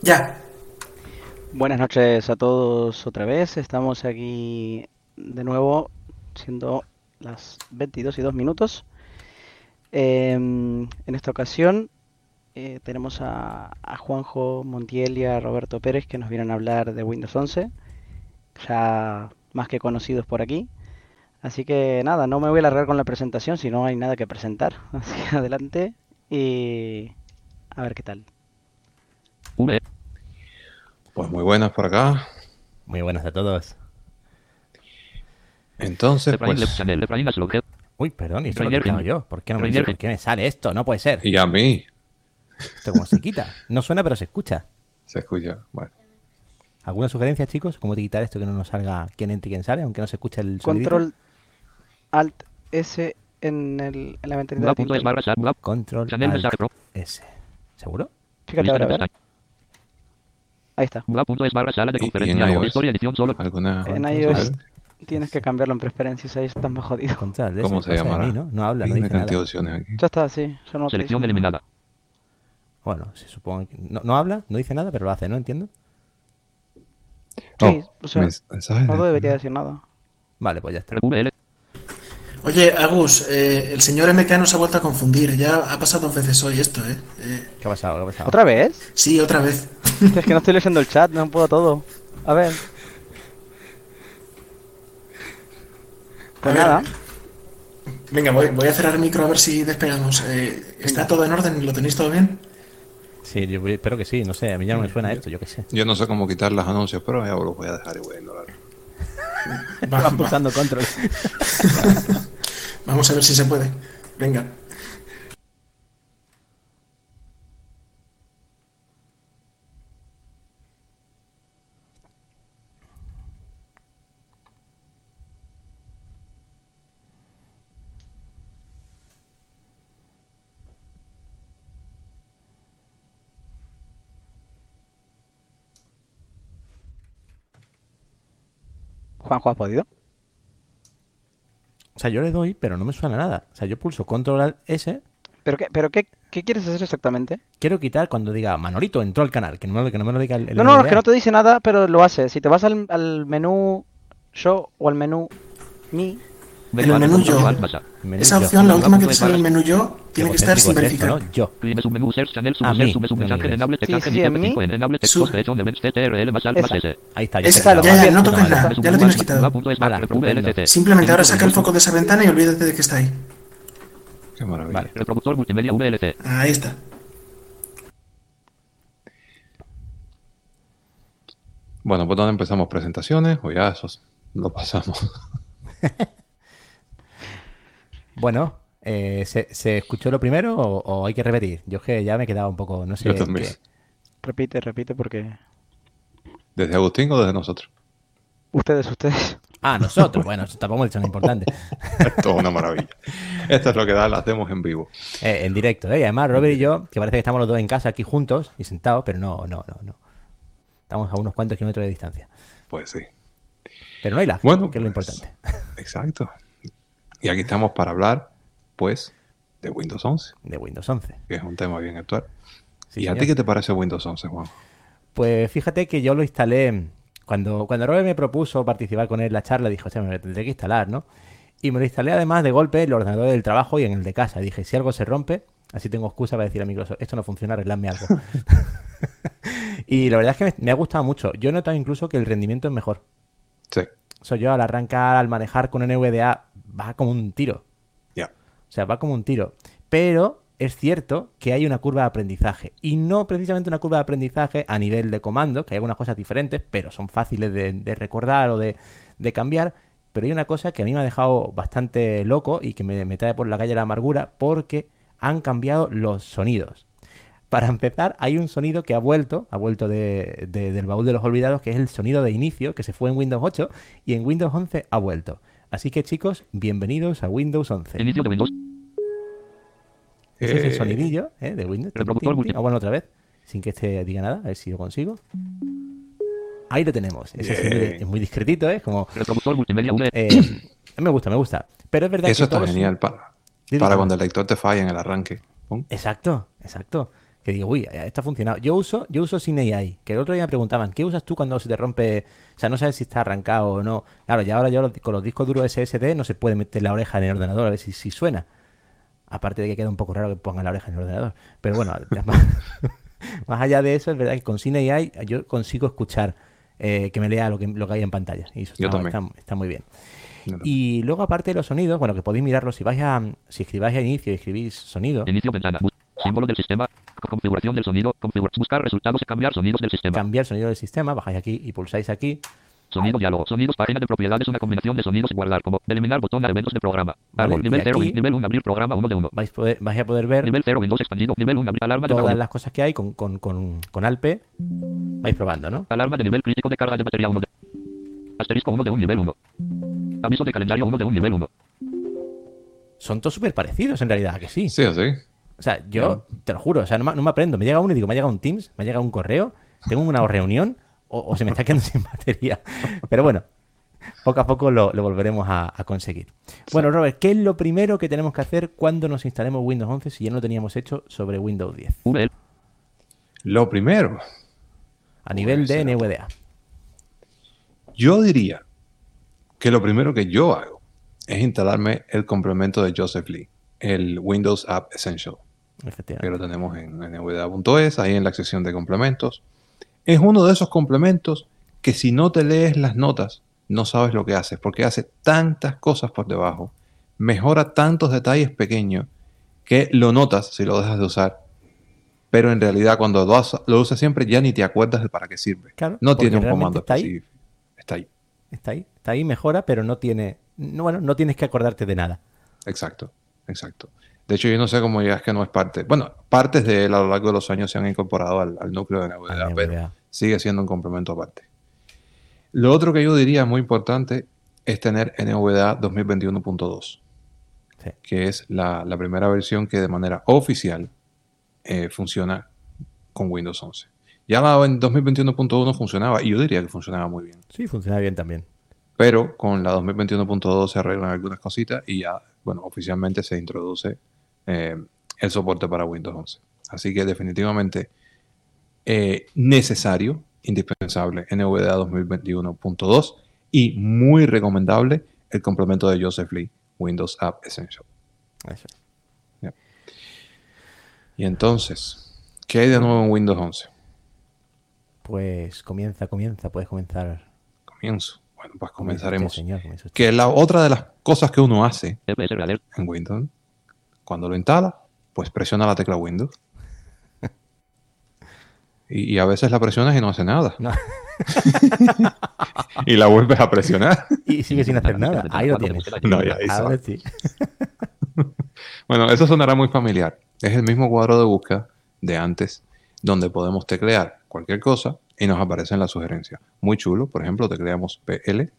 Ya. Buenas noches a todos otra vez. Estamos aquí de nuevo, siendo las 22 y 2 minutos. Em, en esta ocasión eh, tenemos a, a Juanjo Montiel y a Roberto Pérez que nos vienen a hablar de Windows 11, ya más que conocidos por aquí. Así que nada, no me voy a alargar con la presentación si no hay nada que presentar. Así que adelante y a ver qué tal. Pues muy buenas por acá. Muy buenas a todos. Entonces, pues, Uy, perdón, ¿y esto lo he yo? ¿Por qué no me por qué me sale esto? No puede ser. y a mí ¿Esto cómo se quita? No suena, pero se escucha. se escucha. Bueno, ¿Alguna sugerencia, chicos? ¿Cómo quitar esto que no nos salga quién entra y quién sale, aunque no se escuche el sonidito? Alt S en, el, en la ventanita de. Control Channel Alt. S. ¿Seguro? Fíjate ahora, a ver. Ahí está. Gula.es barra sala de conferencia. iOS. Historia edición solo. alguna. En iOS tienes que cambiarlo en preferencias, ahí está más jodido. Control. ¿Cómo se mí, ¿no? no habla, Hay no dice nada. Ya está, sí. Yo no Selección eliminada. Bueno, se supone que... No, no habla, no dice nada, pero lo hace, ¿no? Entiendo. Sí, Oh, o sea, no de- debería decir nada. Vale, pues ya está. Oye, Agus, eh, el señor MK nos ha vuelto a confundir. Ya ha pasado dos veces hoy esto, ¿eh? Eh, ¿Qué ha pasado? ¿Qué ha pasado? ¿Otra vez? sí, otra vez. Es que no estoy leyendo el chat, no puedo todo. A ver. Pues A ver. nada, Venga, voy, voy a cerrar el micro a ver si despegamos. Eh, ¿Está todo en orden? ¿Lo tenéis todo bien? Sí, yo espero que sí, no sé, a mí ya no me suena esto, yo qué sé. Yo no sé cómo quitar los anuncios, pero ya los voy a dejar y voy a ignorar. Va- va- pulsando control. vamos a ver si se puede. Venga. Juanjo, ¿has podido? O sea, yo le doy, pero no me suena nada. O sea, yo pulso control S ¿Pero qué, pero qué, qué quieres hacer exactamente? Quiero quitar cuando diga Manolito entró al canal, que no, me- que no me lo diga el, el No, no, es que no te dice nada, pero lo hace. Si te vas al, al menú Show o al menú Mi, En el menú yo. Esa opción, la última que te Pues sale en el menú yo, tiene que estar sin verificar. Yo. Prime su menú search channel A mí. Ahí está, ya ya, no toques nada. Ya lo tienes quitado. Simplemente ahora saca el foco de esa ventana y olvídate de que está ahí. Qué maravilla. Vale. Reproductor multimedia VLC. Ahí está. Bueno, pues ¿dónde empezamos? ¿Presentaciones? O ya esos lo pasamos. Bueno, eh, ¿se, se escuchó lo primero o, o hay que repetir? Yo es que ya me he quedado un poco, no sé. Yo también. qué- repite, repite, porque ¿Desde Agustín o desde nosotros? ustedes, ustedes. Ah, nosotros. bueno, eso tampoco dicho nada importante. Esto es una maravilla. Esto es lo que da, lo hacemos en vivo. Eh, en directo, ¿eh? Y además, Robert y yo, que parece que estamos los dos en casa aquí juntos y sentados, pero no, no, no, no. Estamos a unos cuantos kilómetros de distancia. Pues sí. Pero no hay lag, Bueno, que es lo pues, importante. Exacto. Y aquí estamos para hablar, pues, de Windows 11, De Windows 11. que es un tema bien actual. Sí, ¿Y a ti qué te parece Windows 11, Juan? Pues fíjate que yo lo instalé cuando, cuando Robert me propuso participar con él en la charla, dijo, o sea, me lo tendré que instalar, ¿no? Y me lo instalé además de golpe en el ordenador del trabajo y en el de casa. Dije, si algo se rompe, así tengo excusa para decir a Microsoft, esto no funciona, arregladme algo. y la verdad es que me, me ha gustado mucho. Yo he notado incluso que el rendimiento es mejor. Sí, O sea, yo al arrancar, al manejar con NVDA, va como un tiro. ya. O sea, va como un tiro. Pero es cierto que hay una curva de aprendizaje. Y no precisamente una curva de aprendizaje a nivel de comando, que hay algunas cosas diferentes, pero son fáciles de, de recordar o de, de cambiar. Pero hay una cosa que a mí me ha dejado bastante loco y que me, me trae por la calle la amargura, porque han cambiado los sonidos. Para empezar, hay un sonido que ha vuelto, ha vuelto de- de- del baúl de los olvidados, que es el sonido de inicio, que se fue en Windows 8 y en Windows 11 ha vuelto. Así que chicos, bienvenidos a Windows 11. Inicio de Windows. Ese es el Eh, sonidillo ¿eh? de Windows. Ah, bueno, otra vez, sin que este diga nada, a ver si lo consigo. Ahí lo tenemos. Ese es muy discretito, ¿eh? Como, Reproductor multimedia eh, me gusta, me gusta. Pero es verdad Eso que está todos genial para, para cuando el lector te falla en el arranque. Pum. Exacto, exacto. Que digo, uy, esto ha funcionado. Yo uso, yo uso sin AI, que el otro día me preguntaban, ¿qué usas tú cuando se te rompe? O sea, no sabes si está arrancado o no. Claro, ya ahora yo con los discos duros SSD no se puede meter la oreja en el ordenador a ver si, si suena. Aparte de que queda un poco raro que pongan la oreja en el ordenador. Pero bueno, más, más allá de eso, es verdad que con sin AI yo consigo escuchar eh, que me lea lo que, lo que hay en pantalla. Y eso Yo está, también. está- está muy bien. Y luego, aparte de los sonidos, bueno, que podéis mirarlo si vais a. Si escribáis a inicio y escribís sonido, Inicio ventana. Símbolo del sistema. Co- Configuración del sonido. Configura- buscar resultados y cambiar sonidos del sistema. cambiar sonido del sistema, bajáis aquí y pulsáis aquí. Sonido diálogo. Sonidos página de propiedades. Una combinación de sonidos y guardar. Como eliminar botón a eventos de programa. Vale, Árbol. Nivel y 0. aquí- Nivel 1. Abrir programa 1 de 1. Vais, poder- vais a poder ver Nivel 0. Windows expandido. Nivel 1. Abrir alarma de todas pago. las cosas que hay con, con, con, con Alpe. Vais probando, ¿no? Alarma de nivel crítico de carga de batería 1 de... Asterisco 1 de un nivel 1. Aviso de calendario 1 de un nivel 1. Son todos súper parecidos en realidad, ¿a que sí. Sí o sí. O sea, yo te lo juro, o sea, no, me- no me aprendo. Me llega uno y digo, me ha llegado un Teams, me ha llegado un correo, tengo una reunión o, o se me está quedando sin batería. Pero bueno, poco a poco lo, lo volveremos a, a conseguir. Bueno, Robert, ¿qué es lo primero que tenemos que hacer cuando nos instalemos Windows 11 si ya no lo teníamos hecho sobre Windows 10? VL. Lo primero, A nivel de. NVDA. yo diría que lo primero que yo hago es instalarme el complemento de Joseph Lee, el Windows App Essential. Que lo tenemos en nvda.es, ahí en la sección de complementos. Es uno de esos complementos que si no te lees las notas, no sabes lo que hace, porque hace tantas cosas por debajo, mejora tantos detalles pequeños que lo notas si lo dejas de usar, pero en realidad cuando lo, has- lo usas siempre ya ni te acuerdas de para qué sirve. Claro, no tiene un comando está ahí. Está ahí, Está ahí, está ahí, mejora, pero no tiene. No, bueno, no tienes que acordarte de nada. exacto, exacto. De hecho, yo no sé cómo ya es que no es parte. Bueno, partes de él a lo largo de los años se han incorporado al, al núcleo de NVDA, Al pero sigue siendo un complemento aparte. Lo otro que yo diría muy importante es tener NVDA 2021.2, Sí. que es la, la primera versión que de manera oficial eh, funciona con Windows 11. Ya la en 2021.1 funcionaba y yo diría que funcionaba muy bien. Sí, funciona bien también. Pero con la 2021.2 se arreglan algunas cositas y ya, bueno, oficialmente se introduce eh, el soporte para Windows 11. Así que definitivamente eh, necesario, indispensable, NVDA 2021.2 y muy recomendable el complemento de Joseph Lee, Windows App Essential. Y entonces, ¿qué hay de nuevo en Windows 11? Pues comienza, comienza, puedes comenzar. Comienzo. Bueno, pues Comienza comenzaremos. usted, señor. Que la otra de las cosas que uno hace en Windows. Cuando lo instala, pues presiona la tecla Windows. Y, y a veces la presionas y no hace nada. No. y la vuelves a presionar. Y sigue sin hacer nada. Ahí lo tienes. No, ya, ahí sí. Bueno, eso sonará muy familiar. Es el mismo cuadro de búsqueda de antes, donde podemos teclear cualquier cosa y nos aparecen las sugerencias. Muy chulo. Por ejemplo, tecleamos PL.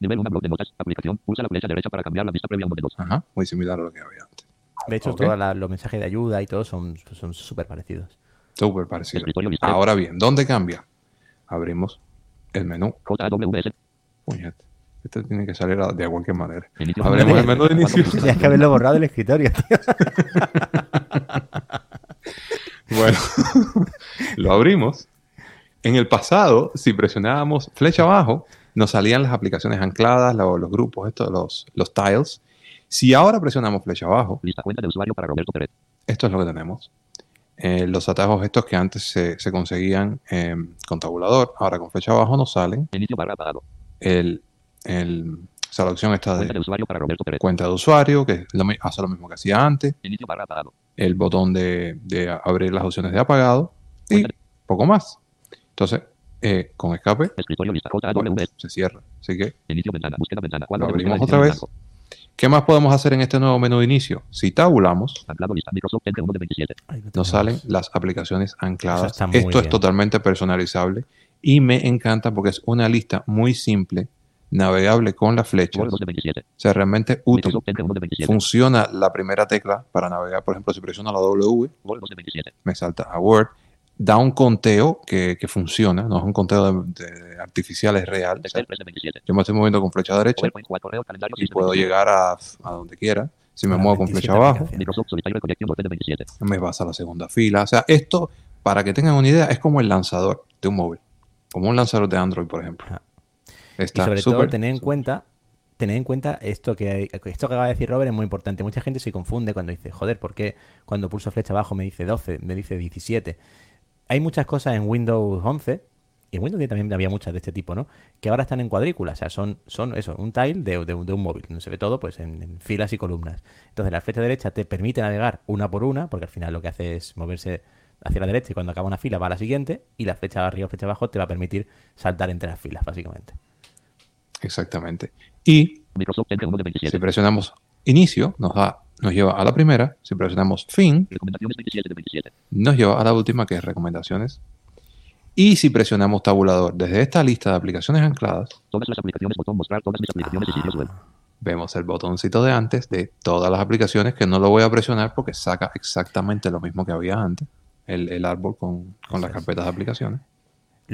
Nivel 1. Blog de notas. Aplicación. Pulsa la flecha derecha para cambiar la vista previa 1 de 2. Ajá, muy similar a lo que había antes. De hecho, todos los mensajes de ayuda y todo son son súper parecidos. Súper parecido. Escritorio listado. Ahora bien, ¿dónde cambia? Abrimos el menú. Puñete. Este tiene que salir de cualquier manera. Inicio. Abrimos el menú de inicio. Tienes que haberlo borrado del escritorio, tío. Bueno, lo abrimos. En el pasado, si presionábamos flecha abajo, nos salían las aplicaciones ancladas, lo- los, grupos, estos, los, los tiles. Si ahora presionamos flecha abajo, Lista cuenta de usuario para Roberto Pérez. esto es lo que tenemos. Eh, los atajos estos que antes se, se conseguían eh, con tabulador, ahora con flecha abajo nos salen. Inicio barra apagado. El, el, o sea, la opción esta Cuenta de de usuario para Roberto Pérez. cuenta de usuario, que lo hace lo mismo que hacía antes. Inicio barra apagado. el botón de, de abrir las opciones de apagado y Cuenta- poco más. Entonces, eh, con escape Escritorio lista. bueno, JAWS. se cierra. Así que, Inicio ventana. Búsqueda ventana. Cuadro Lo de abrimos otra vez. blanco. ¿Qué más podemos hacer en este nuevo menú de inicio? Si tabulamos, Anclado lista. Microsoft Edge 1 de 27. Ahí lo nos salen las aplicaciones ancladas. Esto es bien. totalmente personalizable y me encanta porque es una lista muy simple, navegable con las flechas. O 2 de 27. sea, realmente útil. Microsoft Edge 1 de 27. Funciona la primera tecla para navegar. Por ejemplo, si presiono la W, Word 2 de 27. me salta a Word, da un conteo que, que funciona, no es un conteo de, de artificial, es real. O sea, Excel 3 de 27. yo me estoy moviendo con flecha derecha PowerPoint 4 correo calendario y 6 de puedo 27. llegar a, a donde quiera. Si me muevo con 27 flecha abajo, aplicaciones. Microsoft Solitaire Connection Voltage 27. me vas a la segunda fila. O sea, esto, para que tengan una idea, es como el lanzador de un móvil. Como un lanzador de Android, por ejemplo. Y Está sobre todo súper- tener en cuenta tener en cuenta esto que esto que acaba de decir Robert es muy importante. Mucha gente se confunde cuando dice, joder, ¿por qué cuando pulso flecha abajo me dice 12, me dice 17? Hay muchas cosas en Windows 11 y en Windows 10 también había muchas de este tipo, ¿no? Que ahora están en cuadrícula, o sea, son, son eso, un tile de, de un- de un móvil, donde se ve todo pues en, en filas y columnas. Entonces la flecha derecha te permite navegar una por una, porque al final lo que hace es moverse hacia la derecha y cuando acaba una fila va a la siguiente, y la flecha arriba o flecha abajo te va a permitir saltar entre las filas, básicamente. Exactamente. Y Microsoft Edge 1 de 27. si presionamos inicio, nos, da, nos lleva a la primera. Si presionamos fin, Recomendaciones 27 de 27. nos lleva a la última, que es recomendaciones. Y si presionamos tabulador desde esta lista de aplicaciones ancladas, Todas las aplicaciones, botón mostrar todas mis aplicaciones y sitios web. vemos el botoncito de antes de todas las aplicaciones que no lo voy a presionar porque saca exactamente lo mismo que había antes, el, el árbol con, con las carpetas de aplicaciones.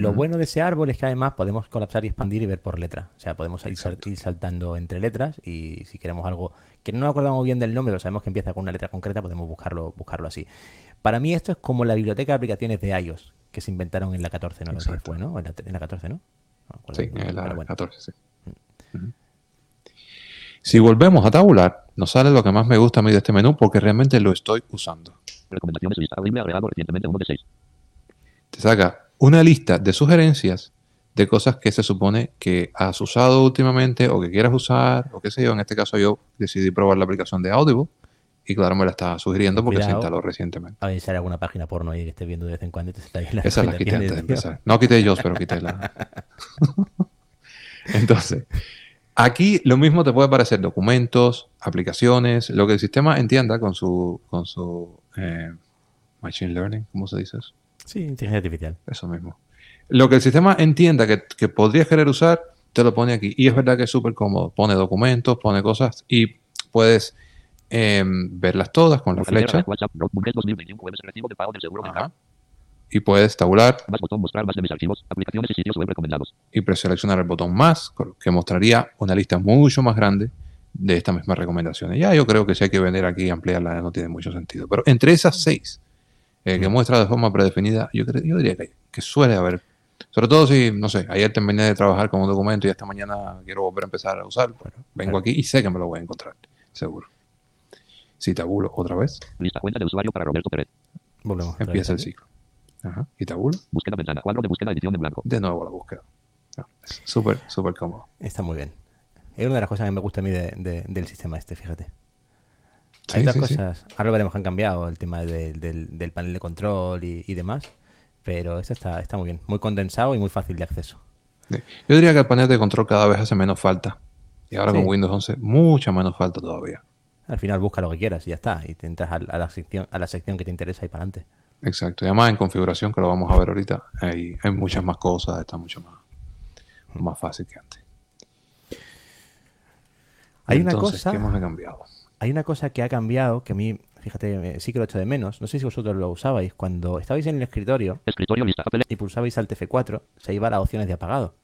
Lo bueno de ese árbol es que además podemos colapsar y expandir y ver por letra. O sea, podemos ir, sal- Exacto. ir saltando entre letras y si queremos algo que no nos acordamos bien del nombre, pero sabemos que empieza con una letra concreta, podemos buscarlo, buscarlo así. Para mí esto es como la biblioteca de aplicaciones de iOS que se inventaron en la 14, ¿no? Exacto. fue, ¿no? En la, en la 14, ¿no? Sí, en la bueno. 14, sí. Ujú. Si volvemos a tabular, nos sale lo que más me gusta a mí de este menú porque realmente lo estoy usando. Recomendaciones lista. Recientemente 1 de 6. Te saca una lista de sugerencias de cosas que se supone que has usado últimamente o que quieras usar o qué sé yo. En este caso yo decidí probar la aplicación de Audible y claro, me la está sugiriendo porque se Cuidado. instaló recientemente. A ver si alguna página porno ahí que estés viendo de vez en cuando y te está ahí la Esa la quité antes de empezar. No quité yo, pero quité la. Entonces, aquí lo mismo te puede parecer documentos, aplicaciones, lo que el sistema entienda con su, con su eh, machine learning, ¿cómo se dice eso? Sí, inteligencia artificial. Eso mismo. Lo que el sistema entienda que, que podrías querer usar, te lo pone aquí. Y es verdad que es súper cómodo. Pone documentos, pone cosas y puedes em, verlas todas con la flecha. WhatsApp, Notebook 2021 jueves recibo de pago del seguro Ajá. dental. Y puedes tabular Más botón mostrar más de mis archivos, aplicaciones y sitios web recomendados. y preseleccionar el botón más, que mostraría una lista mucho más grande de estas mismas recomendaciones. Ya yo creo que si hay que venir aquí y ampliarla no tiene mucho sentido. Pero entre esas seis eh, que muestra de forma predefinida, yo, creo, yo diría que, que suele haber. Sobre todo si, no sé, ayer terminé de trabajar con un documento y esta mañana quiero volver a empezar a usar, bueno, vengo claro. aquí y sé que me lo voy a encontrar, seguro. Si tabulo otra vez, Lista cuenta de usuario para Roberto Pérez. Volvemos. empieza el ciclo. Ajá. Y tabulo, Búsqueda ventana. Cuadro de búsqueda edición en blanco. de nuevo la búsqueda. Ah, es Súper, súper cómodo. Está muy bien. Es una de las cosas que me gusta a mí de- de- del sistema este, fíjate. Sí, Hay otras sí, sí. cosas, ahora lo veremos que han cambiado el tema del, del- del panel de control y, y demás, pero esto está, está muy bien, muy condensado y muy fácil de acceso. Yo diría que el panel de control cada vez hace menos falta. Y ahora con Windows 11, mucha menos falta todavía. Al final busca lo que quieras y ya está, y te entras a, a la sección a la sección que te interesa y para adelante. Exacto. Y además en configuración, que lo vamos a ver ahorita, hay, hay muchas más cosas, está mucho más, más fácil que antes. Hay una cosa- ¿Qué más ha cambiado? Hay una cosa que ha cambiado que a mí, fíjate, eh, sí que lo echo de menos. No sé si vosotros lo usabais. Cuando estabais en el escritorio Escritorio lista. Apple. y pulsabais Alt F4, se iba a las opciones de apagado.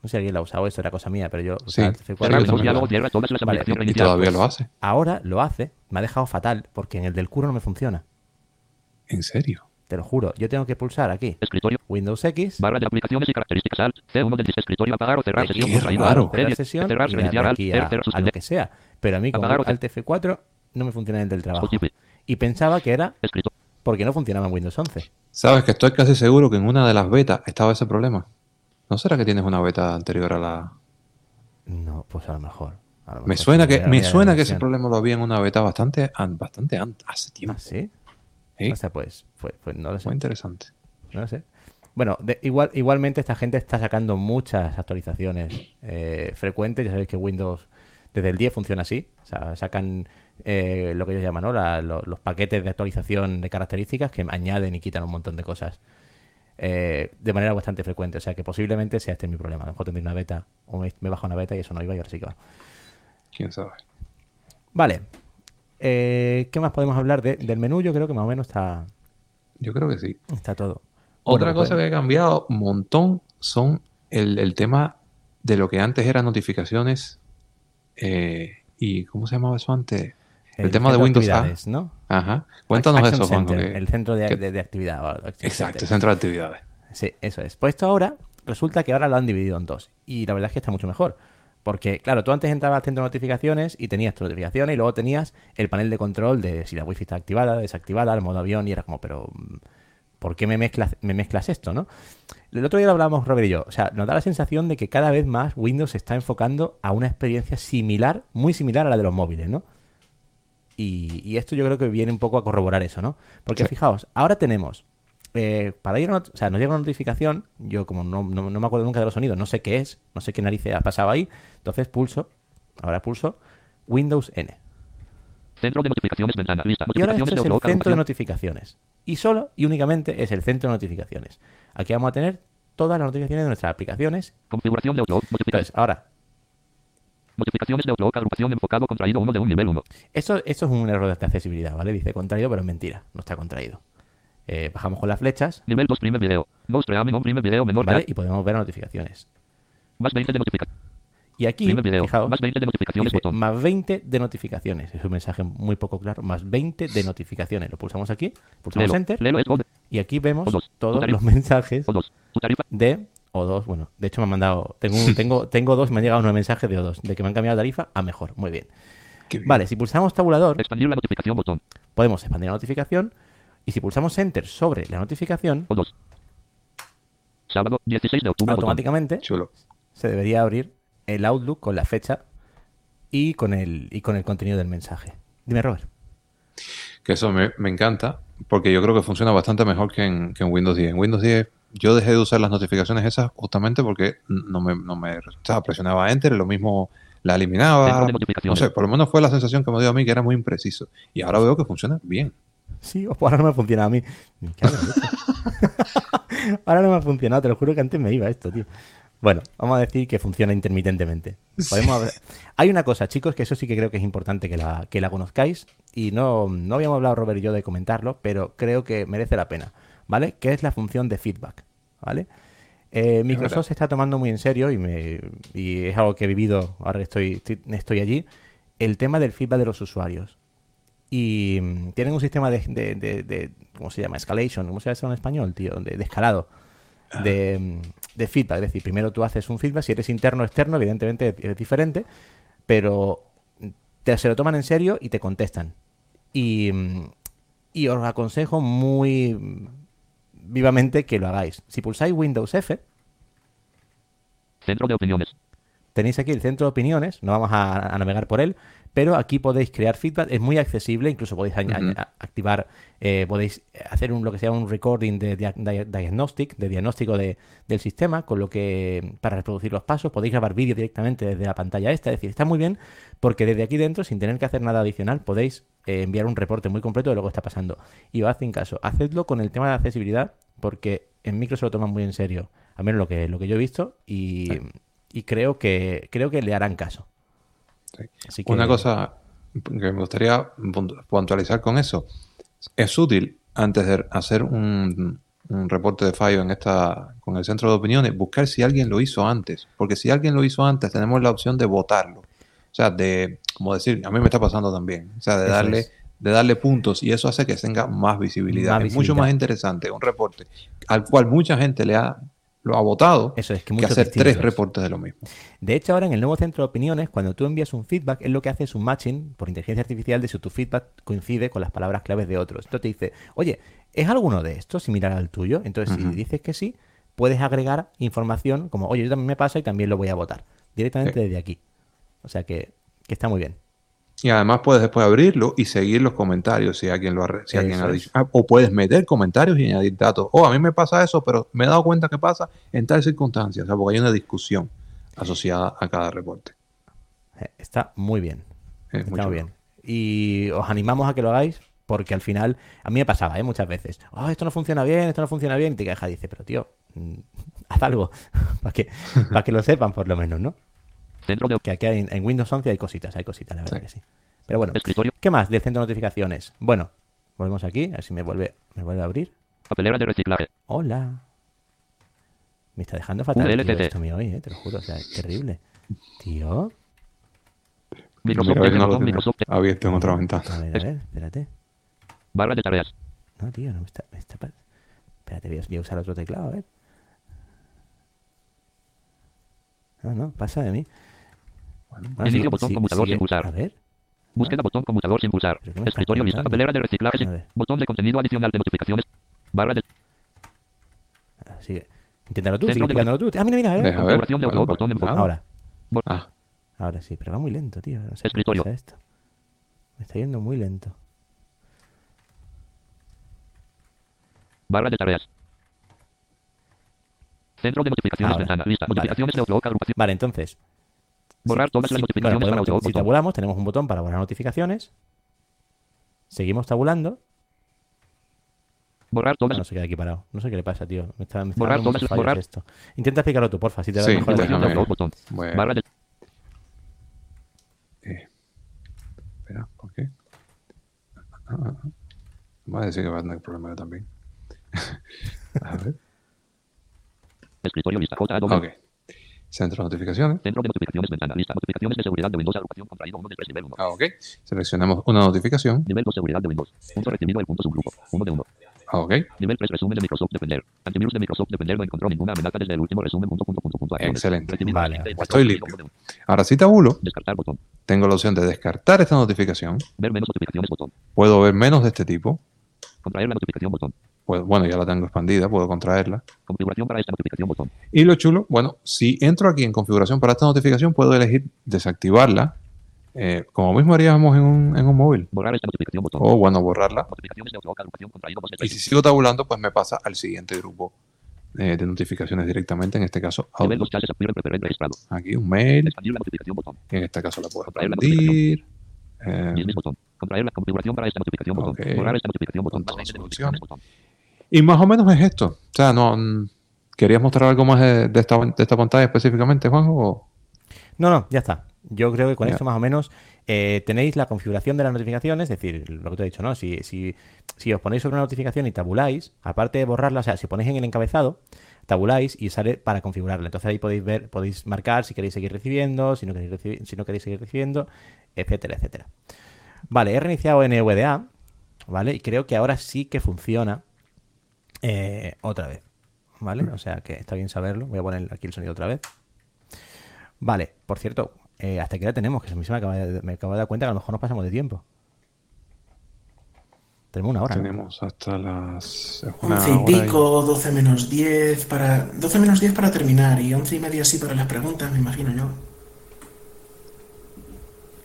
No sé si alguien lo ha usado, eso era cosa mía, pero yo Sí. usaba Alt Sí, F4. Cerrar yo menú también diálogo, lo- cierra todas las Vale, aplicaciones Y reiniciar. todavía lo hace. Ahora lo hace, me ha dejado fatal, porque en el del curro no me funciona. ¿En serio? Te lo juro. Yo tengo que pulsar aquí Escritorio. Windows X, Barra de aplicaciones y características Alt. C1 del escritorio apagar o cerrar sesión. qué raro. Alt, cerrar C10, sesión cerrar, reiniciar Alt, aquí cer, a, a lo que sea. Pero a mí con Apagar Alt F4 no me funciona en el del trabajo. Y pensaba que era porque no funcionaba en Windows 11. Sabes que estoy casi seguro que en una de las betas estaba ese problema. ¿No será que tienes una beta anterior a la...? No, pues a lo mejor. a lo Me mejor suena que, me suena que ese problema lo había en una beta bastante, an- bastante an- hace tiempo. ¿Ah, sí? ¿Sí? O sea, pues, pues, pues no lo sé. Muy interesante. No lo sé. Bueno, de- igual, igualmente esta gente está sacando muchas actualizaciones eh, frecuentes. Ya sabéis que Windows desde el 10 funciona así. O sea, sacan eh, lo que ellos llaman ¿no? La- lo- los paquetes de actualización de características que añaden y quitan un montón de cosas eh, de manera bastante frecuente. O sea que posiblemente sea este mi problema. A lo mejor tendré una beta o me, me bajo una beta y eso no iba y ahora sí que va. ¿Quién sabe? Vale. Eh, ¿Qué más podemos hablar de- del menú? Yo creo que más o menos está, Yo creo que sí. está todo. Otra Bueno, cosa pues- que ha cambiado un montón son el, el tema de lo que antes eran notificaciones eh, y ¿cómo se llamaba eso antes? El, El tema de Windows A. actividades, ¿no? Ajá. Cuéntanos Action eso. Center, que- El centro de, que- de- de actividad. Exacto, Center. centro de actividades. Sí, eso es. Pues esto ahora resulta que ahora lo han dividido en dos. Y la verdad es que está mucho mejor. Porque, claro, tú antes entrabas al centro de notificaciones y tenías tus notificaciones y luego tenías el panel de control de si la wifi está activada, desactivada, el modo avión y era como, pero mm, ¿por qué me mezclas, me mezclas esto, no? El otro día lo hablábamos Robert y yo. O sea, nos da la sensación de que cada vez más Windows se está enfocando a una experiencia similar, muy similar a la de los móviles, ¿no? Y, y esto yo creo que viene un poco a corroborar eso, ¿no? Porque Sí. fijaos, ahora tenemos, eh, para ir a o sea, nos llega una notificación, yo como no, no- no me acuerdo nunca de los sonidos, no sé qué es, no sé qué narices ha pasado ahí, entonces pulso, ahora pulso Windows N. Centro de notificaciones, ventana, lista. Y ahora Notificaciones esto de es el centro de notificaciones. Y solo y únicamente es el centro de notificaciones. Aquí vamos a tener todas las notificaciones de nuestras aplicaciones. Configuración de Outlook. Notificaciones. Entonces, ahora, Notificaciones de Outlook, agrupación enfocado contraído 1 de un nivel 1. Esto, esto es un error de accesibilidad, ¿vale? Dice contraído, pero es mentira, no está contraído. Eh, bajamos con las flechas, Nivel 2, primer video. 2, preamen, un primer video menor. ¿vale? Y podemos ver notificaciones. Más 20 de notificaciones. Y aquí, fijaos, Más 20 de notificaciones, dice, más 20 de notificaciones. Es un mensaje muy poco claro. Más 20 de notificaciones. Lo pulsamos aquí, pulsamos Lelo. Enter, Lelo y aquí vemos todos los mensajes O 2. Tu tarifa. de O2. Bueno, de hecho me han mandado, tengo, un- tengo, tengo dos, me han llegado unos mensajes de O2, de que me han cambiado la tarifa a mejor. Muy bien. Vale, si pulsamos tabulador, Expandir la notificación, botón. podemos expandir la notificación. Y si pulsamos Enter sobre la notificación, O 2. Sábado, 16 de octubre, automáticamente Chulo. se debería abrir el Outlook con la fecha y con el, y con el contenido del mensaje. Dime, Robert. Que eso me, me encanta, porque yo creo que funciona bastante mejor que en, que en Windows 10. En Windows 10 yo dejé de usar las notificaciones esas justamente porque no me, no me resultaba. Presionaba Enter, lo mismo la eliminaba. No sé, por lo menos fue la sensación que me dio a mí que era muy impreciso. Y ahora veo que funciona bien. Sí, o ahora no me funciona a mí. Ahora no me ha funcionado, te lo juro que antes me iba esto, tío. Bueno, vamos a decir que funciona intermitentemente. Podemos ver- Hay una cosa, chicos, que eso sí que creo que es importante que la, que la conozcáis. Y no, no habíamos hablado, Robert y yo, de comentarlo, pero creo que merece la pena. ¿Vale? Que es la función de feedback. ¿Vale? Eh, Microsoft se está tomando muy en serio y, me, y es algo que he vivido ahora que estoy, estoy, estoy allí. El tema del feedback de los usuarios y mm, tienen un sistema de, de- de- de- ¿cómo se llama? Escalation, ¿cómo se llama eso en español, tío? De escalado, de, mm, de feedback. Es decir, primero tú haces un feedback, si eres interno o externo, evidentemente es diferente, pero te, se lo toman en serio y te contestan. Y, y os aconsejo muy vivamente que lo hagáis. Si pulsáis Windows F, Centro de opiniones. Tenéis aquí el centro de opiniones, no vamos a, a navegar por él, pero aquí podéis crear feedback, es muy accesible, incluso podéis activar, eh, podéis hacer un, lo que sea un recording de dia- dia- diagnostic, de diagnóstico de- del sistema, con lo que para reproducir los pasos, podéis grabar vídeo directamente desde la pantalla esta, es decir, está muy bien porque desde aquí dentro, sin tener que hacer nada adicional, podéis eh, enviar un reporte muy completo de lo que está pasando. Y os hacen caso, hacedlo con el tema de accesibilidad, porque en micro se lo toman muy en serio, al menos lo que, lo que yo he visto, y, Sí. Y creo que creo que le harán caso. Sí. Así que- Una cosa que me gustaría puntu- puntualizar con eso. Es útil, antes de hacer un, un reporte de fallo en esta, con el centro de opiniones, buscar si alguien lo hizo antes. Porque si alguien lo hizo antes, tenemos la opción de votarlo. O sea, de, como decir, a mí me está pasando también. O sea, de Eso darle, es. de darle puntos y eso hace que tenga más visibilidad. Más es mucho visibilidad. más interesante un reporte al cual mucha gente le ha, lo ha votado Eso es, que que hacer tres reportes de lo mismo. De hecho, ahora en el nuevo centro de opiniones, cuando tú envías un feedback, es lo que hace es un matching por inteligencia artificial de si tu feedback coincide con las palabras claves de otros. Entonces te dice, oye, ¿es alguno de estos similar al tuyo? Entonces, si dices que sí, puedes agregar información como, oye, yo también me pasa y también lo voy a votar. Directamente Sí. desde aquí. O sea que, que está muy bien. Y además puedes después abrirlo y seguir los comentarios si alguien lo ha, si alguien ha dicho. Ah, o puedes meter comentarios y añadir datos. Oh, a mí me pasa eso, pero me he dado cuenta que pasa en tal circunstancia. O sea, porque hay una discusión asociada a cada reporte. Eh, Está muy bien. Es Está muy bien. Y os animamos a que lo hagáis porque al final, a mí me pasaba, ¿eh? Muchas veces. Oh, esto no funciona bien, esto no funciona bien. Y te quejas y dices, pero tío, mm, haz algo para que, para que lo sepan por lo menos, ¿no? Centro de Que aquí hay- en Windows 11 hay cositas, hay cositas, la verdad Sí. que sí. Pero bueno, escritorio. ¿qué más del centro de notificaciones? Bueno, volvemos aquí, a ver si me vuelve, me vuelve a abrir. Papelera de reciclaje. Hola. Me está dejando fatal tío, esto mío hoy, ¿eh? te lo juro, o sea, es terrible. Tío, Microsoft a no Microsoft abierto en otra A ventana. ver, a ver, espérate. Barra de tareas. No, tío, no me está. Me está pa- Espérate, voy a, voy a usar otro teclado, a ver. No, no, pasa de mí. Bueno, Inicio sigue- botón sigue- conmutador sigue- sin pulsar. A ver. Búsqueda botón conmutador sin pulsar. ¿Pero qué Escritorio lista. Papelera de reciclaje. Botón de contenido adicional de notificaciones. Barra de Ah, Sigue. Inténtalo tú, sigue de- tú. Ah, mira, mira, a ver. De botón de pues. Ahora, Ah, ahora sí, pero va muy lento, tío. No sé qué Escritorio. pasa esto. Me está yendo muy lento. Barra de tareas. Centro de notificaciones. Ahora. Ventana. Lista. Vale. Notificaciones de Outlook. Agrupación. Vale, entonces. Borrar si- todas las si- notificaciones para podemos-. Si tabulamos, tenemos un botón para borrar notificaciones. Seguimos tabulando. Borrar Ah, todas no se queda aquí parado. No sé qué le pasa, tío. Me está, me está Borrar todas borrar. esto. Intenta explicarlo tú, porfa, si te da Sí, mejor déjame. Botón. bueno. Barra de Eh, espera, ¿por qué? Ah, ah, ah. Va a decir que va a tener problema yo también. a ver. escritorio lista. J. Ok. Centro de notificaciones. Centro de notificaciones. Ventana. Lista. Notificaciones de seguridad de Windows. Agrupación contraído 1 de 3. Nivel 1. Ah, ok. Seleccionamos una notificación. Nivel 2. Seguridad de Windows. Punto recibido. El punto subgrupo. 1 de 1. Ah, ok. Nivel 3. Resumen de Microsoft Defender. Antivirus de Microsoft Defender no encontró ninguna amenaza desde el último resumen. Punto, punto, punto, punto. Excelente. Recibido Vale, estoy limpio. Ahora si tabulo, Descartar botón. tengo la opción de descartar esta notificación. Ver menos notificaciones botón. Puedo ver menos de este tipo. Contraer la notificación botón. Puedo- bueno, ya la tengo expandida, puedo contraerla. Configuración para esta notificación botón. Y lo chulo, bueno, si entro aquí en configuración para esta notificación, puedo elegir desactivarla, eh, como mismo haríamos en un, en un móvil. Borrar esta notificación botón. O, bueno, borrarla. Notificaciones de Outlook. Agrupación contraído 2 de. Y 3. si sigo tabulando, pues me pasa al siguiente grupo eh, de notificaciones directamente. En este caso, Nivel Outlook. 2 chats appear preferred registrado. aquí un mail. En este caso la puedo expandir. Eh. Contraer la configuración para esta notificación botón. Ok. Borrar esta notificación botón. Con Más todas 20 de sus notificaciones botón. y más o menos es esto. O sea, no. mm, ¿Querías mostrar algo más de, de esta, de esta pantalla específicamente, Juan? O... No, no, ya está. Yo creo que con Ya. esto más o menos eh, tenéis la configuración de las notificaciones, es decir, lo que te he dicho, ¿no? Si, si, si os ponéis sobre una notificación y tabuláis, aparte de borrarla, o sea, si ponéis en el encabezado, tabuláis y sale para configurarla. Entonces ahí podéis ver, podéis marcar si queréis seguir recibiendo, si no queréis, recibi- si no queréis seguir recibiendo, etcétera, etcétera. Vale, he reiniciado NVDA, ¿vale? Y creo que ahora sí que funciona eh, otra vez, ¿vale? O sea que está bien saberlo. Voy a poner aquí el sonido otra vez. Vale, por cierto, eh, hasta que hora tenemos, que a mí se me acaba, de, me acabo de dar cuenta que a lo mejor nos pasamos de tiempo. Tenemos una hora. ¿no? Tenemos hasta las. una 11 y hora pico, 12 menos 10 para... 12 menos 10 para terminar y 11 y media así para las preguntas, me imagino yo.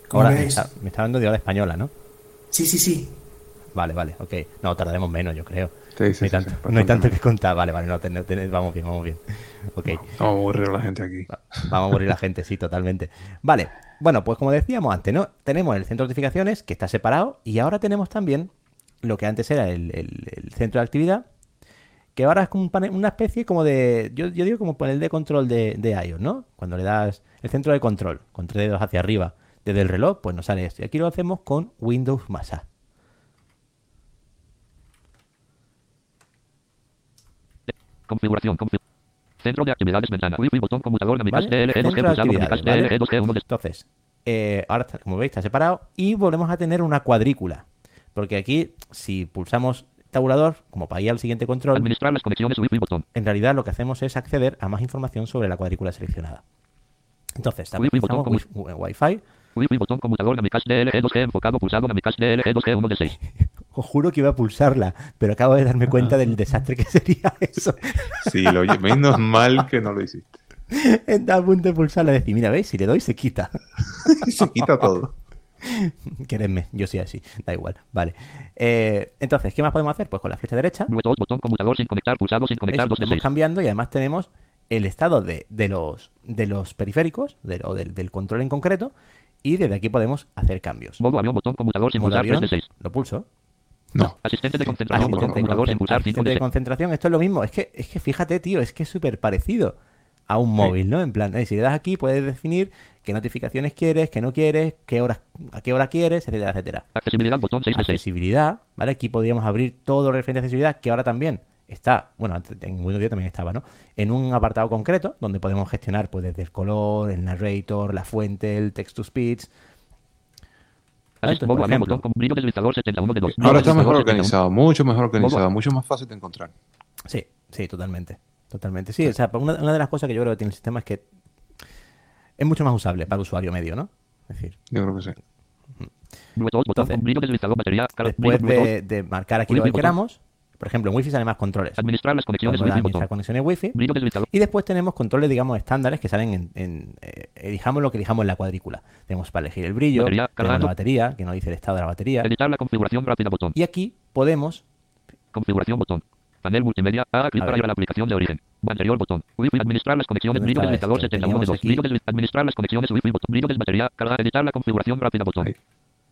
¿Cómo Ahora, me veis? está, me está hablando de hora española, ¿no? Sí, sí, sí. Vale, vale, ok. No, tardaremos menos, yo creo. Sí, sí, no, hay tanto, sí, no hay tanto que contar. Vale, vale, no, ten- ten- vamos bien, vamos bien. Ok. Vamos a aburrir a la gente aquí. Vamos a morir la gente, sí, totalmente. Vale, bueno, pues como decíamos antes, ¿no? Tenemos el centro de notificaciones que está separado y ahora tenemos también lo que antes era el, el- el centro de actividad, que ahora es como un panel- una especie como de, yo, yo digo como panel de control de, de iOS, ¿no? Cuando le das el centro de control con tres dedos hacia arriba desde el reloj, pues nos sale esto. Y aquí lo hacemos con Windows más Configuración. confi- Centro de actividades ventana. Wi-Fi botón conmutador de mi ¿Vale? DL, E2G Centro de pulsado de mi actividades, DL, ¿vale? E2G 1 de Entonces, eh, ahora, está- como veis, está separado y volvemos a tener una cuadrícula. Porque aquí, si pulsamos tabulador, como para ir al siguiente control, Administrar las conexiones Wi-Fi botón. en realidad lo que hacemos es acceder a más información sobre la cuadrícula seleccionada. Entonces, Wi-Fi botón wi- wi- Wi-Fi. Wi-Fi botón conmutador de mi DL, E2G enfocado pulsado de mi DL, E2G 1 de 6. Os juro que iba a pulsarla, pero acabo de darme cuenta del desastre que sería eso. Sí, lo oye, menos mal que no lo hiciste. Está a punto de pulsarla y decir, mira, ¿veis? Si le doy, se quita. Se quita todo. Queredme, yo soy así, da igual. Vale. Eh, entonces, ¿qué más podemos hacer? Pues con la flecha derecha botón conmutador sin conectar pulsado sin conectar 2 de vamos 6. cambiando y además tenemos el estado de, de los, de los periféricos de- o del, del control en concreto y desde aquí podemos hacer cambios. Modo avión botón conmutador sin Modo pulsar 3 avión, de 6. lo pulso. No. Asistente de concentración botón Asistente de, conmutador sin concent- pulsar 5 asistente de de 6. concentración, esto es lo mismo. Es que, es que fíjate, tío, es que es súper parecido a un móvil, ¿no? En plan, eh, si le das aquí puedes definir qué notificaciones quieres, qué no quieres, qué horas, a qué hora quieres, etcétera, etcétera. Accesibilidad botón 6 de 6. Accesibilidad, ¿vale? Aquí podríamos abrir todo referente a accesibilidad, que ahora también está, bueno, en Windows 10 también estaba, ¿no? En un apartado concreto, donde podemos gestionar, pues, desde el color, el narrator, la fuente, el text to speech, por avión ejemplo, botón con brillo deslizador 71 de 2. Ahora está mejor Deslizador 71. organizado, mucho mejor organizado, mucho más fácil de encontrar. Sí, sí, totalmente. Totalmente. Sí, o sea, una, una de las cosas que yo creo que tiene el sistema es que es mucho más usable para el usuario medio, ¿no? Es decir, Yo creo que sí. Entonces, después de, de marcar aquí lo que queramos, por ejemplo, en Wi-Fi salen más controles. Administrar las conexiones Wi-Fi administrar conexiones Wi-Fi. Deslizador. Y después tenemos controles, digamos, estándares que salen en, en, eh, elijamos lo que elijamos en la cuadrícula. Tenemos para elegir el brillo, Batería, tenemos la batería, que nos dice el estado de la batería. Editar la configuración rápida botón. Y aquí podemos, Configuración botón. Panel multimedia. Haga clic A para ir a la aplicación de origen. Anterior botón. Wi-Fi. Administrar las conexiones. ¿Dónde Brillo deslizador esto? 71 de Teníamos 2. aquí- Brillo desli- Administrar las conexiones Wi-Fi botón. Brillo de batería. Carga. Editar la configuración rápida botón.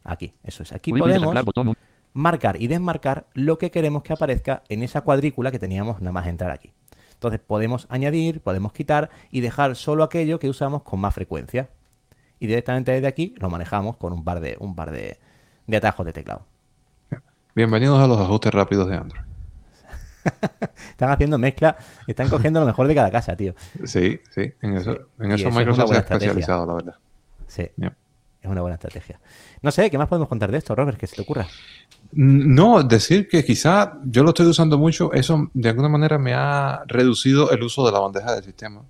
Aquí, eso es, aquí podemos botón. Marcar y desmarcar lo que queremos que aparezca en esa cuadrícula que teníamos nada más entrar aquí. Entonces podemos añadir, podemos quitar y dejar solo aquello que usamos con más frecuencia. Y directamente desde aquí lo manejamos con un par de, un par de, de atajos de teclado. Bienvenidos a los ajustes rápidos de Android. Están haciendo mezcla, están cogiendo lo mejor de cada casa, tío. Sí, sí, en eso, en eso eso es una Microsoft se ha especializado, la verdad. Sí, es una buena estrategia. No sé, ¿qué más podemos contar de esto, Robert? Que se te ocurra. Mm, No, decir que quizá yo lo estoy usando mucho, eso de alguna manera me ha reducido el uso de la bandeja del sistema.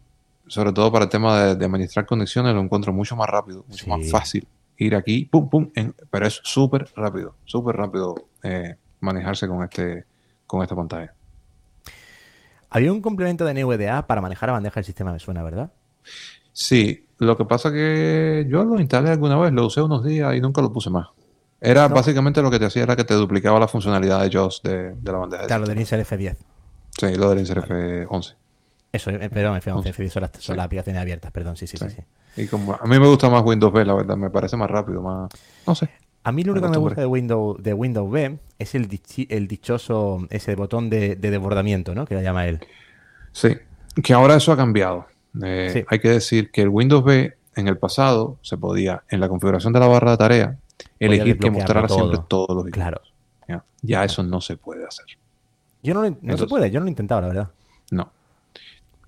Sobre todo para el tema de, de administrar conexiones, lo encuentro mucho más rápido, mucho Sí. más fácil. Ir aquí, pum, pum, en- pero es súper rápido, súper rápido eh, manejarse con, este, con esta pantalla. Había un complemento de NVDA para manejar la bandeja del sistema, me suena, ¿verdad? Sí, lo que pasa que yo lo instalé alguna vez, lo usé unos días y nunca lo puse más. Era No. básicamente lo que te hacía era que te duplicaba la funcionalidad de JAWS de, de la bandeja. del Claro, del sistema. Insert F10. Sí, lo del Insert F11. Eso, eh, perdón, F11, F10 son las, son Sí. las aplicaciones abiertas, perdón, sí, sí, sí. Sí. sí. Y como a mí me gusta más Windows B, la verdad, me parece más rápido, más... No sé. A mí lo único que me gusta de Windows, de Windows B es el, dichi- el dichoso, ese botón de, de desbordamiento, ¿no? Que lo llama él. Sí, que ahora eso ha cambiado. Eh, Sí. Hay que decir que el Windows B en el pasado se podía, en la configuración de la barra de tarea, elegir que mostrara siempre todo. todos los iconos. Claro. Ya, Ya eso no se puede hacer. Yo no, lo no se Entonces- puede, yo no lo he intentado, la verdad. No.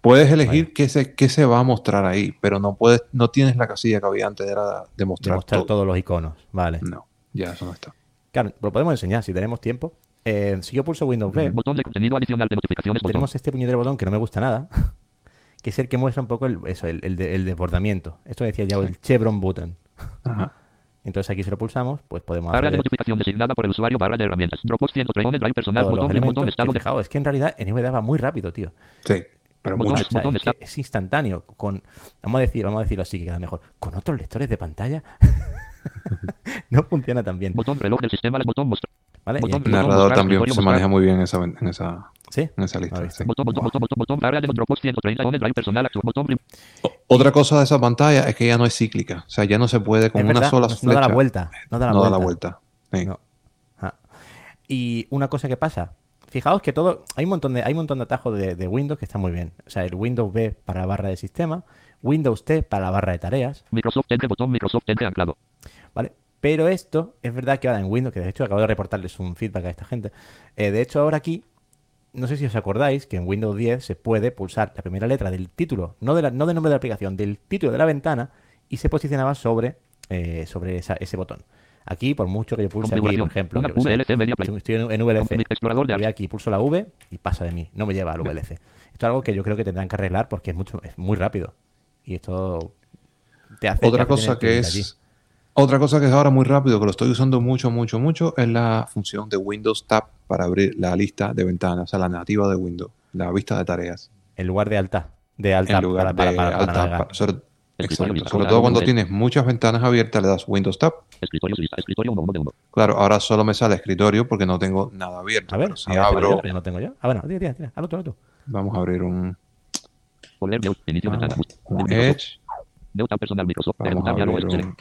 Puedes elegir qué, se, qué se va a mostrar ahí, pero no puedes, no tienes la casilla que había antes, de De mostrar, mostrar todo. todos los iconos. Vale. No, ya eso no está. Claro, lo podemos enseñar si tenemos tiempo. Eh, si yo pulso Windows B, Botón de contenido adicional de notificaciones botón. tenemos este puñetero botón que no me gusta nada, que es el que muestra un poco el, eso, el, el el desbordamiento. Esto decía ya el chevron button. Ajá. Entonces aquí si lo pulsamos, pues podemos Barra de hacer notificación designada por el usuario. Barra de herramientas. Dropbox 103 on drive personal. Botón de botón estado que, de fijaos, es que en realidad NVDA va muy rápido, tío. Sí, pero Botón mucho. O sea, botón es, que es instantáneo. Con, vamos a decir, vamos a decirlo así que queda mejor. Con otros lectores de pantalla no funciona tan bien. Botón reloj del sistema. Botón mostrar. ¿Vale? Botón El botón narrador mostrar, también se maneja muy bien en esa, en esa, ¿Sí? en esa lista. Lo he visto. sí. Botón, botón, botón, botón, botón. Barra de Dropbox 130 on drive personal. activo. Botón prim- Otra cosa de esa pantalla es que ya no es cíclica. O sea, ya no se puede con Es una verdad, sola no, flecha. no da la vuelta. No da la no vuelta. da la vuelta. Sí. No. Ah. Y una cosa que pasa, fijaos que todo, hay un montón de, hay un montón de atajos de, de Windows que están muy bien. O sea, el Windows B para la barra de sistema, Windows T para la barra de tareas, Microsoft Edge. Botón Microsoft Edge anclado. ¿vale? Pero esto es verdad que ahora en Windows, que de hecho acabo de reportarles un feedback a esta gente. eh, de hecho, ahora aquí, no sé si os acordáis que en Windows 10 se puede pulsar la primera letra del título, no, de la- no del nombre de la aplicación, del título de la ventana y se posicionaba sobre, eh, sobre esa- ese botón. Aquí, por mucho que yo pulse aquí, por ejemplo, yo sé, estoy en, en VLC, Explorador de voy aquí, pulso la V y pasa de mí, no me lleva al VLC. Esto es algo que yo creo que tendrán que arreglar porque es mucho, es muy rápido. Y esto te hace. Otra cosa que es otra cosa que es ahora muy rápido, que lo estoy usando mucho, mucho, mucho, es la función de Windows Tab para abrir la lista de ventanas, o sea, la nativa de Windows, la vista de tareas. En lugar de alta. De alta en lugar para, de para- para alta. sobre, exacto, todo cuando tienes muchas ventanas abiertas, le das Windows Tab. Escritorio. Escritorio 1 de 1. Claro, ahora solo me sale escritorio porque no tengo nada abierto. A ver, pero si a ver, abro, yo no tengo yo. Ah, bueno, tira, tira, tira. Al otro, al otro. vamos a abrir un, de inicio un. Edge, Neuta personal Microsoft. vamos a abrir un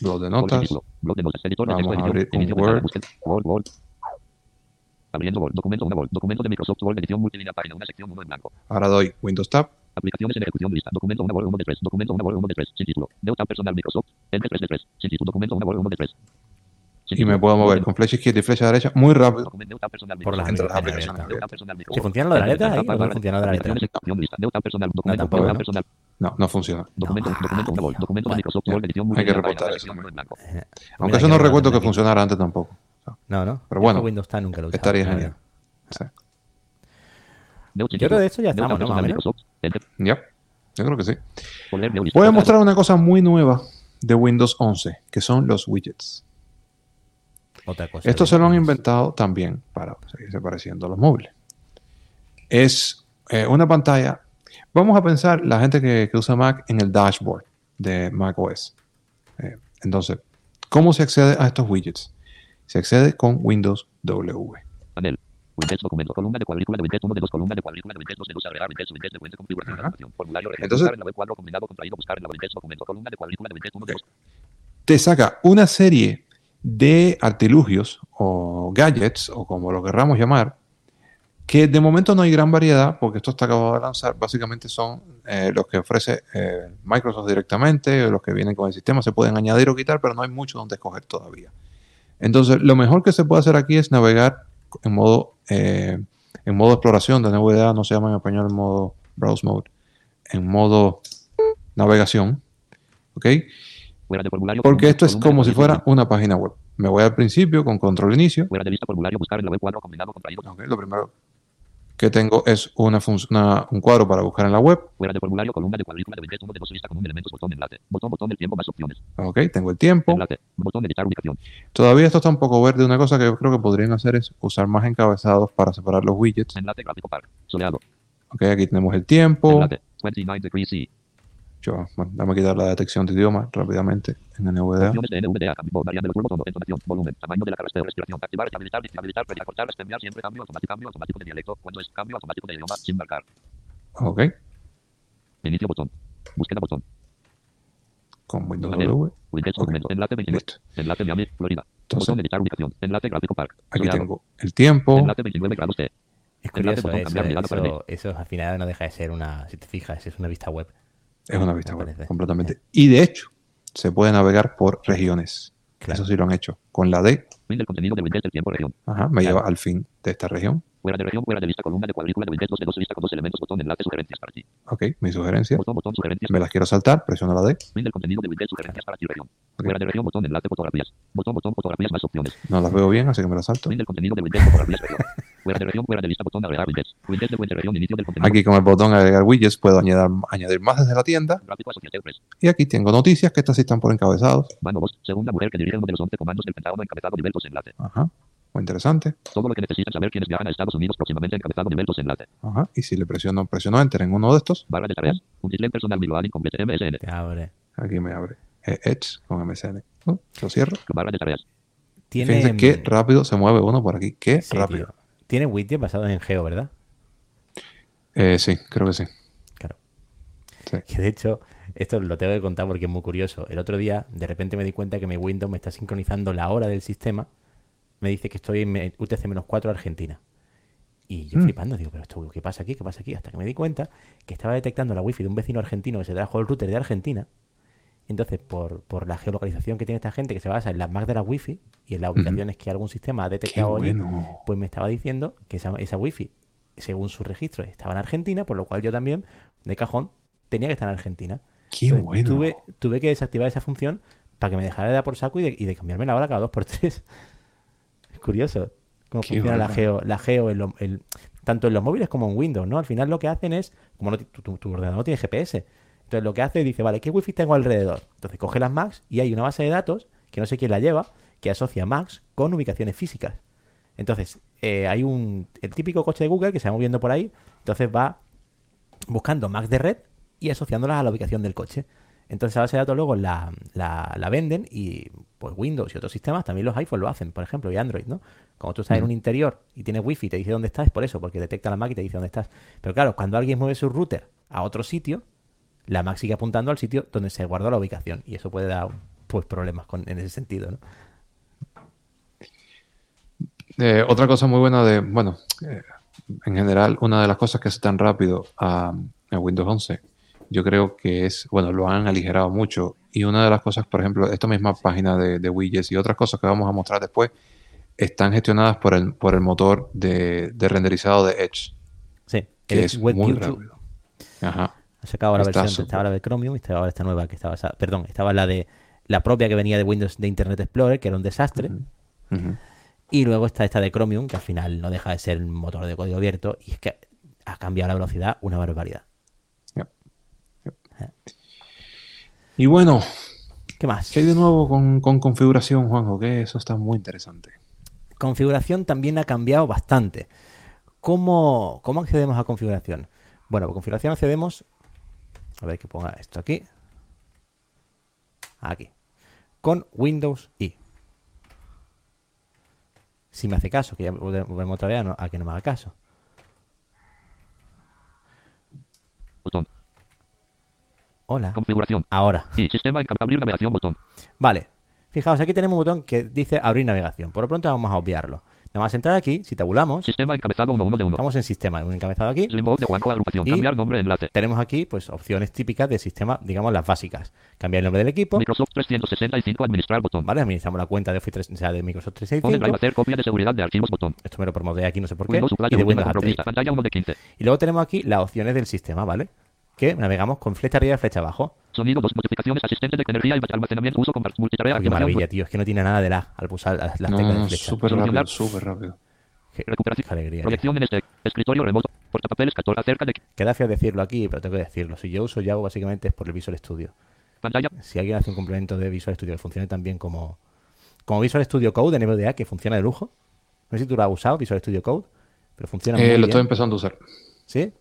blog de notas. Blog de notas. Editor de texto edición. Word. Word, Word. Abriendo Word. Documento una Word. Documento de Microsoft Word. Edición multilínea. Página. Una sección 1 en blanco. ahora doy Windows Tab, Aplicaciones en ejecución lista. Documento una Word 1 de 3. Documento una Word 1 de 3. Sin título. Personal Microsoft. Entre 3 de 3. Sin título. Documento una Word 1 de 3. y me puedo mover con flecha izquierda y flecha derecha muy rápido Por las entre las aplicaciones aplicaciones Tab personal ¿Se funciona lo de la letra ahí o no funciona lo de la letra? No, no funciona. Documento. Documento. Ah, Word. Documento. Microsoft Word. Edición Hay que reportar eso blanco. Aunque Mira, eso no recuerdo que funcionara antes tampoco. No, no. Pero bueno, Windows 10 nunca lo usado. Estaría genial. Sí. Yo creo que de esto ya estamos, ¿no? Ya, yo creo que sí. Voy a mostrar una cosa muy nueva de Windows 11, que son los widgets. Otra cosa. Esto se lo han inventado también para seguirse pareciendo a los móviles. Es eh, una pantalla. Vamos a pensar la gente que, que usa Mac en el dashboard de Mac OS. Eh, entonces, ¿cómo se accede a estos widgets? Se accede con Windows W. Panel. Documento. Columna de cuadrícula de de dos columnas de cuadrícula de widgets. Dos de dos agregar widgets. Widgets de fuente. Configuración. Ajá. adaptación, Formulario. registro, Entonces- buscar en la web cuadro combinado contraído. Buscar en la widgets documento. Columna de cuadrícula de de dos. Te saca una serie de artilugios o gadgets, o como lo querramos llamar, que de momento no hay gran variedad, porque esto está acabado de lanzar. Básicamente son eh, los que ofrece eh, Microsoft directamente, los que vienen con el sistema, se pueden añadir o quitar, pero no hay mucho donde escoger todavía. Entonces, lo mejor que se puede hacer aquí es navegar en modo, eh, en modo exploración de NVDA, no se llama en español en modo browse mode, en modo navegación. ¿Ok? Porque esto es como si fuera una página web. Me voy al principio con control inicio. Fuera de lista formulario. Buscar en la web cuadro combinado contraído. Ok, Lo primero que tengo es una una- un cuadro para buscar en la web. Fuera de formulario. Columna de cuadrícula de. Uno de dos lista con un elemento. Botón enlace. Botón botón del tiempo más opciones. Ok, tengo el tiempo. Enlace. Botón editar ubicación. Todavía esto está un poco verde. Una cosa que yo creo que podrían hacer es usar más encabezados para separar los widgets. Enlace gráfico par. Soleado. Ok, aquí tenemos el tiempo. Enlace. 29 degrees C. Yo, bueno, dame a quitar la detección de idioma rápidamente en NVDA. Opciones de NVDA. Cambio. Variable los botón. Entonación. Volumen. Tamaño de la carrastra. Respiración. Activar. Habilitar. Habilitar. Acortar. Cambiar. Siempre cambio automático. Cambio automático de dialecto. Cuando es cambio automático de idioma. Sin marcar. Ok, Inicio botón. Búsqueda botón. con Windows. W. Widgets Ok. documento. Enlace 29. Listo. Enlace Miami, Florida. Entonces- botón editar ubicación. Enlace gráfico park. Aquí Soleado. tengo el tiempo. Enlace 29 grados T. Es Enlace, curioso, botón, eso, cambiar mirada para eso, eso al final no deja de ser una, si te fijas, es una vista web. Es una vista web, parece. completamente. Y de hecho, se puede navegar por regiones. Claro. Eso sí lo han hecho. Con la D, Fin del contenido de widgets del tiempo región. ajá, me Claro. lleva al fin de esta región. Fuera de región, fuera de lista, columna de cuadrícula de dos de dos lista con dos elementos, botón, enlace, sugerencias para ti. Ok, mis sugerencias. Botón, botón, sugerencias. Me las quiero saltar, presiono la D. Fin del contenido de widgets, sugerencias para ti región. Ok. Fuera de región, botón, enlace, fotografías. Botón, botón, fotografías más opciones. No las veo bien, así que me las salto. Fin del contenido de widgets, fotografías región. Fuera de región, fuera de lista, botón, agregar widgets. Widgets de fuente región, inicio del contenido. Aquí con el botón agregar widgets puedo añadir, añadir más desde la tienda. Gráfico asociado press. Y aquí tengo noticias que estas sí están por encabezados. Mano voz, segunda mujer que dirige uno de los 11 comandos del Pentágono encabezado nivel 2 enlace. Ajá, muy interesante. Todo lo que necesitan saber quienes viajan a Estados Unidos próximamente encabezado nivel 2 enlace. Ajá, y si le presiono, presiono Enter en uno de estos, Barra de tareas. Un display personal visual incomplete MSN. Te abre. aquí me abre eh, Edge con MSN. Uh, lo cierro. Barra de tareas. Tiene, Fíjense qué rápido se mueve uno por aquí. Qué sí, rápido. tío. Tiene widgets basados en Geo, ¿verdad? Eh, sí, creo que sí. Claro. Sí. Que de hecho, esto lo tengo que contar porque es muy curioso. El otro día, de repente me di cuenta que mi Windows me está sincronizando la hora del sistema. Me dice que estoy en UTC-4 Argentina. Y yo Mm. flipando, digo, pero esto, ¿qué pasa aquí? ¿Qué pasa aquí? Hasta que me di cuenta que estaba detectando la wifi de un vecino argentino que se trajo el router de Argentina. Entonces, por, por la geolocalización que tiene esta gente, que se basa en las MAC de la wifi y en las ubicaciones que algún sistema ha detectado bueno. pues me estaba diciendo que esa, esa wifi, según su registro, estaba en Argentina, por lo cual yo también, de cajón, tenía que estar en Argentina. Qué Entonces, bueno. Tuve, tuve que desactivar esa función para que me dejara de dar por saco y de, y de cambiarme la hora cada dos por tres. Curioso cómo Qué funciona la geo, la geo en lo- el- tanto en los móviles como en Windows, ¿no? Al final lo que hacen es, como no tu- tu ordenador no tiene GPS, entonces lo que hace es dice, vale, ¿qué wifi tengo alrededor? Entonces coge las Macs y hay una base de datos, que no sé quién la lleva, que asocia Macs con ubicaciones físicas. Entonces, eh, hay un el típico coche de Google que se va moviendo por ahí, entonces va buscando Macs de red y asociándolas a la ubicación del coche. Entonces, esa base de datos luego la, la- la venden y pues Windows y otros sistemas, también los iPhones lo hacen, por ejemplo, y Android, ¿no? Como tú estás en un interior y tienes wifi y te dice dónde estás, es por eso, porque detecta la Mac y te dice dónde estás. Pero claro, cuando alguien mueve su router a otro sitio, la Mac sigue apuntando al sitio donde se guardó la ubicación y eso puede dar pues problemas con- en ese sentido, ¿no? Eh, otra cosa muy buena de, bueno, eh, en general, una de las cosas que hace tan rápido a, a Windows 11, yo creo que es, bueno, lo han aligerado mucho y una de las cosas, por ejemplo, esta misma página de, de widgets y otras cosas que vamos a mostrar después, están gestionadas por el, por el motor de, de renderizado de Edge, Sí, que es Web muy two. rápido. Ajá. Ha sacado la versión, súper. estaba la de Chromium y estaba ahora esta nueva que estaba, perdón, estaba la de la propia que venía de Windows de Internet Explorer, que era un desastre, y luego está esta de Chromium, que al final no deja de ser un motor de código abierto, y es que ha cambiado la velocidad una barbaridad. Y bueno, ¿Qué más? ¿qué hay de nuevo con, con configuración, Juanjo? Que eso está muy interesante. Configuración también ha cambiado bastante. ¿Cómo, cómo accedemos a configuración? Bueno, a configuración accedemos. A ver que ponga esto aquí. Aquí. Con Windows I. Si me hace caso, que ya volvemos otra vez a, no- a que no me haga caso. Botón. Hola. Configuración. Ahora. Y sistema abrir navegación. Botón. Vale. Fijaos, aquí tenemos un botón que dice abrir navegación. Por lo pronto vamos a obviarlo. Nada más entrar aquí, si tabulamos, Sistema encabezado 1 1 de 1. estamos en sistema, un encabezado aquí. De Juanjo agrupación. Y- Cambiar nombre enlace. tenemos aquí pues opciones típicas del sistema, digamos las básicas. Cambiar el nombre del equipo, Microsoft 365 administrar botón. ¿vale? Administramos la cuenta de Office 3, o sea, de Microsoft Pon el drive 365. hacer copia de seguridad de archivos botón. Esto me lo promoveré aquí, no sé por qué. Windows Y de 1 Windows de. Pantalla 1 de 15. Y luego tenemos aquí las opciones del sistema, ¿vale? Que navegamos con flecha arriba y flecha abajo. Sonido 2 notificaciones asistente de energía y almacenamiento uso con multitarea. Qué maravilla, tío. Es que no tiene nada de la al pulsar las, las No, teclas de flecha. súper rápido, súper rápido. Qué, Recuperación. qué alegría. Proyección en este. Escritorio remoto. Portapapeles 14 acerca de Queda feo decirlo aquí, pero tengo que decirlo. Si yo uso Yahoo, básicamente es por el Visual Studio. pantalla. Si alguien hace un complemento de Visual Studio que funcione también como, como Visual Studio Code en NVDA, que funciona de lujo. No sé si tú lo has usado, Visual Studio Code, pero funciona muy Eh, lo bien. estoy empezando a usar. ¿Sí?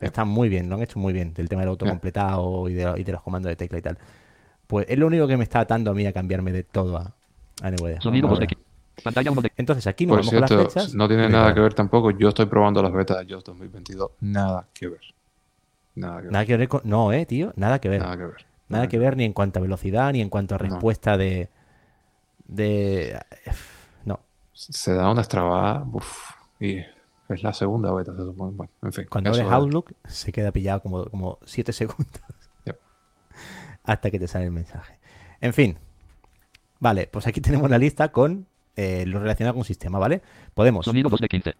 Está muy bien, lo han hecho muy bien, del tema del autocompletado y, de, y de los comandos de tecla y tal. Pues es lo único que me está atando a mí a cambiarme de todo a, a NVDA. Sonido Vamos 2 a de ver. Pantalla 1 de Entonces aquí nos Por vamos con las cierto, fechas. no tiene nada que ver tampoco. Yo estoy probando las betas de JOS 2022. Nada que ver. Nada que ver. Nada que ver con... No, eh, tío, nada que ver. Nada que ver. Nada que ver ni en cuanto a velocidad, ni en cuanto a No. respuesta de... de... No. Se da una extravada. uf, y es la segunda beta, se supone. Bueno, en fin. Cuando abres es- Outlook se queda pillado como, como 7 segundos Yep. hasta que te sale el mensaje. En fin. Vale, pues aquí tenemos la lista con eh, lo relacionado con un sistema, ¿vale? Podemos Sonido 2 de 15.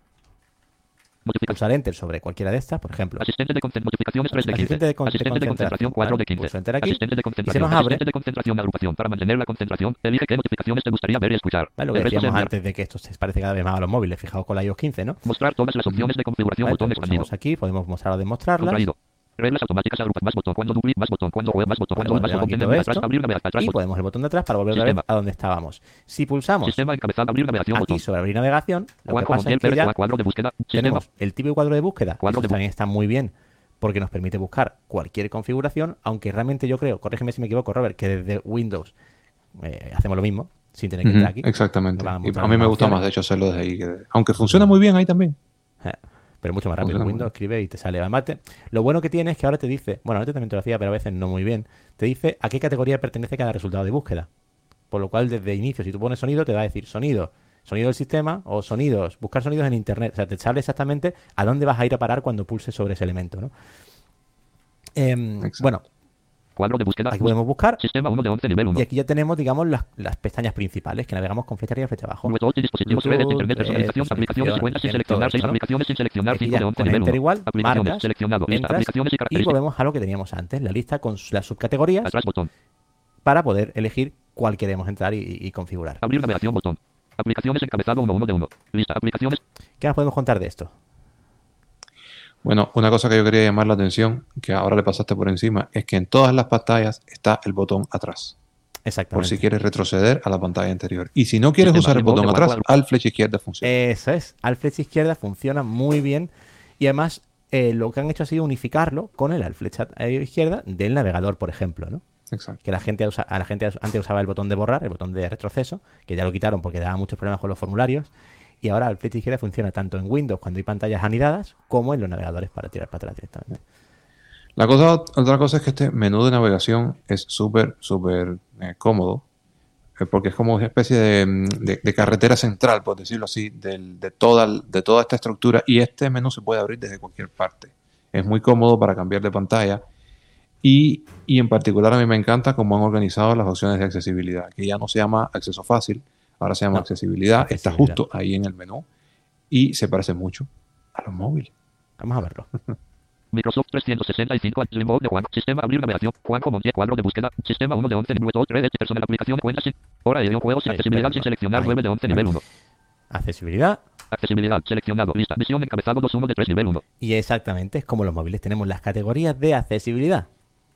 Pulsar Enter sobre cualquiera de estas, por ejemplo. Asistente de notificaciones 3 de 15. Asistente de con- Asistente de concentración 4 de 15. Pulso enter aquí, Asistente de y se concentración. nos abre. Asistente de concentración agrupación. Para mantener la concentración, elige qué notificaciones te gustaría ver y escuchar. ¿Vale? Lo que decíamos de- antes de que esto se parece cada vez más a los móviles. Fijaos con la iOS 15, ¿no? Mostrar todas las opciones de configuración. ¿Vale? Expandido. pulsamos aquí, podemos mostrar o demostrarlas. Contraído. Reglas automáticas más botón cuando dupli más botón cuando web más botón Vale, cuando vale, más aquí botón todo atrás abrir navegación atrás Y podemos el botón de atrás para volver otra vez Sistema. a donde estábamos. Si pulsamos Sistema encabezado abrir navegación aquí botón. sobre abrir navegación, lo que Juanjo pasa es Montiel que Pérez ya cuadro de búsqueda. Sistema. tenemos el típico cuadro de búsqueda. Cuadro de también está muy bien porque nos permite buscar cualquier configuración, aunque realmente yo creo, corrígeme si me equivoco, Robert, que desde Windows eh, hacemos lo mismo sin tener que entrar aquí. Exactamente. A Y mostrar a mí me gusta más, de hecho, hacerlo desde ahí. que- Aunque funciona muy bien ahí también. Pero mucho más rápido. Funciona muy Windows escribe y te sale. Además, te- lo bueno que tiene es que ahora te dice, bueno, antes también te lo hacía, pero a veces no muy bien, te dice a qué categoría pertenece cada resultado de búsqueda. Por lo cual, desde inicio, si tú pones sonido, te va a decir sonido, sonido del sistema o sonidos, buscar sonidos en internet. O sea, te sale exactamente a dónde vas a ir a parar cuando pulses sobre ese elemento, ¿no? Em, bueno, Cuadro de búsqueda. aquí podemos buscar Sistema 1 de 11 nivel 1. y aquí ya tenemos, digamos, las, las pestañas principales que navegamos con flecha arriba y flecha abajo. Bluetooth y dispositivos Bluetooth, redes, internet, eh, personalización, aplicaciones cuentas sin seleccionar, todo 6 esto, ¿no? aplicaciones sin seleccionar, Aquí 5 ya de 11 con nivel Enter 1. igual, aplicaciones, marcas, seleccionado, lista, entras aplicaciones y volvemos a lo que teníamos antes, la lista con las subcategorías Atrás botón. para poder elegir cuál queremos entrar y, y configurar. Abrir navegación botón. Aplicaciones encabezado 1 1 de 1. Lista, aplicaciones. ¿Qué nos podemos contar de esto? Bueno, una cosa que yo quería llamar la atención, que ahora le pasaste por encima, es que en todas las pantallas está el botón atrás. Por Exactamente. si quieres retroceder a la pantalla anterior. Y si no quieres usar el botón atrás, al flecha izquierda funciona. Eso es. Al flecha izquierda funciona muy bien y además eh, lo que han hecho ha sido unificarlo con el al flecha eh, izquierda del navegador, por ejemplo, ¿no? Exacto. Que la gente usa- a la gente antes usaba el botón de borrar, el botón de retroceso, que ya lo quitaron porque daba muchos problemas con los formularios. Y ahora el flecha izquierda funciona tanto en Windows cuando hay pantallas anidadas como en los navegadores para tirar para atrás directamente. La cosa, otra cosa es que este menú de navegación es súper, súper eh, cómodo, eh, porque es como una especie de, mm, carretera central, por decirlo así, de, toda, de toda esta estructura. Y este menú se puede abrir desde cualquier parte. Es muy cómodo para cambiar de pantalla. Y, y en particular a mí me encanta cómo han organizado las opciones de accesibilidad, que ya no se llama acceso fácil, ahora se llama No, accesibilidad, está accesibilidad. justo ahí en el menú y se parece mucho a los móviles. Vamos a verlo. Microsoft 365 Remote de Juan. Sistema abrir navegación. Juan Montiel cuadro de búsqueda. Sistema 1 de 11 nivel 2 3 personal aplicación cuenta sin hora de juegos Ahí, accesibilidad sin seleccionar ahí. 9 de 11 nivel 1. Accesibilidad. Accesibilidad seleccionado lista visión encabezado 2 1 de 3 nivel 1. Y exactamente es como los móviles. Tenemos las categorías de accesibilidad.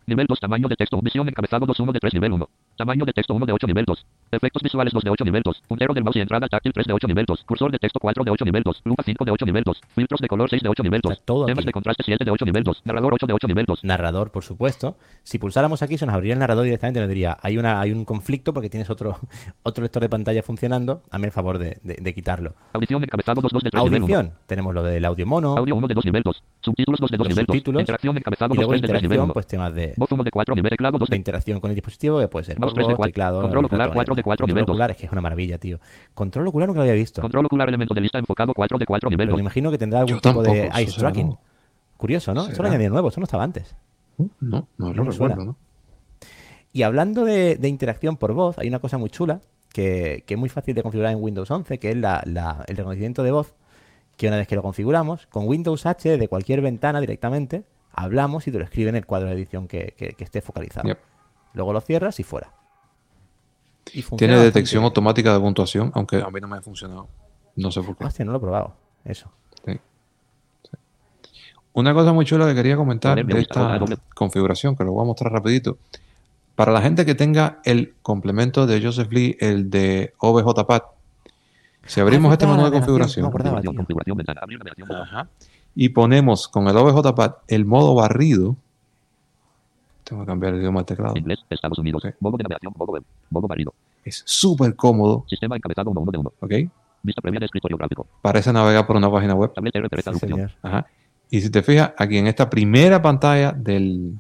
Nivel 2 tamaño de texto visión encabezado 2 1 de 3 nivel 1. Tamaño de texto 1 de 8 nivel 2. Efectos visuales 2 de 8 nivel 2. Puntero del mouse y entrada táctil 3 de 8 nivel 2. Cursor de texto 4 de 8 nivel 2. Lupa 5 de 8 nivel 2. Filtros de color 6 de 8 nivel 2. Está todo Temas aquí. de contraste 7 de 8 nivel 2. Narrador 8 de 8 nivel 2. Narrador, por supuesto. Si pulsáramos aquí, se nos abriría el narrador directamente y nos diría, hay, una, hay un conflicto porque tienes otro, otro lector de pantalla funcionando. Hazme el favor de, de- de quitarlo. Audición encabezado 2 2 de 3 nivel 1. Audición. Tenemos lo del audio mono. Audio 1 de 2 nivel 2. Subtítulos 2 de 2 Los nivel 2. subtítulos. Interacción encabezado Y 2 luego 3 de 3 nivel interacción, 1. pues temas de, Voz 1 de 4 nivel teclado 2 de de interacción con el dispositivo, que puede ser Mouse voz, 3 de 4, teclado, control ocular ratón, 4 de 4 control nivel 2. ocular, es que es una maravilla, tío. Control ocular nunca lo había visto. Control ocular elemento de lista enfocado 4 de 4 nivel Pero 2. me imagino que tendrá algún Yo tipo de tampoco, eye será tracking. nuevo. Curioso, ¿no? Eso lo añadido nuevo, eso no estaba antes. Uh, No, no No lo recuerdo. ¿no? Y hablando de, de interacción por voz, hay una cosa muy chula que, que es muy fácil de configurar en Windows 11, que es la- la- el reconocimiento de voz, que una vez que lo configuramos, con Windows H de cualquier ventana directamente, hablamos y te lo escribe en el cuadro de edición que, que- que esté focalizado. Yep. Luego lo cierras y fuera. Y Tiene detección automática de puntuación, aunque a mí no me ha funcionado. No sé por qué. Hostia, no lo he probado. Eso. Sí. Sí. Una cosa muy chula que quería comentar de gusta, esta configuración, que lo voy a mostrar rapidito. Para la gente que tenga el complemento de Joseph Lee, el de OBJPAD, si abrimos Ah, este verdad, menú de configuración. Ajá. y ponemos con el OBJPAD el modo barrido, tengo que cambiar el idioma del teclado, Inglés, Estados Unidos. Ok. Modo de navegación, modo web. Modo barrido. es súper cómodo, Sistema encabezado 1 1 de 1. ¿ok? Vista previa de escritorio gráfico. Parece navegar por una página web. Sí. Ajá. Y si te fijas, aquí en esta primera pantalla del.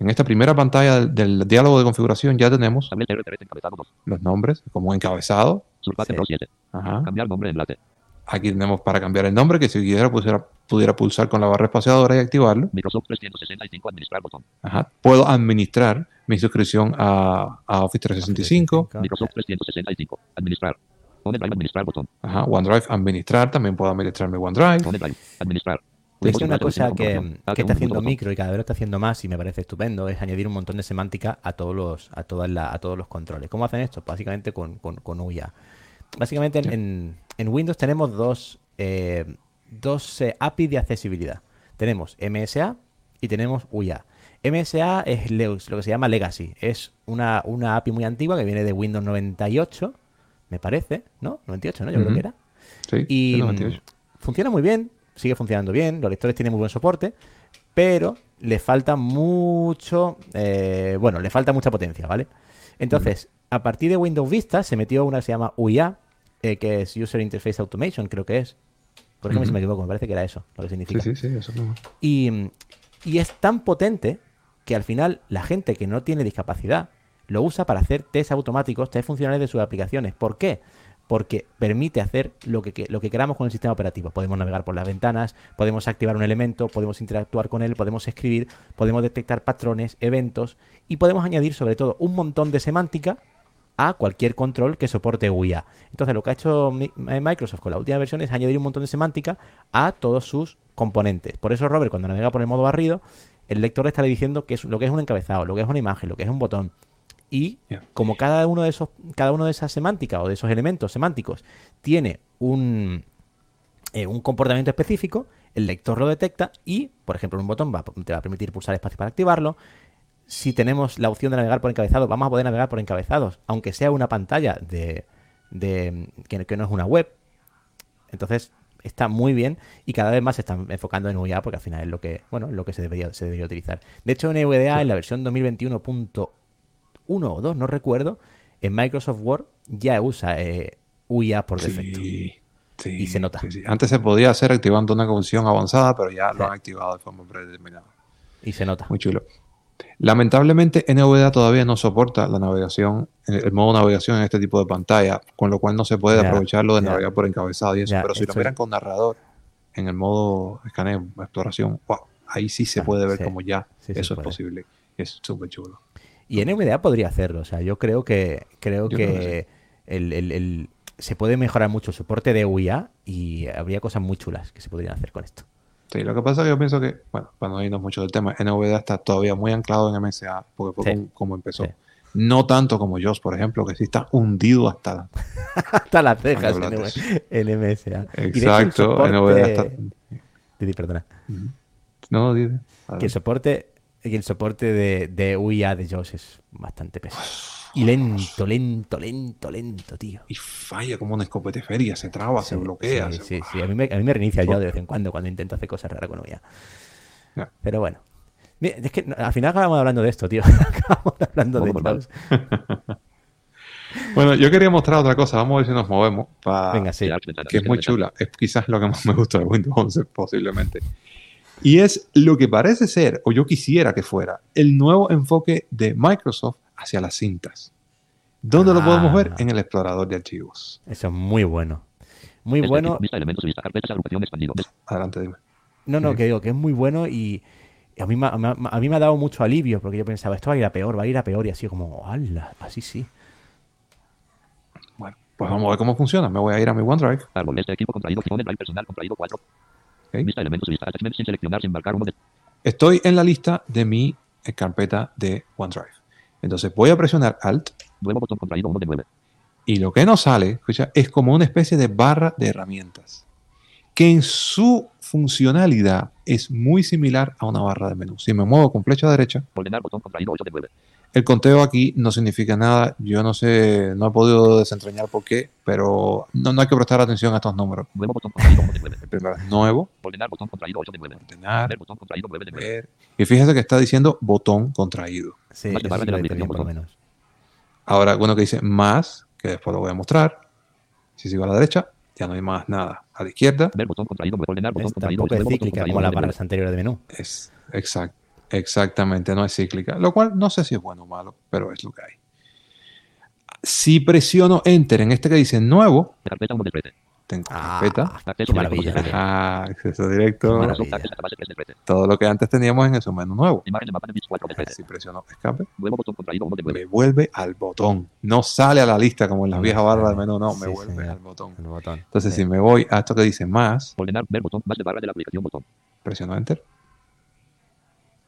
En esta primera pantalla del, del diálogo de configuración ya tenemos Tableta RP encabezado 2. los nombres como encabezado. Surfate Sí. Pro 7. Ajá. Cambiar nombre enlace. Aquí tenemos para cambiar el nombre, que si quisiera pusiera- pudiera pulsar con la barra espaciadora y activarlo. Microsoft 365 administrar botón. Ajá. Puedo administrar mi suscripción a, a Office 365. Microsoft 365. Administrar. OneDrive administrar botón. Ajá. OneDrive administrar. También puedo administrar mi OneDrive. OneDrive. Administrar. Es una cosa que, que Ataque, está haciendo micro y cada vez lo está haciendo más y me parece estupendo es añadir un montón de semántica a todos los a todas la- a todos los controles. ¿Cómo hacen esto? Básicamente con, con, con UIA. Básicamente en, en- en Windows tenemos dos, eh, dos eh, API de accesibilidad. Tenemos MSA y tenemos UIA. MSA es lo que se llama Legacy. Es una, una API muy antigua que viene de Windows 98, me parece, ¿no? 98, ¿no? Yo creo que era. Sí, Y mm, 98. funciona muy bien, sigue funcionando bien, los lectores tienen muy buen soporte, pero le falta mucho, eh, bueno, le falta mucha potencia, ¿vale? Entonces, a partir de Windows Vista se metió una que se llama UIA, eh, que es User Interface Automation, creo que es. Por ejemplo, si me equivoco, me parece que era eso lo que Sí, significa. sí, sí, eso no. Y, y es tan potente que al final la gente que no tiene discapacidad lo usa para hacer test automáticos, test funcionales de sus aplicaciones. ¿Por qué? Porque permite hacer lo que- lo que queramos con el sistema operativo. Podemos navegar por las ventanas, podemos activar un elemento, podemos interactuar con él, podemos escribir, podemos detectar patrones, eventos y podemos añadir sobre todo un montón de semántica a cualquier control que soporte UIA. Entonces, lo que ha hecho eh, Microsoft con la última versión es añadir un montón de semántica a todos sus componentes. Por eso, Robert, cuando navega por el modo barrido, el lector le estará diciendo que es lo que es un encabezado, lo que es una imagen, lo que es un botón. Y como cada uno de esos, cada uno de esas semánticas o de esos elementos semánticos tiene un, eh, un comportamiento específico, el lector lo detecta y, por ejemplo, un botón va, te va a permitir pulsar espacio para activarlo. Si tenemos la opción de navegar por encabezado, vamos a poder navegar por encabezados, aunque sea una pantalla de, de que, que no es una web. Entonces está muy bien y cada vez más se están enfocando en UIA porque al final es lo que bueno lo que se debería se debería utilizar. De hecho, en EUDA en la versión 2021.1 o 2, no recuerdo, en Microsoft Word ya usa eh, UIA por defecto. Sí, sí, Y se nota. Antes se podía hacer activando una conversión avanzada, pero ya lo han activado de forma predeterminada. Y se nota. Muy chulo. Lamentablemente, NVDA todavía no soporta la navegación, el modo navegación en este tipo de pantalla, con lo cual no se puede Ya, aprovecharlo de navegar por encabezado y eso. Pero si lo miran con narrador en el modo escaneo, exploración, wow, ahí sí se Ah, puede ver sí. como ya Sí eso es puede. posible. Es súper chulo. Y NVDA podría hacerlo. O sea, yo creo que creo Yo que, creo que el, el- el- se puede mejorar mucho el soporte de UIA y habría cosas muy chulas que se podrían hacer con esto. Sí, lo que pasa es que yo pienso que, bueno, para no irnos mucho del tema, NVDA está todavía muy anclado en MSA, porque fue Sí. como, como empezó. Sí. No tanto como JOS, por ejemplo, que sí está hundido hasta la... Hasta las cejas en, MSA. Exacto, soporte- NVDA está... Didi, perdona. No, dice. Que el soporte, el soporte de, de UIA de JOS es bastante pesado. Y lento, lento, lento, lento, tío. Y falla como una escopete feria, se traba, se bloquea. Sí, se- sí, sí. A mí me, a mí me reinicia yo de vez en cuando cuando intento hacer cosas raras con. Ya. Pero bueno. Es que al final acabamos hablando de esto, tío. acabamos hablando de. JOS. Bueno, yo quería mostrar otra cosa, vamos a ver si nos movemos. para Venga, sí. Que es muy chula. Es quizás lo que más me gusta de Windows 11, posiblemente. Y es lo que parece ser, o yo quisiera que fuera, el nuevo enfoque de Microsoft hacia las cintas. ¿Dónde lo podemos ver? Ah. En el explorador de archivos. Eso es muy bueno. Muy Este bueno. Vista elementos, vista carpetas, agrupación expandido. Adelante, dime. No, no, Sí. que digo que es muy bueno y a mí, me ha- me ha- a mí me ha dado mucho alivio porque yo pensaba, esto va a ir a peor, va a ir a peor y así como, ¡hala! Así sí. Bueno, pues vamos a ver cómo funciona. Me voy a ir a mi OneDrive. Árbol, este equipo contraído, Phone Drive personal contraído 4. Ok. Vista elementos, vista sin seleccionar, sin marcar uno de Estoy en la lista de mi carpeta de OneDrive. Entonces voy a presionar Alt nuevo botón contraído 1 de 9. y lo que nos sale, escucha, es como una especie de barra de herramientas, que en su funcionalidad es muy similar a una barra de menú. Si me muevo con flecha derecha, Ordenar botón contraído 8 de 9. El conteo aquí no significa nada. Yo no sé, no he podido desentrañar por qué, pero no, no hay que prestar atención a estos números. Nuevo botón contraído 1 de 9. El primero es nuevo, Ordenar botón contraído 8 de 9. ordenar, Ver botón contraído 9 de 9. ver. Y fíjese que está diciendo botón contraído. Sí, Más de la aplicación, por lo menos. Ahora, bueno, que dice más, que después lo voy a mostrar. Si sigo a la derecha, ya no hay más nada. A la izquierda, Ver botón contraído 9. Ordenar botón Es contraído tampoco 8. es cíclica como las 9 de 9. barras anteriores de menú. Es exact, exactamente, no es cíclica, lo cual no sé si es bueno o malo, pero es lo que hay. Si presiono Enter en este que dice nuevo, Carpeta 1 de 13. tengo Ah, carpeta. Qué maravilla. Ah, acceso directo. maravilla. Microsoft Access database 3 de 13. Todo lo que antes teníamos en el submenú nuevo. Imagen de mapa de bits 4 de 13. Si presiono escape, Nuevo botón contraído 1 de 9. me vuelve al botón. No sale a la lista como en las viejas barras de sale. menú, no, me Sí, vuelve señor. al botón. El botón. Entonces, Sí. si me voy a esto que dice más, Ordenar, ver botón, más de barra de la aplicación, botón. presiono Enter.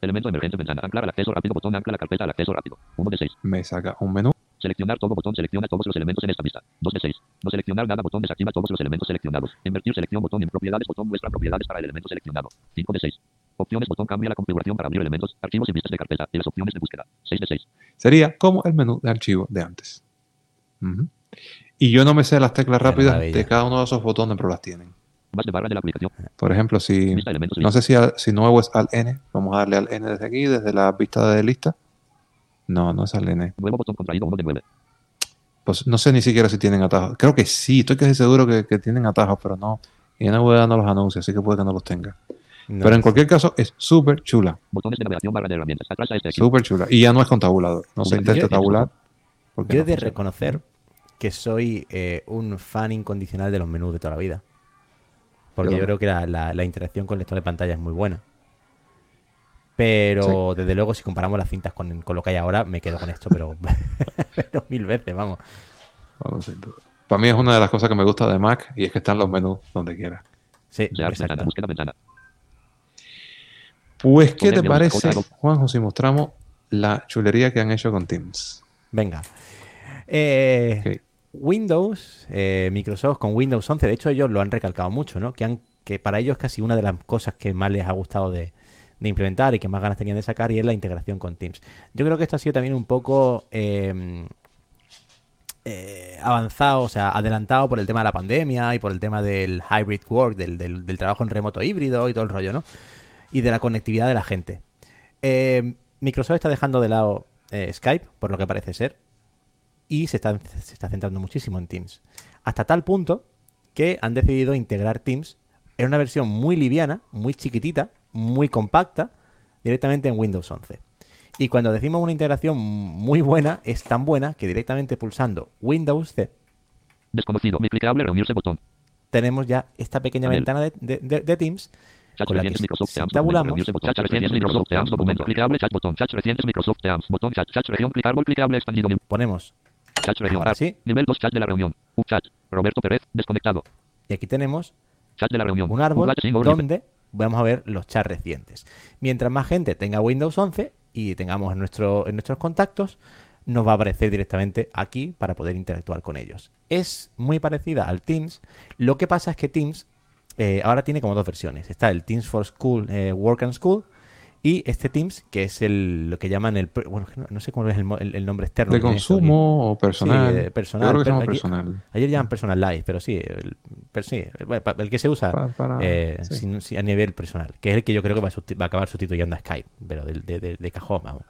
Elemento emergente, ventana. Anclar al acceso rápido, botón. Ancla la carpeta al acceso rápido. 1 de 6. Me saca un menú. Seleccionar todo botón. Selecciona todos los elementos en esta vista. 2 de 6. No seleccionar nada botón. Desactiva todos los elementos seleccionados. Invertir selección botón en propiedades botón. Muestra propiedades para el elemento seleccionado. 5 de 6. Opciones botón. Cambia la configuración para abrir elementos, archivos y vistas de carpeta. Y las opciones de búsqueda. 6 de 6. Sería como el menú de archivo de antes. Y yo no me sé las teclas rápidas de cada uno de esos botones, pero las tienen. Más de barra de la aplicación. Por ejemplo, si no sé si, al- si nuevo es al N, vamos a darle al N desde aquí, desde la vista de lista. No, no es al N. Nuevo botón contraído 1 de 9. Pues no sé ni siquiera si tienen atajos. Creo que sí, estoy casi seguro que, que tienen atajos, pero no. Y NVDA no los anuncia, así que puede que no los tenga. No pero en cualquier caso, es súper chula. Botones de navegación barra de herramientas. Atrás a este. Súper chula. Y ya no es con tabulador. No se intenta tabular. Yo he no de funciona. reconocer que soy eh, un fan incondicional de los menús de toda la vida. Porque Yo yo creo que la, la- la interacción con el lector de pantalla es muy buena. Pero desde luego, si comparamos las cintas con, con lo que hay ahora, me quedo con esto, pero, pero mil veces, vamos. Vamos, sin duda. Para mí es una de las cosas que me gusta de Mac y es que están los menús donde quiera. Sí, De Arch, ventana. ventana. Pues, ¿qué te Ponerle parece. Juanjo, si mostramos la chulería que han hecho con Teams? Venga. Eh, Ok. Windows, eh, Microsoft con Windows 11, de hecho ellos lo han recalcado mucho, ¿no? Que, han, que para ellos casi una de las cosas que más les ha gustado de, implementar y que más ganas tenían de sacar y es la integración con Teams. Yo creo que esto ha sido también un poco eh, eh, avanzado, o sea, adelantado por el tema de la pandemia y por el tema del hybrid work, del, trabajo en remoto híbrido y todo el rollo, ¿no? Y de la conectividad de la gente. Eh, Microsoft está dejando de lado eh, Skype, por lo que parece ser, y se está, se está centrando muchísimo en Teams. Hasta tal punto que han decidido integrar Teams en una versión muy liviana, muy chiquitita, muy compacta, directamente en Windows 11. Y cuando decimos una integración muy buena, es tan buena que directamente pulsando Windows C Desconocido. Mi clicable reunirse botón. tenemos ya esta pequeña ventana de, de- de- de Teams Chat con la que recientes Microsoft si Teams. tabulamos, botón. Chat recientes Microsoft Teams. Documento. Clicable. Chat botón. Chat recientes Microsoft Teams. Botón. Chat. Chat región. Clicable. Clicable. Expandido. ponemos Chat región. Ahora sí. Nivel 2. Chat de la reunión. Un chat. Roberto Pérez. Desconectado. y aquí tenemos Chat de la reunión. un árbol donde vamos a ver los chats recientes. Mientras más gente tenga Windows 11 y tengamos en, nuestro, en nuestros contactos, nos va a aparecer directamente aquí para poder interactuar con ellos. Es muy parecida al Teams. Lo que pasa es que Teams eh, ahora tiene como dos versiones. Está el Teams for School, eh, Work and School, y este Teams, que es el, lo que llaman el... Bueno, no, no sé cómo es el, el- el nombre externo. De consumo o personal. Sí, personal, creo que aquí- personal. Ayer llaman personal live, pero sí, el, pero sí, el, que se usa Pa- para- eh, sí. sin- sin- a nivel personal, que es el que yo creo que va a, va a acabar sustituyendo a Skype, pero de, de- de- de cajón, vamos.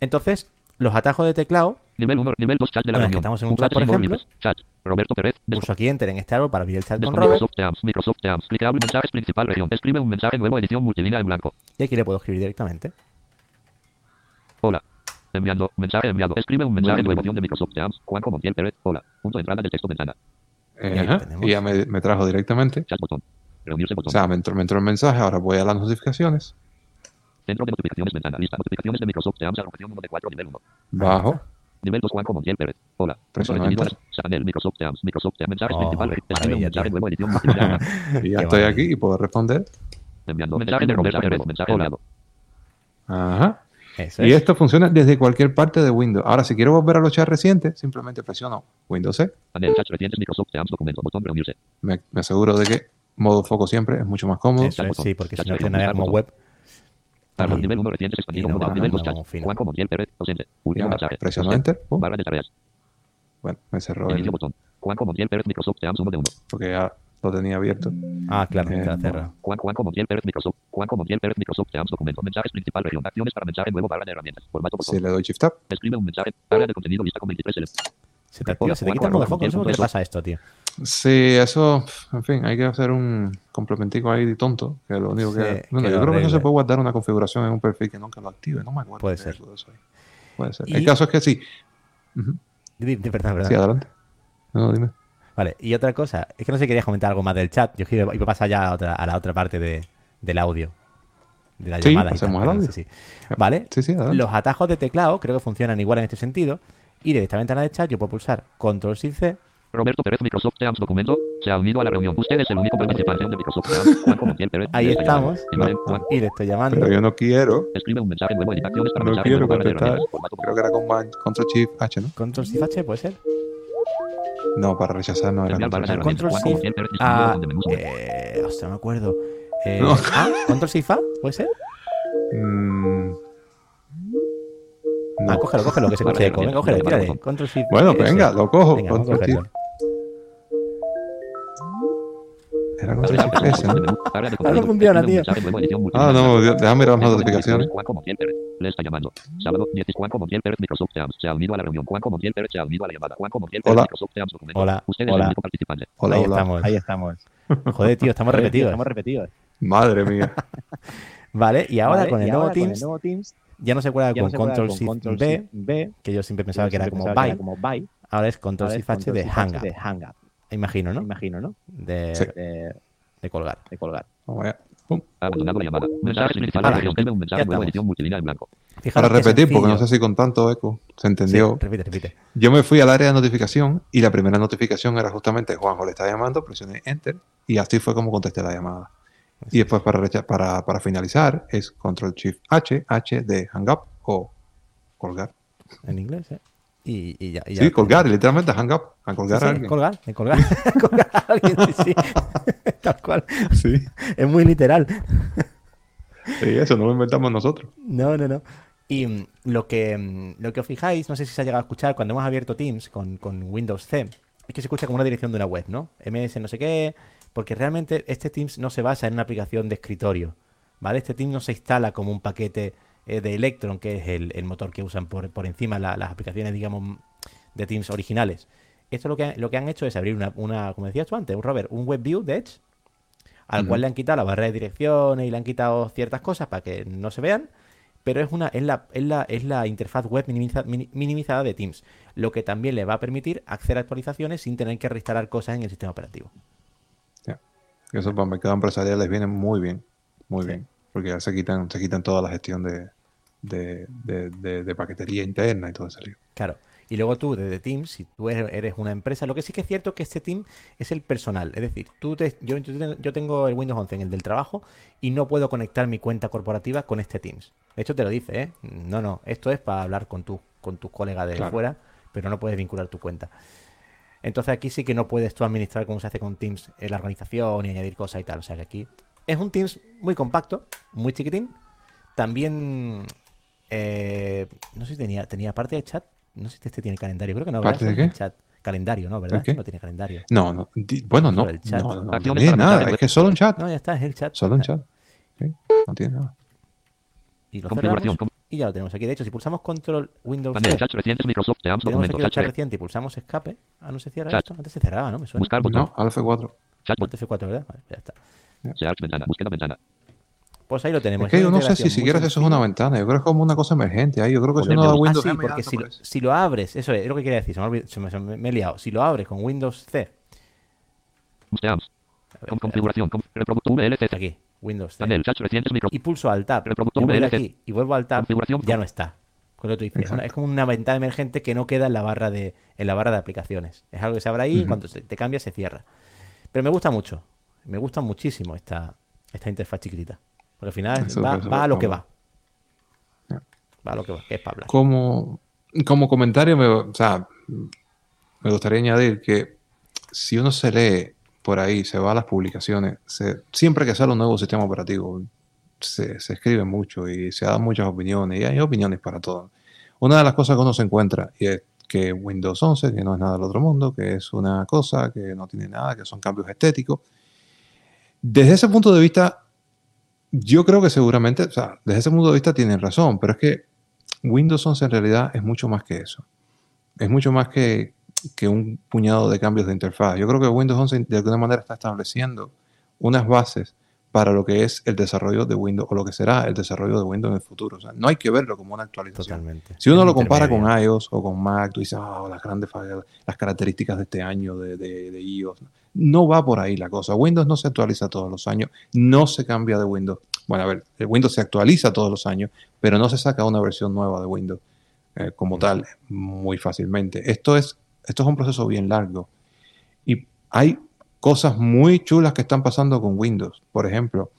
Entonces, los atajos de teclado, Nivel 1. Nivel 2. Chat de la Bueno, es que reunión. estamos en un chat, por ejemplo. Chat. Roberto Pérez. pulso aquí enter en este árbol para abrir el chat con. Robert, Microsoft Teams. Microsoft Teams. Clicable. Mensajes principal región. Escribe un mensaje nuevo. Edición multilínea en blanco. y aquí le puedo escribir directamente. Hola. Enviando. Mensaje enviado. Escribe un mensaje nuevo. Edición de Microsoft Teams. Juanjo Montiel Pérez. Hola. Punto de entrada del texto ventana. Eh, ajá, y ya me, me trajo directamente. Chat botón. Reunirse O botón. sea, me entró, me entró el mensaje, ahora voy a las notificaciones. Centro de notificaciones ventana. Lista. Notificaciones de Microsoft Teams. Agrupación 1 de 4. Nivel 1. Bajo. Nivel 2. Juanjo Montiel Pérez. Hola. Enter. Panel. Microsoft Teams. Microsoft Teams. Mensajes Oh, principal. Escribe un maravilla, mensaje nuevo. Edición. Y ya estoy maravilla. aquí y puedo responder. Enviando. Mensaje de Roberto Pérez. Mensaje enviado. Ajá. Eso Y es. esto funciona desde cualquier parte de Windows. Ahora, si quiero volver a los chats recientes, simplemente presiono Windows C. Panel. Chat recientes Microsoft Teams. Documento. Botón. Reunirse. Me, me aseguro de que modo foco siempre es mucho más cómodo. Eso es, sí, porque si no navega chat como web. Y- nivel 1 recientes expandido y no uno, va- nivel no 2 chat. vamos fino. Juanjo Montiel Pérez, ausente. Y Último ahora mensaje. presiono Ausente. Enter. pum. Barra de tareas. Bueno, me cerró el, botón. Montiel Pérez, Microsoft Teams 1 de 1. porque ya lo tenía abierto. Ah, claro, Eh, te la cerra. Juan, Juanjo Montiel Pérez, Microsoft. Montiel Pérez, Microsoft Teams documento. Mensajes principal región. Acciones para mensaje nuevo barra de herramientas. Formato botón. Si le doy Shift Tab, Escribe un mensaje. Área de contenido lista con 23 elementos. Se te activa, se te quita el modo foco. No sé por qué pasa esto, tío. Sí, eso, en fin, hay que hacer un complementico ahí de tonto, que lo único Sí, que... Bueno, yo creo que eso se puede guardar una configuración en un perfil que nunca lo active, no me acuerdo. Puede de ser. algo de eso ahí. Puede ser. Y- El caso es que sí. Di- di- Perdón, perdón. Sí, adelante. No, dime. Vale, y otra cosa, es que no sé si querías comentar algo más del chat. Yo que iba a pasar ya a, otra, a la otra parte de, del audio. De la Sí, llamada. pasemos tal, al audio. sí, sí. Vale, Sí, sí, adelante. los atajos de teclado creo que funcionan igual en este sentido. Y de esta ventana de chat yo puedo pulsar Control Shift C. Roberto Pérez, Microsoft Teams documento. Se ha unido a la reunión. Usted es el único participante de Microsoft Teams. Juanjo Montiel Pérez. Ahí estamos. Juan. Y le estoy llamando. Pero yo no quiero, Escribe un mensaje nuevo. Editaciones para no mensaje quiero contestar. Creo que era con Man- Control Shift H, ¿no? Control Shift H, ¿puede ser? No, para rechazar no era Control. Control Shift Ah, eh, hostia, no me acuerdo. Eh, No. ah, Control Shift A, ¿puede ser? Mm, Ah, no. cógelo, cógelo, que se escuche eco. Venga, cógelo, tírale. Control Shift Bueno, venga, lo cojo. Venga, Control Era Ah, funciona, tío. Ah, no, déjame mirar las notificaciones. Juanjo Montiel Pérez. Le está llamando. Sábado 10. Juanjo Montiel Pérez, Microsoft Teams. Se ha unido a la reunión. Juanjo Montiel Pérez se ha unido a la llamada. Juanjo Montiel Pérez, Hola. Microsoft Teams documento. Hola. Usted es el Hola. único participante. Hola, Ahí hola. estamos. Ahí estamos. Joder, tío, estamos repetidos. Estamos repetidos. Madre mía. Vale, y ahora Vale, con el y nuevo ahora con Teams el nuevo Teams ya no se cuelga ya con no cuelga Control con Shift Control B, B, que yo siempre pensaba que era como pensaba que Bye. era como Bye. Ahora es Control Shift H de Shift Imagino, ¿no? imagino, ¿no? De, Sí. De, de colgar. de colgar. Pum. Blanco. Para repetir, porque no sé si con tanto eco se Sí, entendió. repite, repite. Yo me fui al área de notificación y la primera notificación era justamente Juanjo le está llamando, presioné Enter y así fue como contesté la llamada. Y después para, para, para finalizar es Control Shift H, H de Hang Up o colgar. En inglés, ¿eh? Y, y ya, y Sí, ya- colgar, literalmente Hang Up, a colgar Sí, a sí, alguien. colgar, de colgar, colgar a alguien, sí, sí. Tal cual. Sí, Es muy literal. sí, eso no lo inventamos nosotros. No, no, no. Y mm, lo que, mm, lo que os fijáis, no sé si se ha llegado a escuchar cuando hemos abierto Teams con, con Windows C, es que se escucha como una dirección de una web, ¿no? MS no sé qué, porque realmente este Teams no se basa en una aplicación de escritorio, ¿vale? Este Teams no se instala como un paquete eh, de Electron, que es el, el motor que usan por, por encima la- las aplicaciones, digamos, de Teams originales. Esto lo que, lo que han hecho es abrir una, una, como decías tú antes, un Robert, un web view de Edge, al cual le han quitado la barra de direcciones y le han quitado ciertas cosas para que no se vean, pero es una es la, es la, es la interfaz web minimiza- mini- minimizada de Teams, lo que también le va a permitir acceder a actualizaciones sin tener que reinstalar cosas en el sistema operativo. Eso para el mercado empresarial les viene muy bien. muy bien. Porque ya se quitan, se quitan toda la gestión de, de, de- de- de paquetería interna y todo ese lío. Claro. Y luego tú, desde Teams, si tú eres una empresa, lo que sí que es cierto es que este team es el personal. Es decir, tú te- yo, yo tengo- el Windows 11 en el del trabajo y no puedo conectar mi cuenta corporativa con este Teams. Hecho, te lo dice, ¿eh? No, no, esto es para hablar con, tu, con tus colegas de Claro. fuera, pero no puedes vincular tu cuenta. Entonces aquí sí que no puedes tú administrar como se hace con Teams en la organización y añadir cosas y tal. O sea que aquí es un Teams muy compacto, muy chiquitín. También, eh, no sé si tenía, tenía parte de chat. No sé si este tiene calendario. Creo que no. ¿verdad? ¿Parte de qué? Chat. Calendario, ¿no? ¿Verdad? ¿El? No tiene calendario. No, no, bueno, no, el chat. no, no, no Acciones tiene nada, es que solo un chat, No, ya está, es el chat. solo un chat. Sí, no tiene nada. Y lo Configuración. cerramos y ya lo tenemos aquí. De hecho, si pulsamos control Windows Panel, C, chats recientes, Microsoft, Teams, tenemos aquí documentos, el chat, reciente y pulsamos escape. Ah, no se cierra Chat. esto. Antes se cerraba, ¿no? Me suena. buscar botón, No, al F4. chat, bot, Alt F4, ¿verdad? Vale, ya está. search, ventana, búsqueda, ventana. Pues ahí lo tenemos. Es que yo no sé si siquiera eso es una ventana, yo creo que es como una cosa emergente ahí, yo creo que si uno da. Windows Ah, sí, porque te si lo, aparece. si lo abres, eso es, es lo que quería decir, se me, se me- se me- me he liado. Si lo abres con Windows C, con configuración, con reproductor VLC, aquí, Windows C, panel, chats recientes, Microsoft, y pulso al tab, Reproductor VLC. aquí y vuelvo al tab, Configuración. ya no está. Con lo que tú dices, es, como una ventana emergente que no queda en la barra de, en la barra de aplicaciones. Es algo que se abre ahí y cuando te cambia se cierra. Pero me gusta mucho, me gusta muchísimo esta, esta interfaz chiquitita. Porque al final Eso- va, eso va a lo que va. Va a lo que va, que es para hablar. Como, como comentario, me, o sea, me gustaría añadir que si uno se lee por ahí, se va a las publicaciones, se- siempre que sale un nuevo sistema operativo, se, se escribe mucho y se dan muchas opiniones y hay opiniones para todo. Una de las cosas que uno se encuentra y es que Windows 11, que no es nada del otro mundo, que es una cosa que no tiene nada, que son cambios estéticos. Desde ese punto de vista, yo creo que seguramente, o sea, desde ese punto de vista tienen razón, pero es que Windows 11 en realidad es mucho más que eso. Es mucho más que, que un puñado de cambios de interfaz. Yo creo que Windows 11 de alguna manera está estableciendo unas bases para lo que es el desarrollo de Windows o lo que será el desarrollo de Windows en el futuro. O sea, no hay que verlo como una actualización. Totalmente. Si uno Es lo compara con iOS o con Mac, tú dices, "Ah, las grandes las características de este año de, de- de iOS. No va por ahí la cosa. Windows no se actualiza todos los años, no se cambia de Windows. Bueno, a ver, el Windows se actualiza todos los años, pero no se saca una versión nueva de Windows eh, como tal muy fácilmente. Esto es, esto es un proceso bien largo. Y hay cosas muy chulas que están pasando con Windows. Por ejemplo,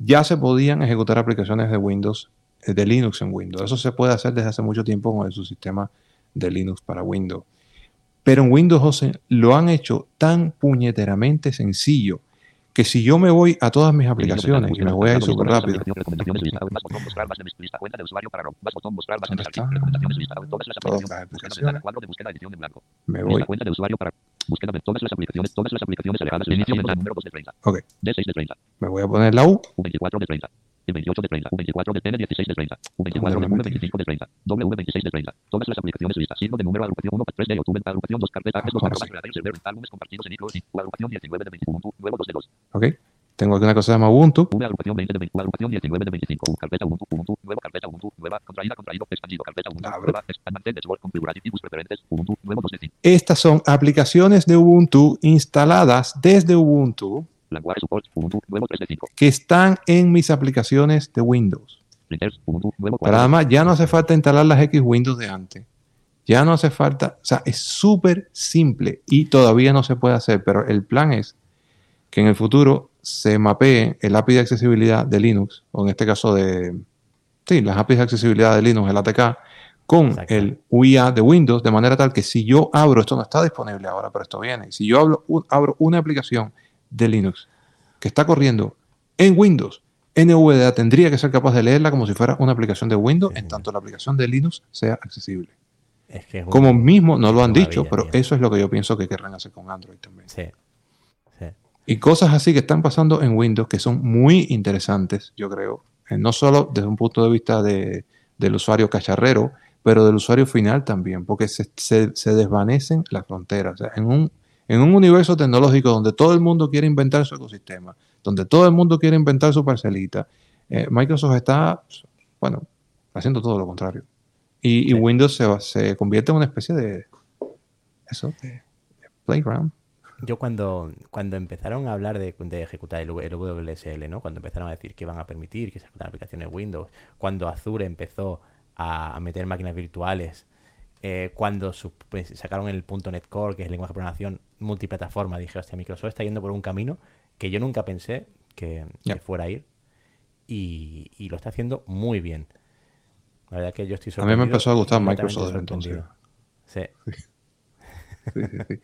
ya se podían ejecutar aplicaciones de Windows, eh, de Linux en Windows. Eso se puede hacer desde hace mucho tiempo con el subsistema de Linux para Windows. Pero en Windows 11 lo han hecho tan puñeteramente sencillo que si yo me voy a todas mis aplicaciones y me voy a ir súper rápido, me voy. Búsqueda de todas las aplicaciones. Todas las aplicaciones alejadas. Inicio ventana número 2 de 30. Ok, D6 de 30. me voy a poner la U. U24 de 30. E28 de 30. U24 de TN 16 de 30. U24 de V25 de 30. W26 de 30. Todas las aplicaciones listas. Signo de número agrupación 1 3 de YouTube. Agrupación 2 carpeta. Ah, Dos ¿cómo arroba así? creador, server, álbumes compartidos en iCloud. Agrupación 19 de 21. Nuevo 2 de 2. Ok, tengo aquí una cosa que se llama Ubuntu. V agrupación 20 de 20, agrupación 19 de 25, U, carpeta Ubuntu, Ubuntu, nueva carpeta Ubuntu, nueva, contraída, contraído, expandido, carpeta Ubuntu, Abre. nueva, expandante, dashboard, configurar activos preferentes, Ubuntu, nuevo 2 de 5, Estas son aplicaciones de Ubuntu instaladas desde Ubuntu Language support, Ubuntu, nuevo 3 de 5, que están en mis aplicaciones de Windows. printers, Ubuntu, nuevo Pero 4, además ya no hace falta instalar las X Windows de antes. Ya no hace falta, o sea, es súper simple y todavía no se puede hacer, pero el plan es que en el futuro se mapee el API de accesibilidad de Linux, o en este caso de, sí, las APIs de accesibilidad de Linux, el ATK, con Exacto. el UIA de Windows, de manera tal que si yo abro, esto no está disponible ahora, pero esto viene, si yo abro, un- abro una aplicación de Linux que está corriendo en Windows, NVDA tendría que ser capaz de leerla como si fuera una aplicación de Windows, Sí, en tanto la aplicación de Linux sea accesible. Es que es un- Como mismo no lo han dicho, pero eso es lo que yo pienso que querrán hacer con Android también. Sí. Y cosas así que están pasando en Windows que son muy interesantes, yo creo. Eh, no solo desde un punto de vista de- del usuario cacharrero, pero del usuario final también, porque se, se- se desvanecen las fronteras. O sea, en, un, en un universo tecnológico donde todo el mundo quiere inventar su ecosistema, donde todo el mundo quiere inventar su parcelita, eh, Microsoft está, bueno, haciendo todo lo contrario. Y. Windows se, va- se convierte en una especie de, eso, de playground. Yo cuando, cuando empezaron a hablar de, de ejecutar el, el WSL, ¿no? Cuando empezaron a decir que iban a permitir que se ejecutaran aplicaciones Windows, cuando Azure empezó a, a meter máquinas virtuales, eh, cuando su- pues, sacaron el .NET Core, que es el lenguaje de programación multiplataforma, dije, hostia, Microsoft está yendo por un camino que yo nunca pensé que, fuera a ir y, y lo está haciendo muy bien. La verdad que yo estoy A mí sorprendido. me empezó a gustar Microsoft desde entonces. sorprendido. Sí. Sí, sí, sí.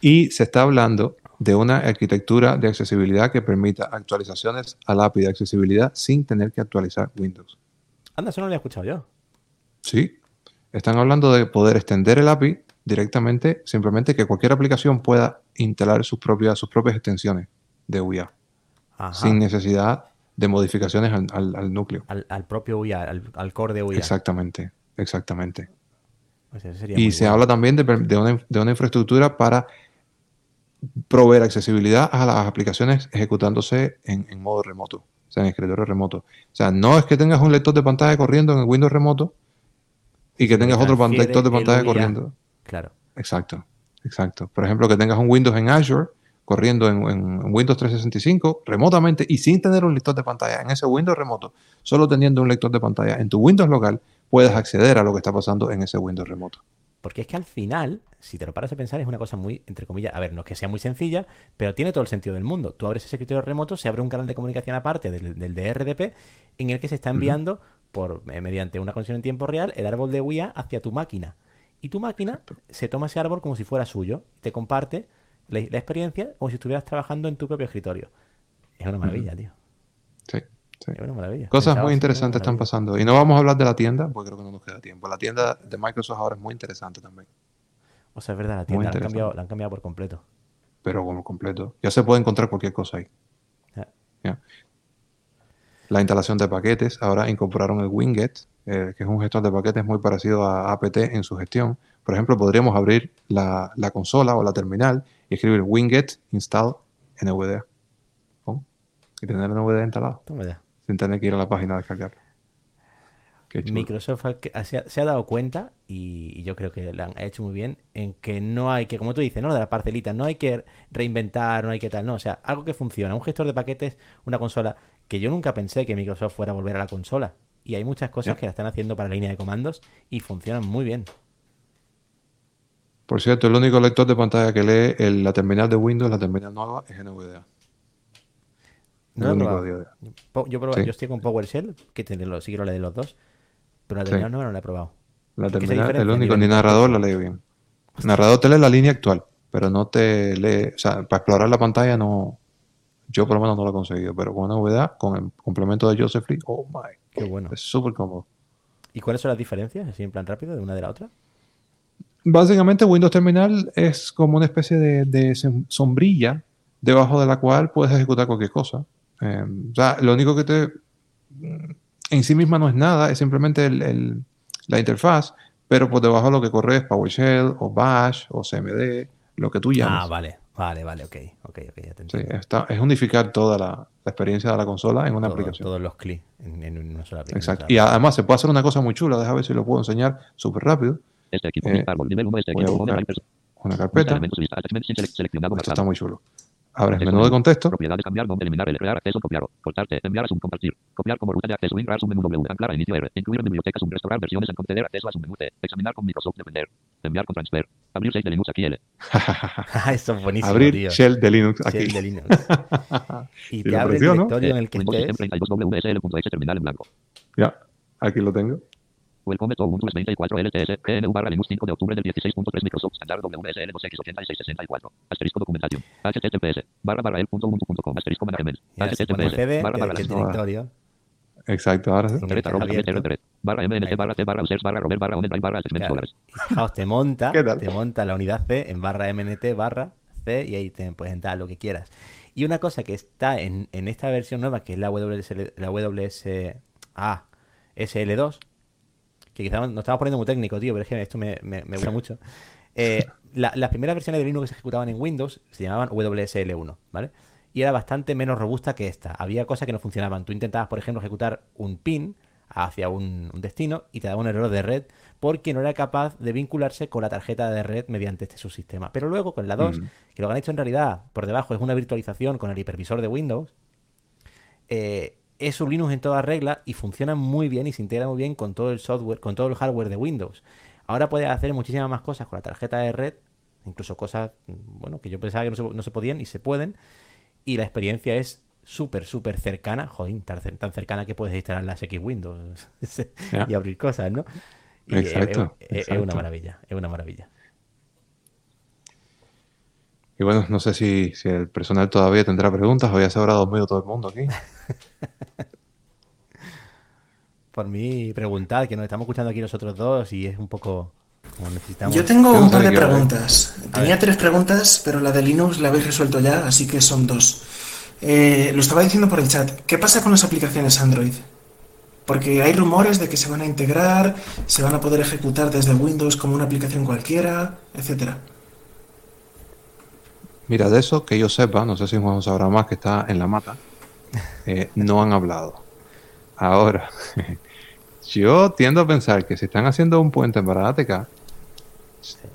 Y se está hablando de una arquitectura de accesibilidad que permita actualizaciones al API de accesibilidad sin tener que actualizar Windows. Anda, eso no lo había escuchado yo. Sí, están hablando de poder extender el API directamente, simplemente que cualquier aplicación pueda instalar sus propias, sus propias extensiones de UIA Ajá. sin necesidad de modificaciones al, al- al núcleo. al, al propio UIA, al, core de UIA. Exactamente, exactamente. O sea, eso sería Y se bueno. habla también de una, de una infraestructura para proveer accesibilidad a las aplicaciones ejecutándose en, en modo remoto, o sea, en escritorio remoto. O sea, no es que tengas un lector de pantalla corriendo en el Windows remoto y que tengas otro lector de pantalla corriendo. Claro. Exacto, exacto. Por ejemplo, que tengas un Windows en Azure corriendo en, en Windows 365 remotamente y sin tener un lector de pantalla en ese Windows remoto, solo teniendo un lector de pantalla en tu Windows local, puedes acceder a lo que está pasando en ese Windows remoto. Porque es que al final, si te lo paras a pensar, es una cosa muy, entre comillas, a ver, no es que sea muy sencilla, pero tiene todo el sentido del mundo. Tú abres ese escritorio remoto, se abre un canal de comunicación aparte del, del de RDP, en el que se está enviando por eh, mediante una conexión en tiempo real el árbol de UIA hacia tu máquina. Y tu máquina se toma ese árbol como si fuera suyo, te comparte la, la experiencia como si estuvieras trabajando en tu propio escritorio. Es una maravilla, tío. Sí, sí. Es una maravilla. Cosas Pensaba muy interesantes están pasando. Y no vamos a hablar de la tienda, porque creo que no nos queda tiempo. La tienda de Microsoft ahora es muy interesante también, O sea, es verdad, la tienda la han, cambiado, la han cambiado por completo. pero como completo. Ya se puede encontrar cualquier cosa ahí. La instalación de paquetes, ahora incorporaron el Winget, eh, que es un gestor de paquetes muy parecido a APT en su gestión. Por ejemplo, podríamos abrir la, la consola o la terminal y escribir winget install NVDA. ¿Pum? Y tener NVDA instalado, Toma ya. Sin tener que ir a la página a descargar. Qué chulo. Microsoft ha- se ha, se ha dado cuenta, y, y yo creo que lo han hecho muy bien, en que no hay que, como tú dices, ¿no? De la parcelita, no hay que reinventar, no hay que tal, no. O sea, algo que funciona, un gestor de paquetes, una consola, que yo nunca pensé que Microsoft fuera a volver a la consola. Y hay muchas cosas que la están haciendo para la línea de comandos y funcionan muy bien. Por cierto, el único lector de pantalla que lee el- la terminal de Windows, la terminal nueva, es NVDA. No lo he único. Po- Yo, proba- Sí. yo estoy con PowerShell, que te lo, sí que lo lee de los dos, pero la terminal nueva no la he probado. La ¿Y qué se terminal, el diferencia a único, ni narrador la lee bien. Narrador te lee la línea actual, pero no te lee, o sea, para explorar la pantalla no, yo por lo menos no lo he conseguido, pero con una novedad, con el complemento de Joseph Lee, oh my, Qué bueno. es súper cómodo. ¿Y cuáles son las diferencias, así en plan rápido, de una de la otra? Básicamente Windows Terminal es como una especie de, sombrilla debajo de la cual puedes ejecutar cualquier cosa. Eh, o sea, lo único que te en sí misma no es nada, es simplemente el- el- la interfaz, pero por debajo lo que corre es PowerShell o Bash o CMD, lo que tú llames. Ah, vale, vale, vale, ok, ok, ok, ya te Sí, entiendo. está- es unificar toda la, la experiencia de la consola en una Todo- aplicación. Todos los clics en, en una sola aplicación. Exacto. Y además se puede hacer una cosa muy chula, déjame ver si lo puedo enseñar súper rápido. Este equipo, Eh, árbol, nivel 1, este voy a equipo, Una carpeta. Esto está muy chulo. Abres Texto menú de contexto. Propiedades, cambiar nombre, eliminar, el crear acceso, copiar, cortarte, enviar a compartir, copiar como ruta de acceso, ingresar Zoom menú W, anclar inicio R, incluir en biblioteca Zoom, restaurar versiones, en conceder acceso a Zoom menú T, examinar con Microsoft, depender, enviar con transfer, abrir 6 de Linux aquí L, Ah, Eso es buenísimo, Abrir tío. shell de Linux aquí. Shell de Linux. Y te abre el apreció, ¿no? directorio en el que estés. System 32 WSL.exe terminal en blanco. Ya, aquí lo tengo. Welcome to Ubuntu 24 LTS, GNU barra Linux 5 de octubre del 16.3 Microsoft Standard WSL 2X8664. Asterisco documentación. HTTPS. Barra barra el.ubuntu.com. Asterisco management. HTTPS. Barra barra el directorio. Exacto, ahora sí. el barra MNC barra C barra users barra rover barra OneDrive barra dólares. Fijaos, te monta, te monta la unidad C en barra MNT barra C y ahí te puedes entrar lo que quieras. Y una cosa que está en, en esta versión nueva, que es la WSL, la WSA SL2, que quizás nos estamos poniendo muy técnico, tío, pero es que esto me, me- me gusta mucho. Eh, la- las primeras versiones de Linux que se ejecutaban en Windows se llamaban WSL1, ¿vale? Y era bastante menos robusta que esta. Había cosas que no funcionaban. Tú intentabas, por ejemplo, ejecutar un pin hacia un, un destino y te daba un error de red porque no era capaz de vincularse con la tarjeta de red mediante este subsistema. Pero luego con la 2, Mm. que lo que han hecho en realidad por debajo es una virtualización con el hipervisor de Windows, eh, es un Linux en toda regla y funciona muy bien y se integra muy bien con todo el software, con todo el hardware de Windows. Ahora puedes hacer muchísimas más cosas con la tarjeta de red, incluso cosas, mm, bueno, que yo pensaba que no se, no se podían y se pueden. Y la experiencia es súper, súper cercana, joder, tan, cer- tan cercana que puedes instalar las X Windows y abrir cosas, ¿no? Y es- Exacto, es, es exacto. una maravilla, es una maravilla. Y bueno, no sé si, si el personal todavía tendrá preguntas o ya se habrá dormido todo el mundo aquí. Por mí, preguntad, que nos estamos escuchando aquí los otros dos y es un poco como necesitamos. Yo tengo un par de preguntas. Tenía tres preguntas, pero la de Linux la habéis resuelto ya, así que son dos. Eh, lo estaba diciendo por el chat. ¿Qué pasa con las aplicaciones Android? Porque hay rumores de que se van a integrar, se van a poder ejecutar desde Windows como una aplicación cualquiera, etcétera. Mira, de eso que yo sepa, no sé si Juan sabrá más que está en la mata, eh, no han hablado. Ahora, yo tiendo a pensar que si están haciendo un puente para ATK,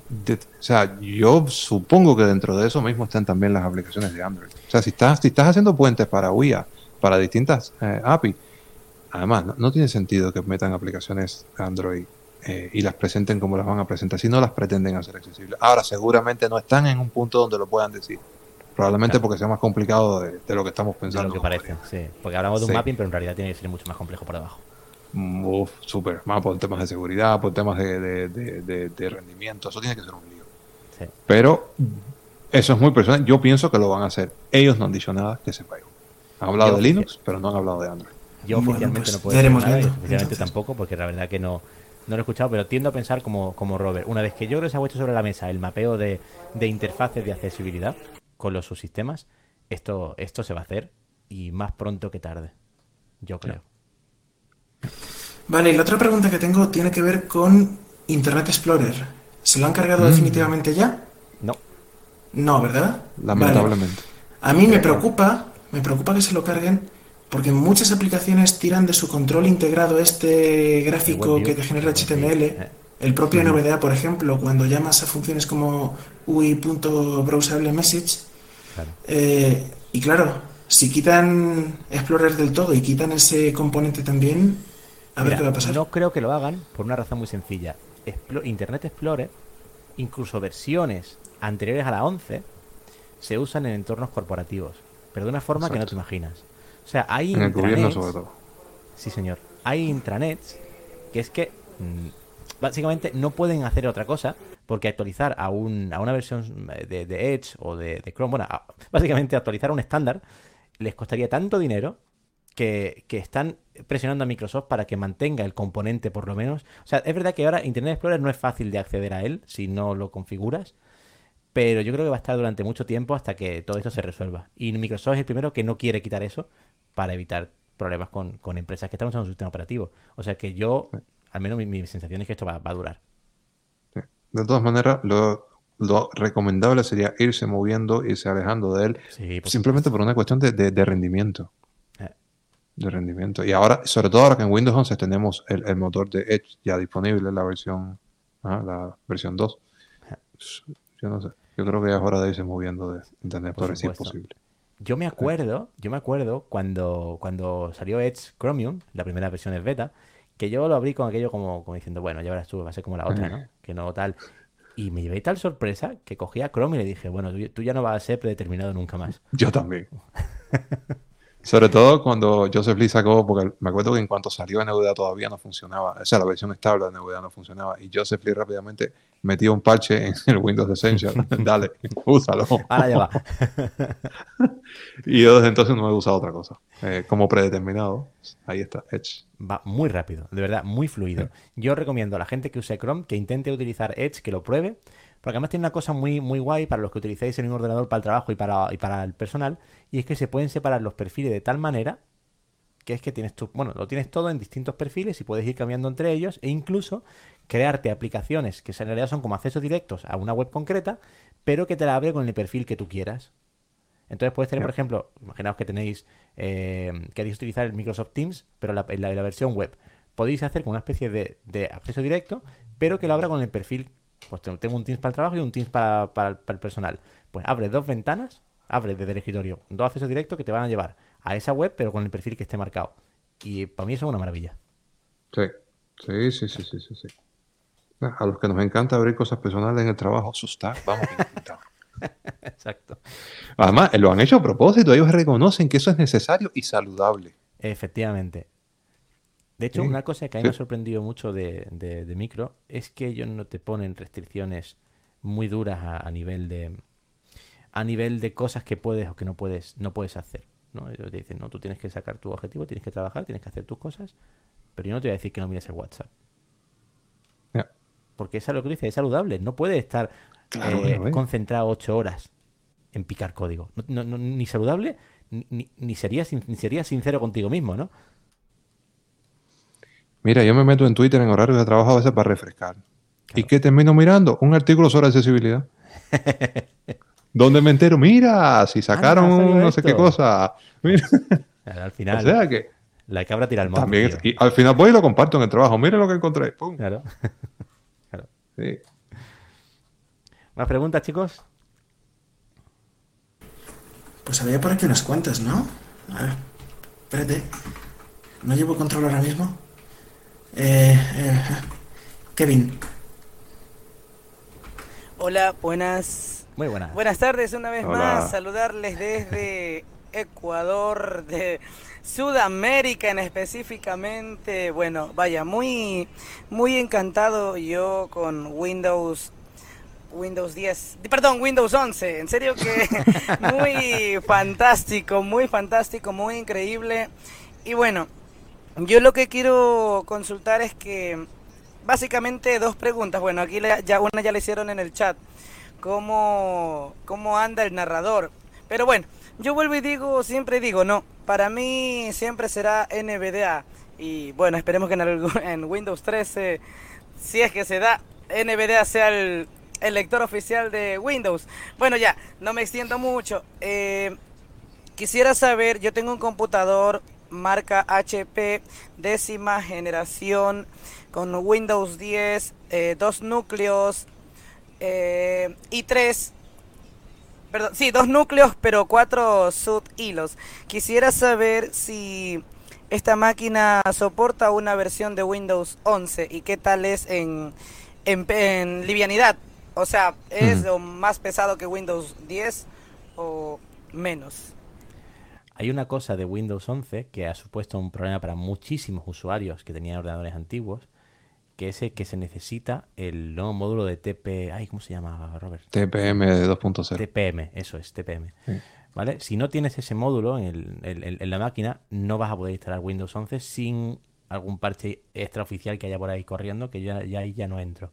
de- o sea, yo supongo que dentro de eso mismo están también las aplicaciones de Android. O sea, si estás, si estás haciendo puentes para UIA, para distintas eh, API, además, no tiene sentido que metan aplicaciones Android eh, y las presenten como las van a presentar si no las pretenden hacer accesibles. Ahora, seguramente no están en un punto donde lo puedan decir. Probablemente Claro. porque sea más complicado de, de lo que estamos de pensando. lo que parece, sí. Porque hablamos de un Sí. mapping, pero en realidad tiene que ser mucho más complejo por debajo. Uf, súper. Más por temas de seguridad, por temas de, de- de- de- de rendimiento. Eso tiene que ser un lío. Sí. Pero eso es muy personal. Yo pienso que lo van a hacer. Ellos no han dicho nada que sepa yo. Han hablado Yo de Linux, pero no han hablado de Android. Yo Bueno, oficialmente pues no puedo ya decir nada oficialmente tampoco, porque la verdad que no, no lo he escuchado, pero tiendo a pensar como, como Robert. Una vez que yo creo que se ha puesto sobre la mesa el mapeo de, de interfaces de accesibilidad con los subsistemas, esto, esto se va a hacer y más pronto que tarde. Yo creo. Vale, y la otra pregunta que tengo tiene que ver con Internet Explorer. ¿Se lo han cargado Mm. definitivamente ya? No, No, ¿verdad? Lamentablemente. A mí me preocupa, me preocupa que se lo carguen porque muchas aplicaciones tiran de su control integrado este gráfico que te genera HTML. eh. El propio NVDA, por ejemplo, cuando llamas a funciones como UI.browsableMessage. claro. eh, y claro, si quitan Explorer del todo y quitan ese componente también, a ver qué va a pasar. No creo que lo hagan por una razón muy sencilla. Explo- Internet Explorer, incluso versiones anteriores a la 11, se usan en entornos corporativos, pero de una forma que no te imaginas. O sea, hay En el gobierno, intranets- sobre todo. Sí, señor. Hay intranets que es que mm, básicamente no pueden hacer otra cosa porque actualizar a, un, a una versión de, de Edge o de, de Chrome, bueno, a- básicamente actualizar a un estándar les costaría tanto dinero que, que están presionando a Microsoft para que mantenga el componente por lo menos. O sea, es verdad que ahora Internet Explorer no es fácil de acceder a él si no lo configuras, pero yo creo que va a estar durante mucho tiempo hasta que todo esto se resuelva. Y Microsoft es el primero que no quiere quitar eso para evitar problemas con, con empresas que están usando su sistema operativo. O sea que yo, al menos mi, mi sensación es que esto va, va a durar. Sí. De todas maneras, lo, lo recomendable sería irse moviendo, irse alejando de él, Sí, por simplemente por una cuestión de, de- de rendimiento. Eh. De rendimiento. Y ahora, sobre todo ahora que en Windows 11 tenemos el, el motor de Edge ya disponible, la versión, la versión 2. Yo no sé. Yo creo que ya es hora de irse moviendo de Internet Por Explorer si es posible. Yo me acuerdo, yo me acuerdo cuando, cuando salió Edge Chromium, la primera versión es beta, que yo lo abrí con aquello como, como diciendo, bueno, ya verás tú, va a ser como la otra, ¿no? Que no tal. Y me llevé tal sorpresa que cogí a Chrome y le dije, bueno, tú, tú ya no vas a ser predeterminado nunca más. Yo también. Sobre todo cuando Joseph Lee sacó, porque me acuerdo que en cuanto salió NVDA todavía no funcionaba, o sea, la versión estable de NVDA no funcionaba, y Joseph Lee rápidamente metió un parche en el Windows Essential. Dale, úsalo. Ahora ya va. Y yo desde entonces no he usado otra cosa. Eh, como predeterminado, ahí está, Edge. Va muy rápido, de verdad, muy fluido. Yo recomiendo a la gente que use Chrome que intente utilizar Edge, que lo pruebe, porque además tiene una cosa muy, muy guay para los que utilicéis en un ordenador para el trabajo y para, y para el personal, y es que se pueden separar los perfiles de tal manera que es que tienes tu, bueno, lo tienes todo en distintos perfiles y puedes ir cambiando entre ellos e incluso crearte aplicaciones que en realidad son como accesos directos a una web concreta, pero que te la abre con el perfil que tú quieras. Entonces puedes tener, por ejemplo, imaginaos que tenéis, eh, queréis utilizar el Microsoft Teams, pero la, en la, versión web. podéis hacer como una especie de, de acceso directo, pero que lo abra con el perfil. Pues tengo un Teams para el trabajo y un Teams para, para el- para el personal. Pues abre dos ventanas, abre desde el escritorio dos accesos directos que te van a llevar a esa web, pero con el perfil que esté marcado. Y para mí eso es una maravilla. Sí, sí, sí, sí, sí, sí, sí. A los que nos encanta abrir cosas personales en el trabajo, está, vamos. Exacto. Además, lo han hecho a propósito, ellos reconocen que eso es necesario y saludable. Efectivamente. De hecho, Sí, una cosa que a mí me ha sorprendido mucho de, de- de micro es que ellos no te ponen restricciones muy duras a, a nivel de a nivel de cosas que puedes o que no puedes no puedes hacer. ¿no? Ellos te dicen, no, tú tienes que sacar tu objetivo, tienes que trabajar, tienes que hacer tus cosas, pero yo no te voy a decir que no mires el WhatsApp. Porque es lo que dice, es saludable. No puedes estar Claro, eh, eh. concentrado ocho horas en picar código. No- ni saludable, ni, ni, sin- ni serías sincero contigo mismo, ¿no? Mira, yo me meto en Twitter en horarios de trabajo a veces para refrescar. ¿Y qué termino mirando? Un artículo sobre accesibilidad. donde me entero, mira, si sacaron salido un no sé qué cosa. Mira, Al o final, sea que la cabra tira el monte. también, tío. y al final voy y lo comparto en el trabajo. Mire lo que encontré. Pum. Claro. Sí. ¿Más preguntas, chicos? Pues había por aquí unas cuantas, ¿no? A ver, espérate. ¿No llevo control ahora mismo? Eh, eh, Kevin, Hola, buenas. Muy buena. Buenas tardes una vez Hola. más. Saludarles desde Ecuador, de Sudamérica en específicamente. Bueno, vaya, muy, muy encantado yo con Windows. Windows 10, perdón, Windows 11, en serio que muy fantástico, muy fantástico, muy increíble. Y bueno, yo lo que quiero consultar es que básicamente dos preguntas. Bueno, aquí ya una ya le hicieron en el chat. ¿Cómo, cómo anda el narrador? Pero bueno, yo vuelvo y digo, siempre digo, no. Para mí siempre será NVDA. Y bueno, esperemos que en, algún- en Windows 13, si es que se da, NVDA sea el, el lector oficial de Windows. Bueno, ya, no me extiendo mucho. Eh, Quisiera saber, yo tengo un computador marca HP, décima generación, con Windows 10, eh, dos núcleos eh, y tres, perdón, sí, dos núcleos, pero cuatro subhilos. Quisiera saber si esta máquina soporta una versión de Windows 11 y qué tal es en, en, en livianidad. O sea, ¿es lo más pesado que Windows 10 o menos? Hay una cosa de Windows 11 que ha supuesto un problema para muchísimos usuarios que tenían ordenadores antiguos, que es el que se necesita el nuevo módulo de TP... Ay, ¿cómo se llama, Robert? TPM de 2.0. TPM, eso es, TPM. Sí. ¿Vale? Si no tienes ese módulo en, el- en- en- en la máquina, no vas a poder instalar Windows 11 sin algún parche extraoficial que haya por ahí corriendo, que ya, ya ahí ya no entro.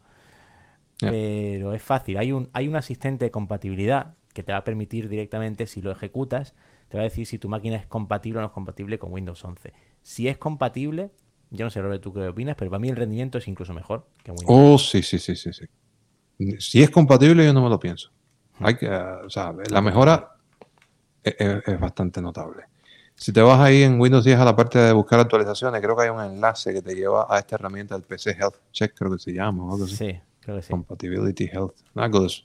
Pero es fácil. Hay un, hay un asistente de compatibilidad que te va a permitir directamente, si lo ejecutas, te va a decir si tu máquina es compatible o no es compatible con Windows 11. Si es compatible, yo no sé, Robert, tú qué opinas, pero para mí el rendimiento es incluso mejor que Windows. Oh, sí, sí, sí, sí, sí. Si es compatible, yo no me lo pienso. Hay que, o sea, la mejora es, es- es bastante notable. Si te vas ahí en Windows 10 a la parte de buscar actualizaciones, creo que hay un enlace que te lleva a esta herramienta del PC Health Check, creo que se llama, o algo así. Sí, creo que sí. Compatibility Health, algo de eso,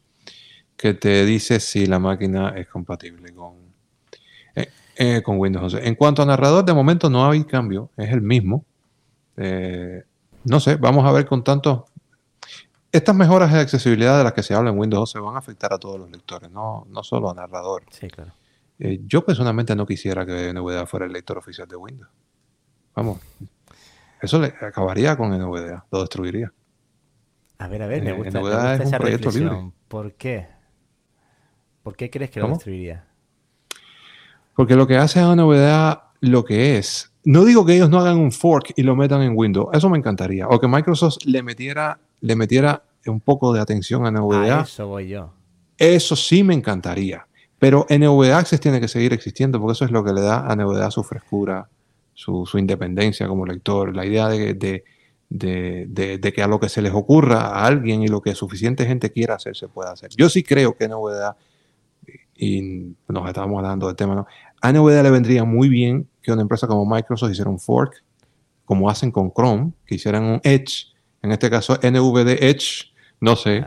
que te dice si la máquina es compatible con, eh, eh, con Windows 11. En cuanto a narrador, de momento no hay cambio, es el mismo. Eh, no sé, vamos a ver con tantos... Estas mejoras de accesibilidad de las que se habla en Windows 11 van a afectar a todos los lectores, no, no solo a narrador. Sí, claro. Eh, yo personalmente no quisiera que NVDA fuera el lector oficial de Windows. Vamos, eso le acabaría con NVDA, lo destruiría. A ver, a ver, me gusta, me gusta es un esa proyecto libre. ¿Por qué? ¿Por qué crees que lo destruiría? Porque lo que hace a NVDA lo que es, no digo que ellos no hagan un fork y lo metan en Windows, eso me encantaría. O que Microsoft le metiera, le metiera un poco de atención a A NVDA, eso voy yo. eso sí me encantaría. Pero NVDA Access tiene que seguir existiendo porque eso es lo que le da a NVDA su frescura, su, su independencia como lector, la idea de, de- de- de- de que a lo que se les ocurra a alguien y lo que suficiente gente quiera hacer se pueda hacer. Yo sí creo que NVDA, y nos estábamos hablando del tema, ¿no? A NVDA le vendría muy bien que una empresa como Microsoft hiciera un fork como hacen con Chrome, que hicieran un Edge, en este caso NVD Edge, no sé,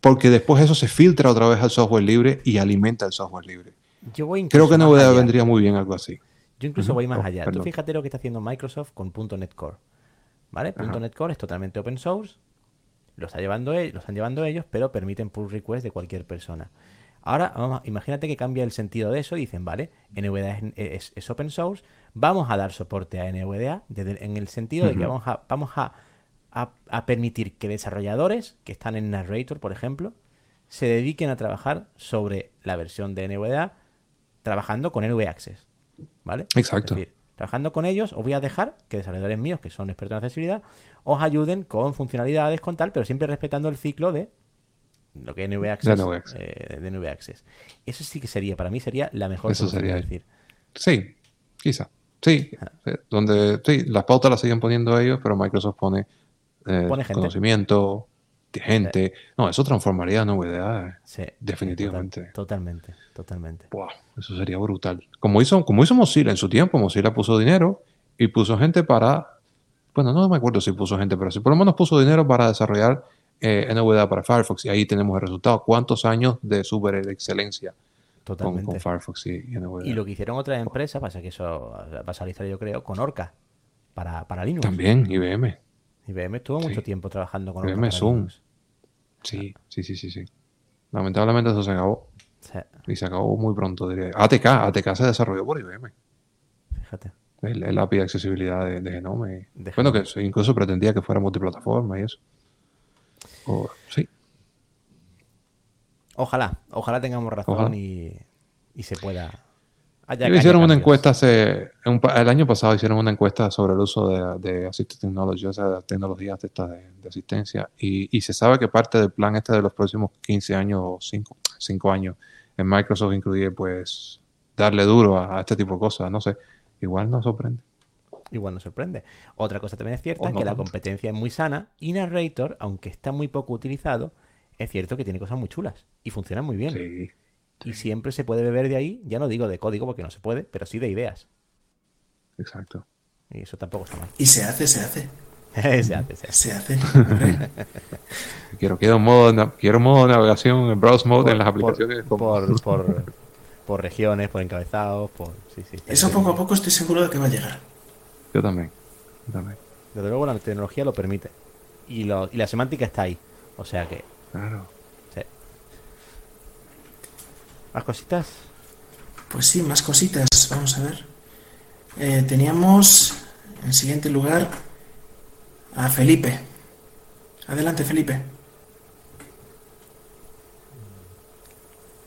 porque después eso se filtra otra vez al software libre y alimenta el software libre. Yo voy Creo que allá. vendría muy bien algo así. Yo incluso voy más Oh, allá. Tú fíjate lo que está haciendo Microsoft con .NET Core. ¿Vale? Ajá. .NET Core es totalmente open source. Lo, está llevando, e- lo están llevando ellos, pero permiten pull request de cualquier persona. Ahora, vamos, imagínate que cambia el sentido de eso y dicen, vale, NVDA es, es- es open source, vamos a dar soporte a NVDA desde- en el sentido de que vamos a, vamos a, a- a permitir que desarrolladores que están en Narrator, por ejemplo, se dediquen a trabajar sobre la versión de NVDA trabajando con NV Access. ¿Vale? Exacto. Es decir, trabajando con ellos, os voy a dejar que desarrolladores míos, que son expertos en accesibilidad, os ayuden con funcionalidades, con tal, pero siempre respetando el ciclo de lo que es NV Access. NV Access. eh, Access. Eso sí que sería, para mí sería la mejor Eso sería- decir, Sí, quizá. Sí, sí, donde sí, las pautas las siguen poniendo ellos, pero Microsoft pone, eh, Pone conocimiento, de gente. No, eso transformaría NVDA. sí, Definitivamente. total- totalmente, totalmente. Wow, eso sería brutal. Como hizo, como hizo Mozilla en su tiempo, Mozilla puso dinero y puso gente para. Bueno, no me acuerdo si puso gente, pero sí por lo menos puso dinero para desarrollar eh, NVDA para Firefox y ahí tenemos el resultado. ¿Cuántos años de super de excelencia con, Totalmente. con Firefox y, y? Y lo que hicieron otras empresas, pasa que eso va a salir yo creo, con Orca para, para Linux. También, IBM. IBM estuvo mucho tiempo trabajando con IBM Orca Zoom. Linux. Sí, sí, sí, sí, sí. Lamentablemente eso se acabó. Sí, Y se acabó muy pronto, diría. ATK, ATK se desarrolló por IBM. fíjate. El, el API de accesibilidad de, de Genome. De bueno, que incluso pretendía que fuera multiplataforma y eso. O- sí, Ojalá, ojalá tengamos razón Ojalá. y, y se pueda. haya- hicieron una encuesta hace, un pa- el año pasado hicieron una encuesta sobre el uso de, de Assistive Technology, o sea, de tecnologías de, estas de, de asistencia, y, y se sabe que parte del plan este de los próximos 15 años o 5, 5 años en Microsoft incluye pues darle duro a, a este tipo de cosas, no sé, igual nos sorprende. Igual nos sorprende. Otra cosa también es cierta, no que la competencia es muy sana y Narrator, aunque está muy poco utilizado, es cierto que tiene cosas muy chulas y funciona muy bien. Sí, Y siempre se puede beber de ahí, ya no digo de código porque no se puede, pero sí de ideas. exacto. Y eso tampoco está mal. Y se hace, se hace. se hace, se hace. Se hace. Quiero, quiero, modo, quiero modo de navegación en browse mode en las Por- aplicaciones. como- Por, por, por regiones, por encabezados, por... Sí, sí. Eso poco a poco estoy seguro de que va a llegar. Yo también. yo también. Desde luego la tecnología lo permite. Y, lo, y la semántica está ahí. O sea que... Claro. sí. ¿Más cositas? Pues sí, más cositas. Vamos a ver. Eh, teníamos en siguiente lugar a Felipe. Adelante, Felipe.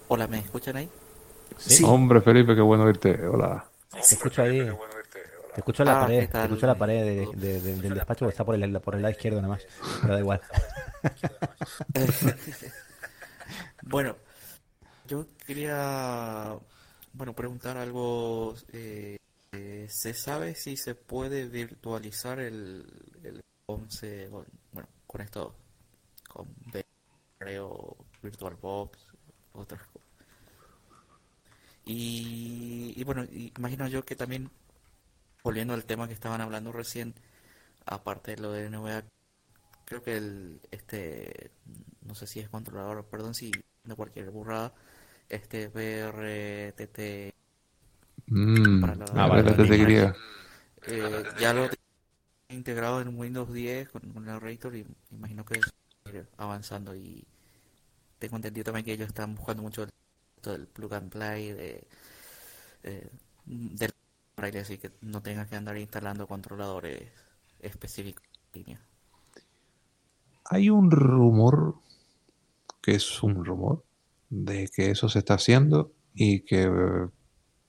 Hola, ¿me escuchan ahí? Sí. Hombre, Felipe, qué bueno verte. Hola. Te escucho ahí. Te escucho la Ah, pared. ¿qué Te escucho la pared de- de- de- del despacho que está por el, por el lado izquierdo nada más. Pero da igual. Bueno, yo quería, bueno, preguntar algo. eh, eh, ¿se sabe si se puede virtualizar el, el 11, con- bueno, con esto, con VR o VirtualBox, otras cosas? Y, y bueno, imagino yo que también, volviendo al tema que estaban hablando recién, aparte de lo de NVA, creo que el, este, no sé si es controlador, perdón si de cualquier burrada, este VRTT Mm, Para la- Ah, te quería. eh, ya lo tengo integrado en Windows 10 con, con Narrator y imagino que ir avanzando y tengo entendido también que ellos están buscando mucho el, del plug and play de, eh, del braille, así que no tengas que andar instalando controladores específicos. Hay un rumor, que es un rumor, de que eso se está haciendo y que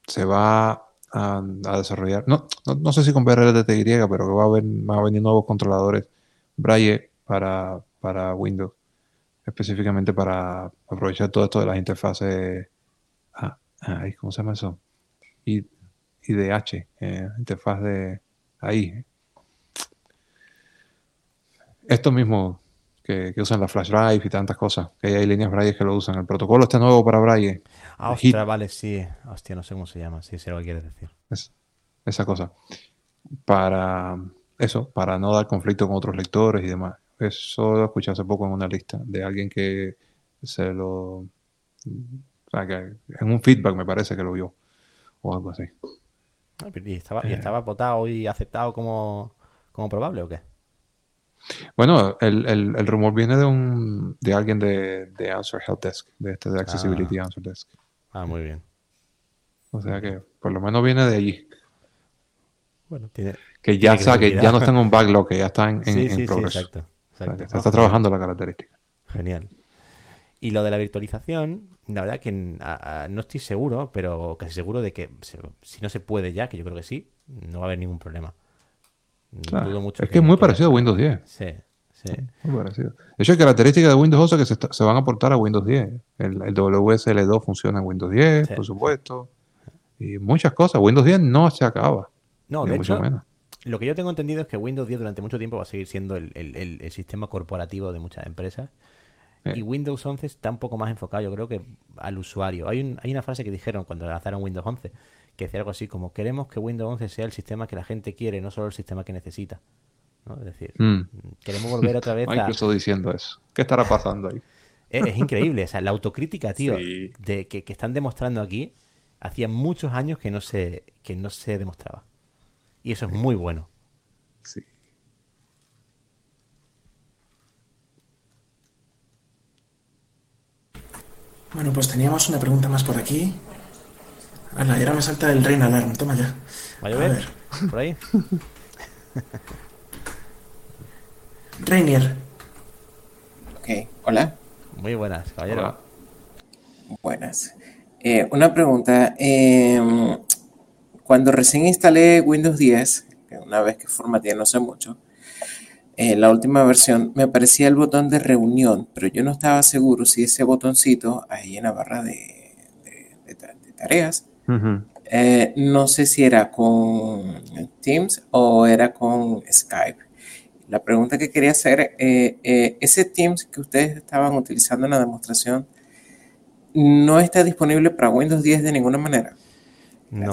se va a, desarrollar, no, no, sé si con VRTTY, pero que va a, haber, va a venir nuevos controladores Braille para, para Windows, específicamente para aprovechar todo esto de las interfaces, ah, ¿cómo se llama eso? I- IDH, eh, interfaz de ahí. Esto mismo que, que usan la flash drive y tantas cosas, que hay líneas Braille que lo usan. El protocolo este nuevo para Braille, Ah, vale, sí. Hostia, no sé cómo se llama. Sí, sé lo que quieres decir. es- esa cosa. para eso, para no dar conflicto con otros lectores y demás. Eso lo escuché hace poco en una lista de alguien que se lo... O sea, que en un feedback me parece que lo vio o algo así. Ah, ¿Y estaba, y Eh. estaba votado y aceptado como, como probable o qué? Bueno, el, el- el rumor viene de un de alguien de, de Answer Help Desk, de este de Accessibility Answer Desk. Ah, muy bien. O sea que por lo menos viene de allí. Bueno, tiene... Que ya, Tiene sa- que credibilidad. ya no está en un backlog, que ya está en, en, Sí, en sí, sí, progreso. exacto. O sea, exacto. que se No, está trabajando la característica. Genial. Y lo de la virtualización, la verdad que a- a- no estoy seguro, pero casi seguro de que se- si no se puede ya, que yo creo que sí, no va a haber ningún problema. Claro, Dudo mucho es que es muy parecido a Windows 10. Sí, sí. Muy parecido. De hecho, hay características de Windows 11 que se, está- se van a aportar a Windows 10. El, el WSL2 funciona en Windows 10, Sí. por supuesto. Y muchas cosas. Windows 10 no se acaba. No, de mucho hecho, menos. lo que yo tengo entendido es que Windows 10 durante mucho tiempo va a seguir siendo el- el- el sistema corporativo de muchas empresas. Eh. Y Windows 11 está un poco más enfocado, yo creo que al usuario. Hay, un- hay una frase que dijeron cuando lanzaron Windows 11, que decía algo así como, queremos que Windows 11 sea el sistema que la gente quiere, no solo el sistema que necesita. ¿no? Es decir, Mm. queremos volver otra vez a... Microsoft diciendo eso. ¿Qué estará pasando ahí? Es, es increíble, o sea, la autocrítica, tío, Sí. de, que, que están demostrando aquí, hacía muchos años que no se, que no se demostraba. Y eso es muy bueno. Sí. Bueno, pues teníamos una pregunta más por aquí. Ala, y ahora me salta el Rain Alarm. Toma ya. ¿Va a llover? ver. ¿Por ahí? Rainier, Ok, hola, Muy buenas, caballero. Hola. buenas. Eh, una pregunta. em, cuando recién instalé Windows 10, que una vez que formateé no sé mucho, eh, la última versión me aparecía el botón de reunión, pero yo no estaba seguro si ese botoncito ahí en la barra de, de- de ta- de tareas, eh, no sé si era con Teams o era con Skype. La pregunta que quería hacer, eh, eh, ese Teams que ustedes estaban utilizando en la demostración, no está disponible para Windows 10 de ninguna manera. No.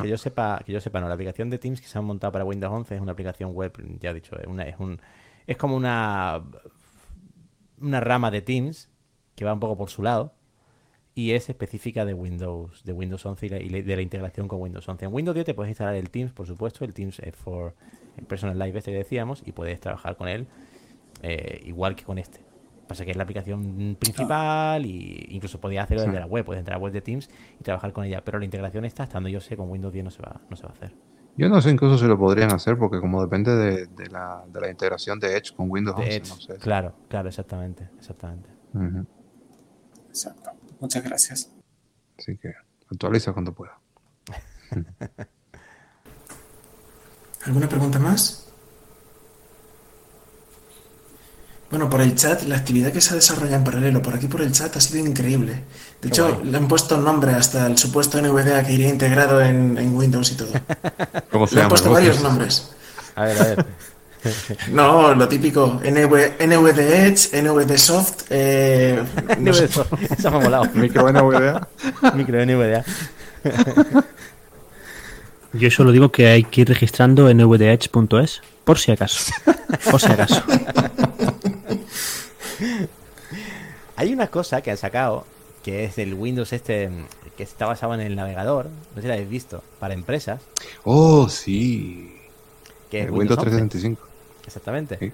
Que yo sepa, que yo sepa, no. La aplicación de Teams que se ha montado para Windows 11 es una aplicación web, ya he dicho, es, una, es, un, es como una, una rama de Teams que va un poco por su lado y es específica de Windows, de Windows 11 y, de la integración con Windows 11. En Windows 10 te puedes instalar el Teams, por supuesto, el Teams es for Personal Live este que decíamos y puedes trabajar con él eh, igual que con este. Pasa que es la aplicación principal y incluso podías hacerlo desde Sí. la web, puedes entrar a la web de Teams y trabajar con ella, pero la integración está, estando yo sé, con Windows 10 no se va, no se va a hacer. Yo no sé incluso si lo podrían hacer porque como depende de, de la, de la integración de Edge con Windows De 11, Edge, no sé. Claro, claro, exactamente, exactamente. Exacto. Muchas gracias. Así que actualiza cuando pueda. ¿alguna pregunta más? Bueno, por el chat, la actividad que se desarrolla en paralelo por aquí por el chat ha sido increíble. De Qué hecho, guay. le han puesto nombre hasta el supuesto NVDA que iría integrado en, en Windows y todo. ¿Cómo se Le han puesto varios nombres. A ver, a ver. No, lo típico, NV, NVD Edge, NVD Soft, eh, no sé. eso, eso me ha molado. Micro NVDA. Micro NVDA. Yo solo digo que hay que ir registrando nvdedge.es por si acaso. Por si acaso. Hay una cosa que han sacado que es el Windows este que está basado en el navegador, no sé si lo habéis visto, para empresas, Oh, sí. que es El Windows 11. 365. Exactamente. Sí.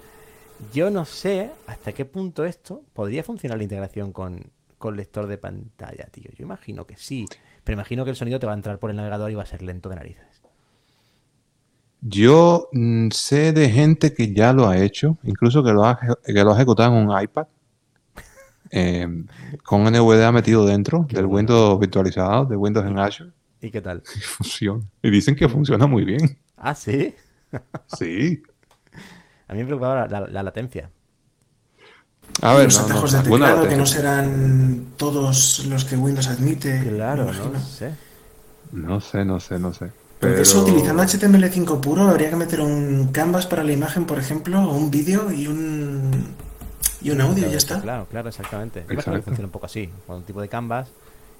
Yo no sé hasta qué punto esto podría funcionar la integración con, con lector de pantalla, tío. Yo imagino que sí, pero imagino que el sonido te va a entrar por el navegador y va a ser lento de narices. Yo mm, sé de gente que ya lo ha hecho, incluso que lo ha, que lo ha ejecutado en un iPad, eh, con NVDA metido dentro Qué del bueno. Windows virtualizado, de Windows en Azure, ¿Y qué tal? y funciona. Y dicen que funciona muy bien. Ah, sí. Sí. A mí me preocupaba la, la- la latencia. A ver, los no, no, de teclado que no serán todos los que Windows admite. Claro, no sé. No sé, no sé, no sé. Porque Pero... eso utilizando HTML5 puro habría que meter un canvas para la imagen, por ejemplo, o un vídeo y un y un audio y ya está. Claro, claro, exactamente. Yo que funciona un poco así, con un tipo de canvas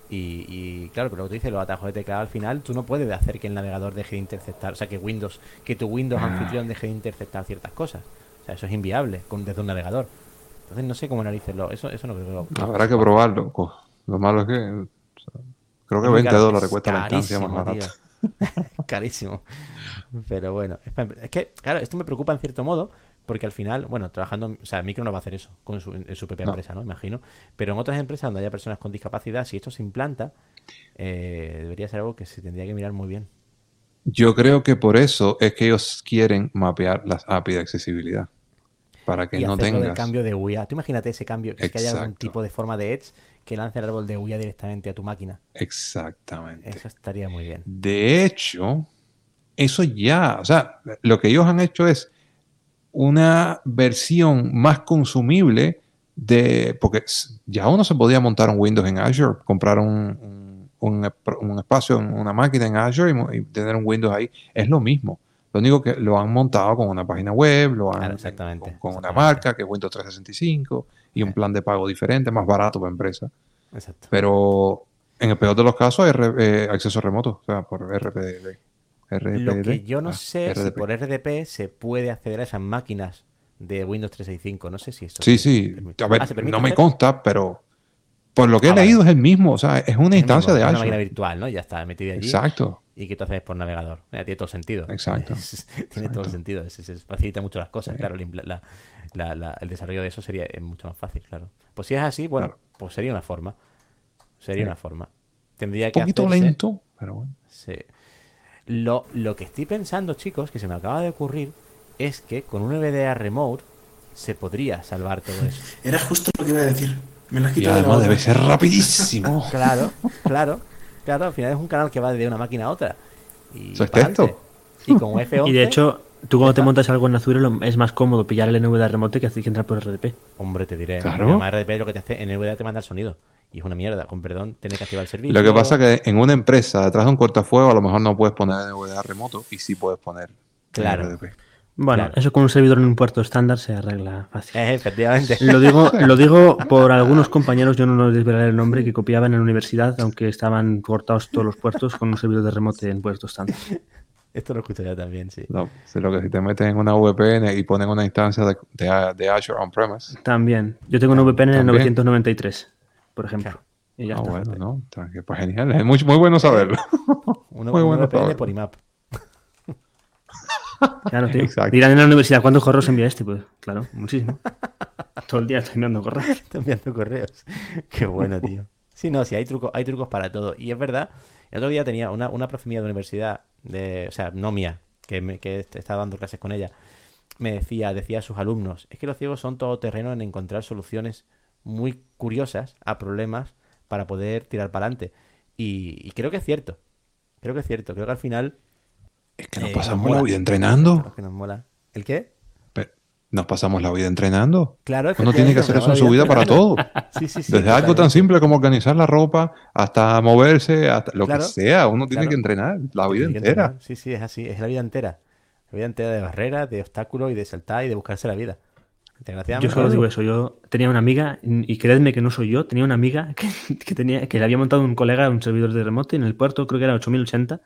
Y, y, claro, pero lo que tú dices, los atajos de teclado al final, tú no puedes hacer que el navegador deje de interceptar, o sea, que Windows, que tu Windows anfitrión deje de interceptar ciertas cosas. O sea, eso es inviable con, desde un navegador. Entonces no sé cómo narices lo, eso, eso no creo que lo- Habrá que probarlo. Co- Lo malo es que. o sea, creo que Es muy 20 caro, dólares es cuesta la instancia más barata. Carísimo. Pero bueno, es, que, claro, esto me preocupa en cierto modo, porque al final, bueno, trabajando, o sea, Micro no va a hacer eso con su, en su propia No. empresa, ¿no? Imagino. Pero en otras empresas donde haya personas con discapacidad, si esto se implanta, eh, debería ser algo que se tendría que mirar muy bien. Yo creo que por eso es que ellos quieren mapear las API de accesibilidad. Para que y no tengas. cambio de UIA. Tú imagínate ese cambio, que, es que haya algún tipo de forma de Edge que lance el árbol de UIA directamente a tu máquina. Exactamente. Eso estaría muy bien. De hecho, eso ya, o sea, lo que ellos han hecho es una versión más consumible de, porque ya uno se podía montar un Windows en Azure, comprar un, un, un- espacio en una máquina en Azure y, y tener un Windows ahí, es lo mismo. Lo único que lo han montado con una página web, lo han Claro, exactamente, con, con una marca que es Windows 365 y un plan de pago diferente, más barato para empresa. Exacto. Pero en el peor de los casos hay eh, acceso remoto, o sea, por RPD. Lo que yo no Ah, sé si RDP. por RDP se puede acceder a esas máquinas de Windows 365. No sé si eso Sí, sí. A ver, Ah, ¿se permite no me consta, pero por lo que Ah, he vale. leído es el mismo, o sea, es una Es instancia mismo, de es Una máquina Azure. virtual, ¿no? Ya está metida allí. Exacto. Y que tú haces por navegador. Mira, tiene todo sentido. Exacto. tiene todo el sentido. Se, facilita mucho las cosas. Claro, el, impla- la- la- la- el desarrollo de eso sería mucho más fácil, claro. Pues si es así, bueno, Claro. pues sería una forma. Sería Sí. una forma. Tendría Un que poquito hacerse- lento, pero bueno. Sí. Lo, lo que estoy pensando, chicos, que se me acaba de ocurrir, es que con un VDA remote se podría salvar todo eso. Era justo lo que iba a decir. Me Y quitado de la además debe ser rapidísimo. Claro, claro, claro. Al final es un canal que va de una máquina a otra. Y Eso es texto. Y con F11. Y de hecho, tú cuando te montas algo en Azure es más cómodo pillar el NVDA remote que hacer que entrar por RDP. Hombre, te diré. Claro. Además, RDP lo que te hace en VDA te manda el sonido. Y es una mierda, con perdón, tener que activar el servicio. Lo que pasa es que en una empresa, detrás de un cortafuego, a lo mejor no puedes poner NVDA remoto y sí puedes poner Claro. RDP. Bueno, Claro. eso con un servidor en un puerto estándar se arregla fácil. Eh, efectivamente. Lo digo, lo digo por algunos compañeros, yo no nos desvelaré el nombre, que copiaban en la universidad, aunque estaban cortados todos los puertos con un servidor de remote en puerto estándar. Esto lo escucho ya también, sí. No, si lo que si te metes en una VPN y ponen una instancia de, de, de Azure on-premise, También. Yo tengo un VPN en el También. 993, por ejemplo. Y ya ah, está. bueno, ¿no? Pues genial, es muy, muy bueno saberlo. Uno, Muy un bueno VPN saberlo. por IMAP. Claro, tío. Exacto. Dirán en la universidad, ¿cuántos correos envía este? Pues claro, muchísimo. Todo el día estoy enviando correos. Está enviando correos. Qué bueno, tío. Sí, no, sí, hay trucos, hay trucos para todo. Y es verdad, el otro día tenía una, una profe mía de universidad, de, o sea, no mía, que, me, que estaba dando clases con ella, me decía, decía a sus alumnos, es que los ciegos son todoterreno en encontrar soluciones muy curiosas a problemas para poder tirar para adelante. Y, y creo que es cierto. Creo que es cierto. Creo que al final... Es que nos eh, pasamos la vida entrenando. Lo que nos mola. ¿El qué? Pero Nos pasamos la vida entrenando. Claro, Uno tiene que hacer eso en su vida para todo. Sí, sí, sí. Desde algo tan simple como organizar la ropa hasta moverse, hasta lo Claro. que sea. Uno tiene Claro. que entrenar la vida entera. Sí, sí, es así, es la vida entera. La vida entera de barreras, de obstáculos y de saltar y de buscarse la vida. Yo solo digo eso. Yo tenía una amiga, y creedme que no soy yo, tenía una amiga que, que tenía, que le había montado un colega un servidor de remote en el puerto, creo que era 8080,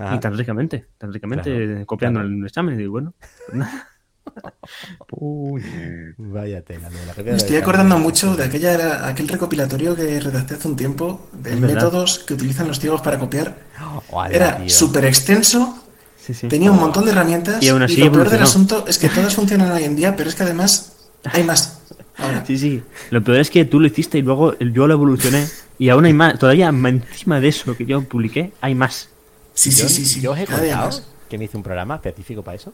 Ajá. y tan ricamente, tan ricamente Claro, copiando claro. el examen. Y digo, bueno. Puñet. Vaya tela, Me estoy acordando mucho de aquella, aquel recopilatorio que redacté hace un tiempo de métodos que utilizan los ciegos para copiar. Era súper extenso, Sí, sí. tenía un montón de herramientas Y aún así lo peor del asunto es que todas funcionan hoy en día, pero es que además hay más. Ahora, Sí, sí. Lo peor es que tú lo hiciste y luego el- yo lo evolucioné. Y aún hay más. Todavía encima de eso que yo publiqué, hay más. Sí, Yo, sí, sí, sí. yo os he contado que me hice un programa específico para eso.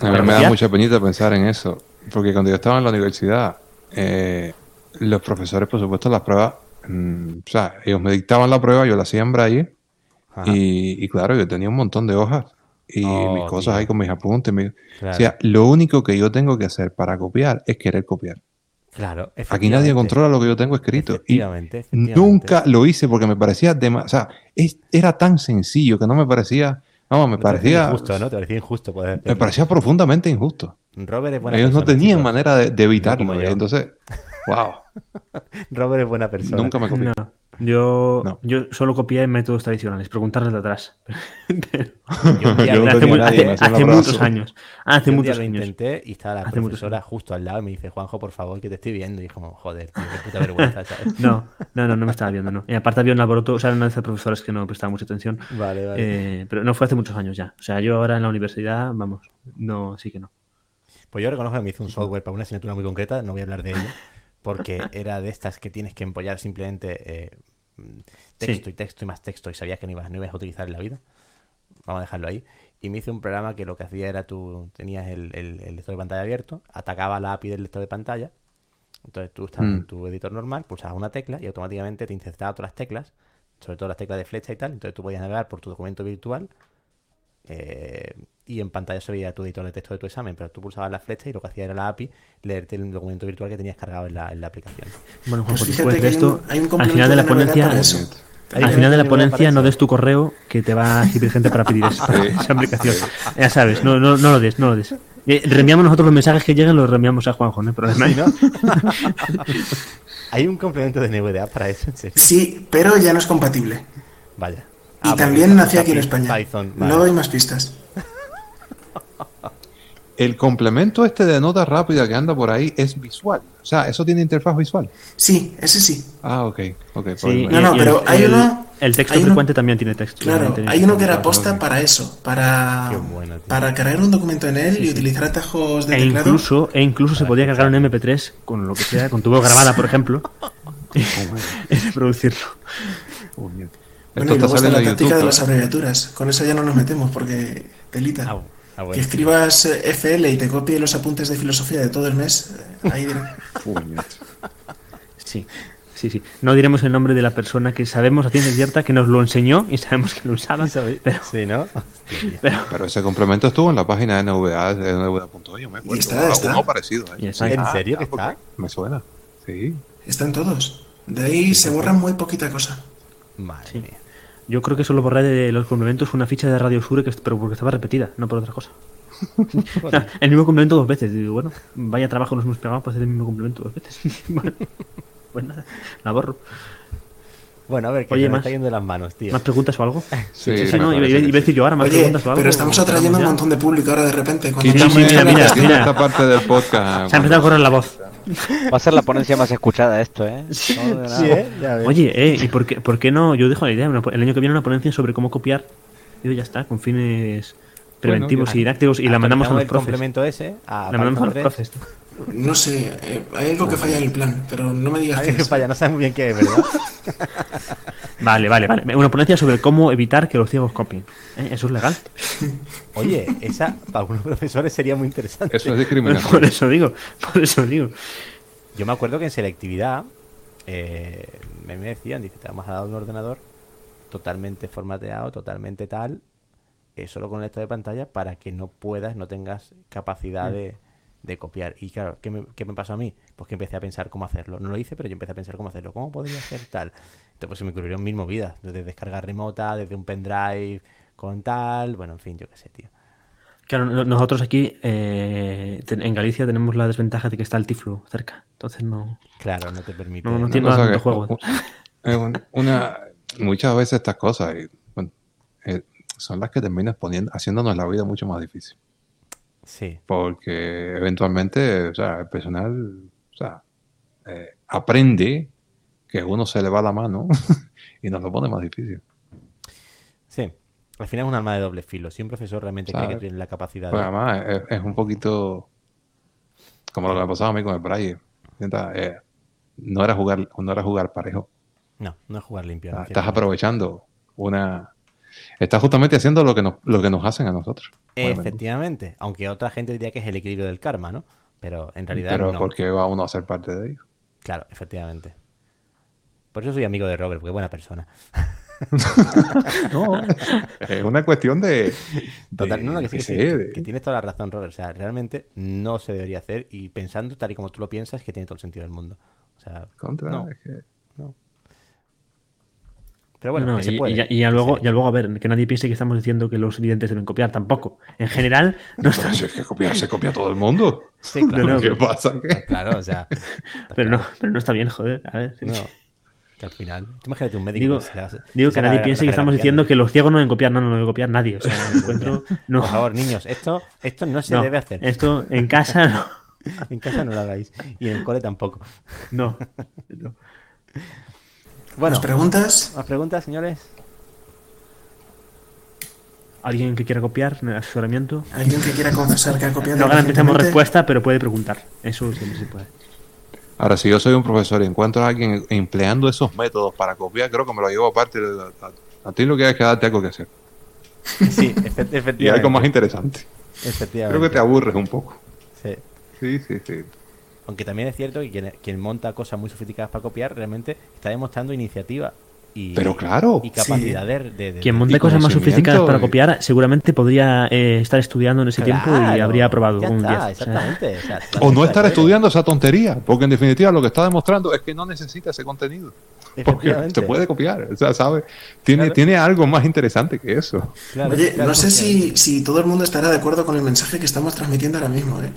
A mí me da mucha penita pensar en eso, porque cuando yo estaba en la universidad, eh, los profesores, por supuesto, las pruebas, mm, o sea, ellos me dictaban la prueba, yo la hacía en braille, y, y claro, yo tenía un montón de hojas y Oh, mis cosas tío. ahí con mis apuntes. Claro. O sea, lo único que yo tengo que hacer para copiar es querer copiar. Claro, Aquí nadie controla lo que yo tengo escrito. Y Efectivamente, efectivamente. nunca lo hice porque me parecía demasiado. O sea, es- era tan sencillo que no me parecía. No, me Te parecía injusto, ¿no? Te parecía injusto poder Me parecía profundamente injusto. Robert es buena Ellos no tenían manera de, de evitarlo. y entonces, wow. Robert es buena persona. Nunca me copié. No, yo, No. yo solo copié métodos tradicionales, preguntarles de atrás. Yo Yo no hace hace, nadie, hace- hace muchos años. Hace Yo un día muchos años. intenté y estaba la Hace muchos profesora justo al lado y me dice, Juanjo, por favor, que te estoy viendo. Y es como, joder, tío, qué puta vergüenza, ¿sabes? No, no, no, no me estaba viendo, no. Y aparte había un alboroto, o sea, era una de esas profesoras que no prestaba mucha atención. Vale, vale. Eh, pero no fue hace muchos años ya. O sea, yo ahora en la universidad, vamos, no, sí que no. Pues yo reconozco que me hice un software para una asignatura muy concreta, no voy a hablar de ello, porque era de estas que tienes que empollar simplemente eh, texto Sí. y texto y más texto y sabías que no ibas, no ibas a utilizar en la vida. Vamos a dejarlo ahí. Y me hice un programa que lo que hacía era tú tenías el, el- el lector de pantalla abierto, atacaba la API del lector de pantalla. Entonces tú estabas en Mm. tu editor normal, pulsabas una tecla y automáticamente te insertaba todas las teclas, sobre todo las teclas de flecha y tal. Entonces tú podías navegar por tu documento virtual eh, y en pantalla se veía tu editor de texto de tu examen, pero tú pulsabas la flecha y lo que hacía era la API leerte el documento virtual que tenías cargado en la, en la aplicación. Bueno, Pues Juanjo, fíjate después que de hay esto, un, hay un al complemento final de la ponencia. Hay al final de la ponencia no des tu correo que te va a escribir gente para pedir esa aplicación. Ya sabes, no, no, no lo des, no lo des. Eh, reenviamos nosotros los mensajes que lleguen, los reenviamos a Juanjo, no hay problema. Sí, ¿no? Hay un complemento de NVDA para eso, en serio. Sí, pero ya no es compatible. Vaya. Y Ah, también nació aquí en España. Python, No doy más pistas. El complemento este de nota rápida que anda por ahí es visual. O sea, eso tiene interfaz visual. Sí, ese sí. Ah, ok. ok. pues Sí, No, no, pero el, hay uno- El texto uno- frecuente también tiene texto. Claro, tiene hay uno que era posta para eso, para, para cargar un documento en él y utilizar atajos de E teclado. incluso, e incluso se podía cargar un MP3 con lo que sea, con tu voz grabada, por ejemplo, y reproducirlo. Bueno, Esto y está luego está saliendo la táctica de las ¿no? abreviaturas. Con eso ya no nos metemos porque telita. Ah, ah, bueno. Que escribas eh, FL y te copie los apuntes de filosofía de todo el mes, eh, ahí. Sí, sí, sí. No diremos el nombre de la persona que sabemos a ciencia cierta que nos lo enseñó y sabemos que lo usaba. Pero, Sí, ¿no? pero- Pero ese complemento estuvo en la página de NVDA, de me acuerdo. Y está, está. Uno parecido. ¿eh? Y está. ¿En Ah, serio ah, que está? Me suena. Sí. Están todos. De ahí se borra muy poquita cosa. Madre Sí. mía. Yo creo que solo borré de los complementos una ficha de Radio Sur, que, pero porque estaba repetida, no por otra cosa. El mismo complemento dos veces. Digo, bueno, vaya trabajo nos hemos pegado para hacer el mismo complemento dos veces. bueno, pues nada, la borro. Bueno, a ver, que Oye, se me más- está yendo de las manos, tío. ¿Más preguntas o algo? Sí, Sí, no, iba, iba- a sí. decir yo ahora más Oye, preguntas o algo. pero estamos ¿O atrayendo un montón de público ahora de repente. cuando- sí, mira, mira, mira. esta parte del podcast. Se ha empezado a correr la voz. Va a ser la ponencia más escuchada esto, ¿eh? No, nada. Sí, ¿eh? Ya ves. Oye, eh, ¿y por qué, por qué no? Yo dejo la idea. el año que viene una ponencia sobre cómo copiar. Digo, ya está, con fines preventivos y didácticos y la mandamos a los el profes. complemento ese a La mandamos a los 3. profes. No sé, eh, hay algo que falla en el plan, pero no me digas Ay, qué que es. falla, no sabes muy bien qué es, ¿verdad? Vale, vale, vale. Una ponencia sobre cómo evitar que los ciegos copien. ¿Eh? ¿Eso es legal? Oye, esa para algunos profesores sería muy interesante. Eso es discriminación. Por eso digo, por eso digo. Yo me acuerdo que en selectividad eh, me me decían, dice, te vamos a dar un ordenador totalmente formateado, totalmente tal, eh, solo con el lector de pantalla para que no puedas, no tengas capacidad Mm. de, de copiar. Y claro, ¿qué me, qué me pasó a mí? Pues que empecé a pensar cómo hacerlo. No lo hice, pero yo empecé a pensar cómo hacerlo. ¿Cómo podría hacer tal? Entonces pues se me ocurrieron mil movidas, desde descarga remota, desde un pendrive con tal, bueno, en fin, yo qué sé, tío. Claro, no- nosotros aquí eh, en Galicia tenemos la desventaja de que está el Tiflo cerca. Entonces no. Claro, no te permite. No, no Una tiene tanto que- juego. es un- una, muchas veces estas cosas bueno, eh, son las que terminan poniendo, haciéndonos la vida mucho más difícil. Sí, Porque eventualmente, o sea, el personal, o sea, eh, aprende que uno se le va la mano y nos lo pone más difícil. sí. Al final es un arma de doble filo. Si un profesor realmente cree que tiene la capacidad Pues de... además es, es un poquito como lo que me pasaba a mí con el Braille. Eh, no era jugar, no era jugar parejo. No, no es jugar limpio. Ah, Estás aprovechando una. Estás justamente haciendo lo que nos, lo que nos hacen a nosotros. Obviamente. Efectivamente. Aunque otra gente diría que es el equilibrio del karma, ¿no? Pero en realidad Pero no. ¿por qué va uno a ser parte de ello? Claro, efectivamente. Por eso soy amigo de Robert, porque es buena persona. No, es una cuestión de. Total, de- no, no, que, sí, qué que, sí, sé, que- de- que tienes toda la razón, Robert. O sea, realmente no se debería hacer y pensando tal y como tú lo piensas, que tiene todo el sentido del mundo. O sea, contra, no. es que- Pero bueno, No, se y, puede. y ya, y ya luego, Sí. ya luego, a ver, que nadie piense que estamos diciendo que los videntes deben copiar tampoco. En general, no está, Pero si es que copiar, se copia todo el mundo. Sí, claro. No, no, ¿Qué pero- pasa? ¿Qué? Claro, o sea. pero no, pero no está bien, joder. A ver, No. Que al final. tú Imagínate un médico. Digo, que digo nadie piense que estamos diciendo que los ciegos no deben copiar, no, no, no debe copiar nadie. O sea, me encuentro, no, Por favor, niños, esto, esto no se no, debe hacer. Esto en casa no. En casa no lo hagáis. Y en el cole tampoco. No. no. Bueno, ¿Más preguntas? ¿más preguntas, señores? ¿Alguien que quiera copiar asesoramiento? ¿Alguien que quiera confesar que ha copiado? No garantizamos respuesta, pero puede preguntar. Eso siempre se puede. Ahora, si yo soy un profesor y encuentro a alguien empleando esos métodos para copiar, creo que me lo llevo aparte. de- A, a ti lo que hay que darte algo que hacer. Sí, efe- efectivamente. Y algo más interesante. Efectivamente. Creo que te aburres un poco. Sí. Sí, sí, sí. Aunque también es cierto que quien, quien monta cosas muy sofisticadas para copiar realmente está demostrando iniciativa y, Pero claro, y capacidad de, de- de- Quien monte cosas más sofisticadas para copiar, seguramente podría eh, estar estudiando en ese tiempo y habría aprobado un está, 10. O sea, Exactamente. o sea, la O no estar es- estudiando esa tontería, porque en definitiva lo que está demostrando es que no necesita ese contenido. Porque se puede copiar, o sea, ¿sabes? Tiene, Claro. tiene algo más interesante que eso. Claro, Oye, claro, no sé si, si todo el mundo estará de acuerdo con el mensaje que estamos transmitiendo ahora mismo, ¿eh?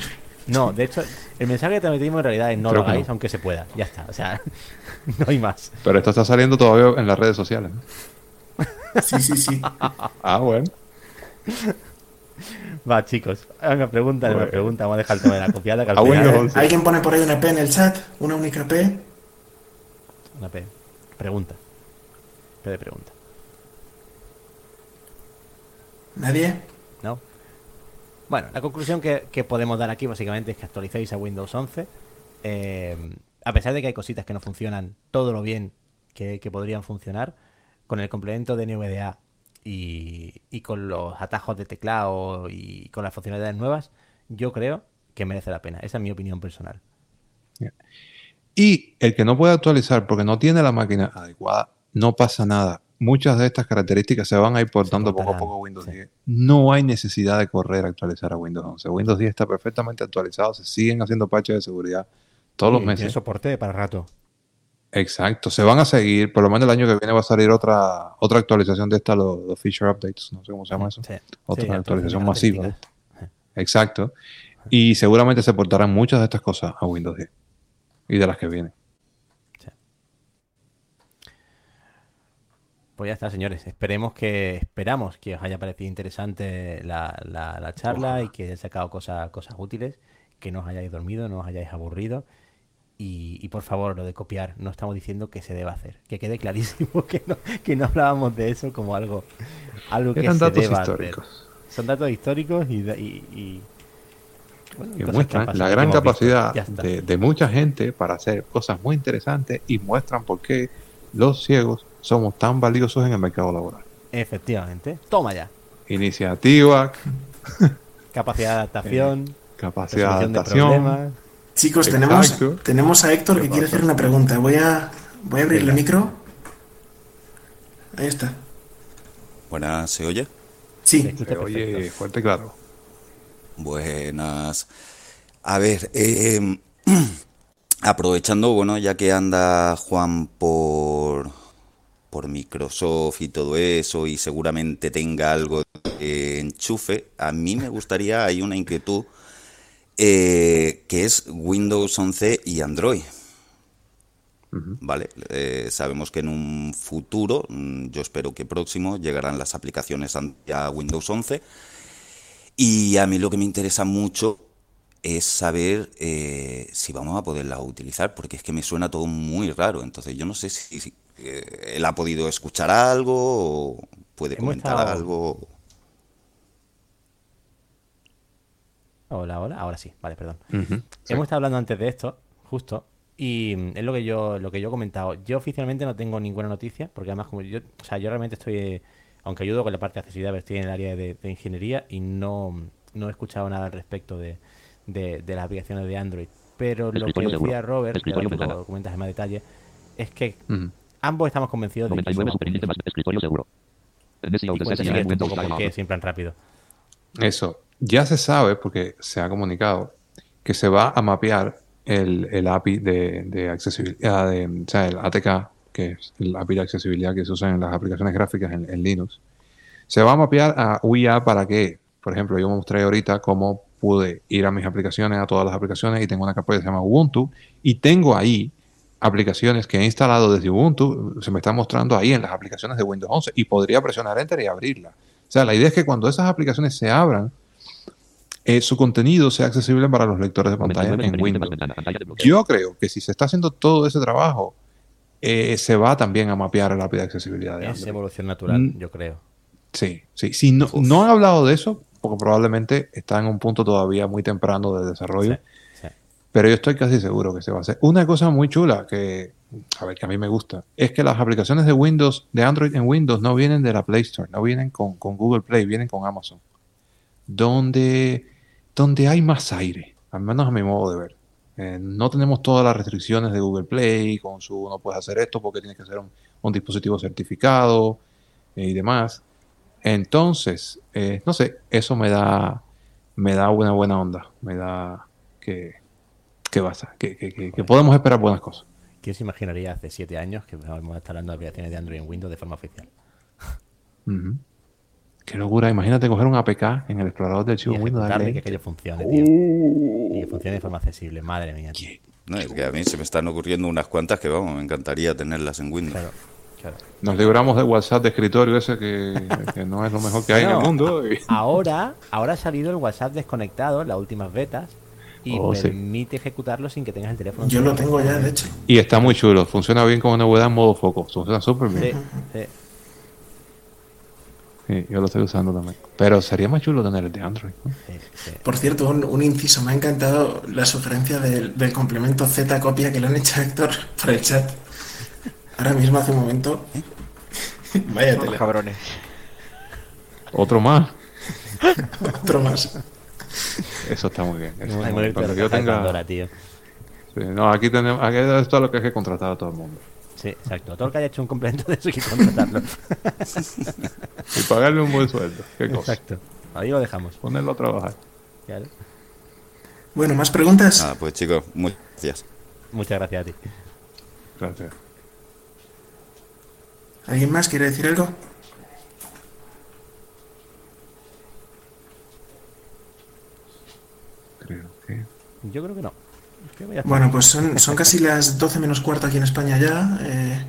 No, de hecho, el mensaje que transmitimos en realidad es no Creo lo hagáis no. aunque se pueda. Ya está. O sea, no hay más. Pero esto está saliendo todavía en las redes sociales. ¿no? Sí, sí, sí. Ah, bueno. Va, chicos. Venga, pregunta, Bueno. pregunta. Vamos a dejar el tema de la copiada. Que al Ah, final-. Eh. ¿Alguien pone por ahí una P en el chat? ¿Una única P? Una P. Pregunta. P de pregunta. ¿Nadie? ¿No? Bueno, la conclusión que, podemos dar aquí básicamente es que actualicéis a Windows 11. eh, a pesar de que hay cositas que no funcionan todo lo bien que, que podrían funcionar, con el complemento de NVDA y, y con los atajos de teclado y con las funcionalidades nuevas, yo creo que merece la pena. Esa es mi opinión personal. Y el que no puede actualizar porque no tiene la máquina adecuada, no pasa nada. Muchas de estas características se van a ir portando poco a poco a Windows sí. 10. No hay necesidad de correr a actualizar a Windows 11. Windows 10 está perfectamente actualizado, se siguen haciendo parches de seguridad todos los meses. Soporte para rato. Exacto, se van a seguir, por lo menos el año que viene va a salir otra otra actualización de esta, los, los feature updates, no sé cómo se llama eso. Sí. Otra actualización masiva. Exacto. Y seguramente se portarán muchas de estas cosas a Windows 10 y de las que vienen. Pues ya está, señores. Esperemos que, esperamos que os haya parecido interesante la, la- la charla y que hayáis sacado cosas, cosas útiles, que no os hayáis dormido, no os hayáis aburrido. Y, y por favor, lo de copiar, no estamos diciendo que se deba hacer. Que quede clarísimo que no, que no hablábamos de eso como algo, algo que Eran se datos deba históricos. hacer. Son datos históricos y, y- y- bueno, que cosas muestran la gran capacidad de, de mucha gente para hacer cosas muy interesantes y muestran por qué los ciegos somos tan valiosos en el mercado laboral. Efectivamente. Toma ya. Iniciativa, Capacidad de adaptación, capacidad de adaptación. Chicos, tenemos, Exacto. tenemos a Héctor ¿Qué que quiere hacer una pregunta. Voy a, voy a abrir el micro. Ahí está. Buenas, ¿se oye? Sí, Se Eh, Oye, fuerte y claro. Buenas. A ver, eh, aprovechando, bueno, ya que anda Juan por, por Microsoft y todo eso, y seguramente tenga algo de enchufe, a mí me gustaría, hay una inquietud, eh, que es Windows 11 y Android. Vale, eh, sabemos que en un futuro, mm, yo espero que próximo, llegarán las aplicaciones a Windows 11. Y a mí lo que me interesa mucho es saber eh, si vamos a poderla utilizar, porque es que me suena todo muy raro. Entonces yo no sé si, si, él ha podido escuchar algo o puede Hemos comentar estado- algo. Hola, hola. Ahora sí. Vale, perdón. Hemos estado hablando antes de esto, justo, y es lo que yo, lo que yo he comentado. Yo oficialmente no tengo ninguna noticia, porque además como yo, o sea, yo realmente estoy, eh, aunque ayudo con la parte de accesibilidad, pero estoy en el área de, de ingeniería y no, no he escuchado nada al respecto de, de, de las aplicaciones de Android. Pero lo que decía seguro. Robert, que lo comentas en más detalle, es que. Ambos estamos convencidos de que 99 somos más escritorio seguro. Y siempre en rápido. Eso. Ya se sabe, porque se ha comunicado, que se va a mapear el, el API de, de accesibilidad, de, o sea, el ATK que es la API de accesibilidad que se usa en las aplicaciones gráficas en, en Linux, se va a mapear a UIA para que, por ejemplo, yo mostré ahorita cómo pude ir a mis aplicaciones, a todas las aplicaciones, y tengo una capa que se llama Ubuntu, y tengo ahí aplicaciones que he instalado desde Ubuntu, se me está mostrando ahí en las aplicaciones de Windows 11, y podría presionar Enter y abrirla. O sea, la idea es que cuando esas aplicaciones se abran, eh, su contenido sea accesible para los lectores de pantalla en Windows. Yo creo que si se está haciendo todo ese trabajo, eh, se va también a mapear el API de accesibilidad de Es evolución natural, Mm. yo creo. Sí, sí. Si no, no han hablado de eso, porque probablemente está en un punto todavía muy temprano de desarrollo, sí. Pero yo estoy casi seguro que se va a hacer. Una cosa muy chula que, a ver, que a mí me gusta, es que las aplicaciones de Windows, de Android en Windows, no vienen de la Play Store, no vienen con, con Google Play, vienen con Amazon. Donde, donde hay más aire, al menos a mi modo de ver. Eh, no tenemos todas las restricciones de Google Play, con su no puedes hacer esto porque tienes que ser un, dispositivo certificado y demás. Entonces, eh, no sé, eso me da, me da una buena onda, me da que, que, vas a- que, que- que- que podemos esperar buenas cosas. ¿Quién se imaginaría hace siete años que vamos a estar hablando de aplicaciones de Android en Windows de forma oficial? Qué locura, imagínate coger un APK en el explorador de archivos Windows. darle y que aquello funcione, tío. Y que funcione de forma accesible, madre mía. tío. No, es que a mí se me están ocurriendo unas cuantas que, vamos, me encantaría tenerlas en Windows. Claro, claro. Nos libramos del WhatsApp de escritorio ese que, que no es lo mejor que hay en el mundo. y- Ahora, ahora ha salido el WhatsApp desconectado en las últimas betas y Oh, sí. permite ejecutarlo sin que tengas el teléfono. Yo lo tengo ya, de hecho. Y está muy chulo, funciona bien con novedad en modo foco, funciona súper bien. sí. Sí, yo lo estoy usando también. Pero sería más chulo tener el de Android. ¿no? sí, sí. Por cierto, un, un inciso, me ha encantado la sugerencia del, del complemento Z copia que le han hecho a Héctor por el chat. Ahora mismo, hace un momento. Vaya cabrones. Otro más. otro más. Eso está muy bien. eso Hay está muy que bien. ver Cuando la yo caja de tenga- Pandora, tío. Sí, no, aquí tenemos, aquí esto es lo que hay que contratar a todo el mundo. Sí, exacto. Todo el que haya hecho un complemento de eso hay que contratarlo. Y pagarle un buen sueldo. ¿Qué cosa? exacto. Ahí lo dejamos. Ponerlo a trabajar. Claro. Bueno, ¿más preguntas? Nada, pues chicos, muchas gracias. Muchas gracias a ti. Gracias. ¿Alguien más quiere decir algo? Creo que. Yo creo que no. Bueno, pues son, son casi las 12 menos cuarto aquí en España ya. Eh,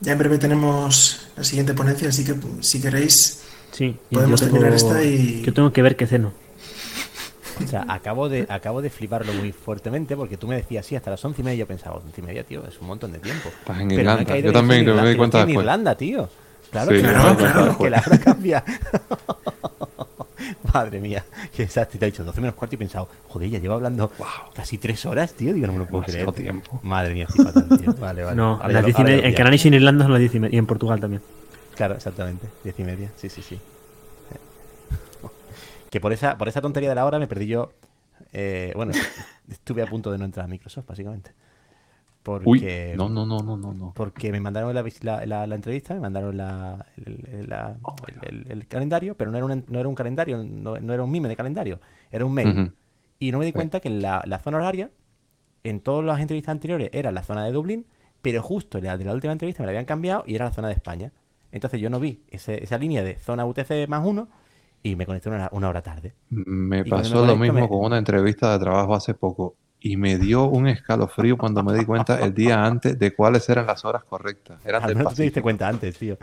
ya en breve tenemos la siguiente ponencia, así que si queréis, Sí, Podemos yo terminar esta y- Yo tengo que ver qué ceno. O sea, acabo de, acabo de fliparlo muy fuertemente porque tú me decías, sí, hasta las once y media. Yo pensaba, once y media, tío, es un montón de tiempo. Estás en Pero Irlanda. Yo en también, Irlanda, que me di cuenta en después. Irlanda, tío. Claro Sí, que, Claro, claro. después. que la hora cambia. Madre mía, qué desastre. Te ha dicho 12 menos cuarto y he pensado, joder, ya llevo hablando casi tres horas, tío. Digo, no me lo puedo creer. Demasiado tiempo. Madre mía, estoy fatal, tío. Vale, vale. No, las lo- en pillo. Canarias y en Irlanda son las 10 y media. Y en Portugal también. Claro, exactamente. Diez y media. Sí, sí, sí. Que por esa, por esa tontería de la hora me perdí yo. eh, bueno, estuve a punto de no entrar a Microsoft, básicamente. Porque, Uy, no, no, no, no, no, no. porque me mandaron la, la, la- entrevista, me mandaron la, el, el- la- Oh el- el- el calendario, pero no era, un, no era un calendario, no, no era un mime de calendario, era un mail. Y no me di cuenta que en la, la zona horaria, en todas las entrevistas anteriores, era la zona de Dublín, pero justo la de la última entrevista me la habían cambiado y era la zona de España. Entonces yo no vi ese- esa línea de zona UTC más uno y me conecté una, una hora tarde. Me Y pasó me lo mismo me- con una entrevista de trabajo hace poco y me dio un escalofrío cuando me di cuenta el día antes de cuáles eran las horas correctas. Eran Al del tú te diste cuenta antes, tío.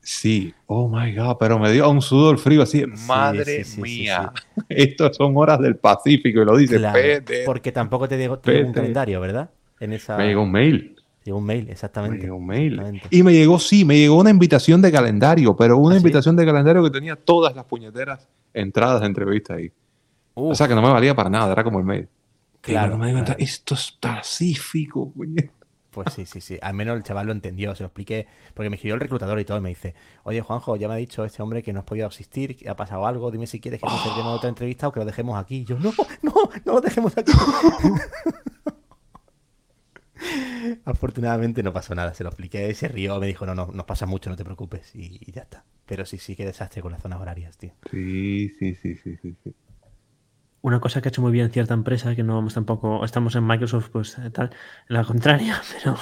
Sí, oh my god, pero me dio un sudor frío así, madre sí, sí, sí, mía, estas son horas del Pacífico y lo dice Claro, porque tampoco te llegó, un calendario, ¿verdad? En esa... Me llegó un mail. Llegó un mail, Me exactamente. llegó un mail. Exactamente. Y me llegó, sí, me llegó una invitación de calendario, pero una ¿Ah, invitación de calendario que tenía todas las puñeteras entradas de entrevista ahí. O sea que no me valía para nada, era como el mail. Claro, me claro. esto es pacífico, puñet. Pues sí, sí, sí. Al menos el chaval lo entendió, se lo expliqué, porque me escribió el reclutador y todo, y me dice, oye Juanjo, ya me ha dicho este hombre que no has podido asistir, que ha pasado algo, dime si quieres que concertemos otra entrevista o que lo dejemos aquí. Y yo, no, no, no lo dejemos aquí. Afortunadamente no pasó nada, se lo expliqué, se rió, me dijo, no, no, nos pasa mucho, no te preocupes, y, y ya está. Pero sí, sí, qué desastre con las zonas horarias, tío. Sí, sí, sí, sí, sí, sí. Una cosa que ha hecho muy bien cierta empresa, que no vamos tampoco, estamos en Microsoft, pues eh, tal, en la contraria, pero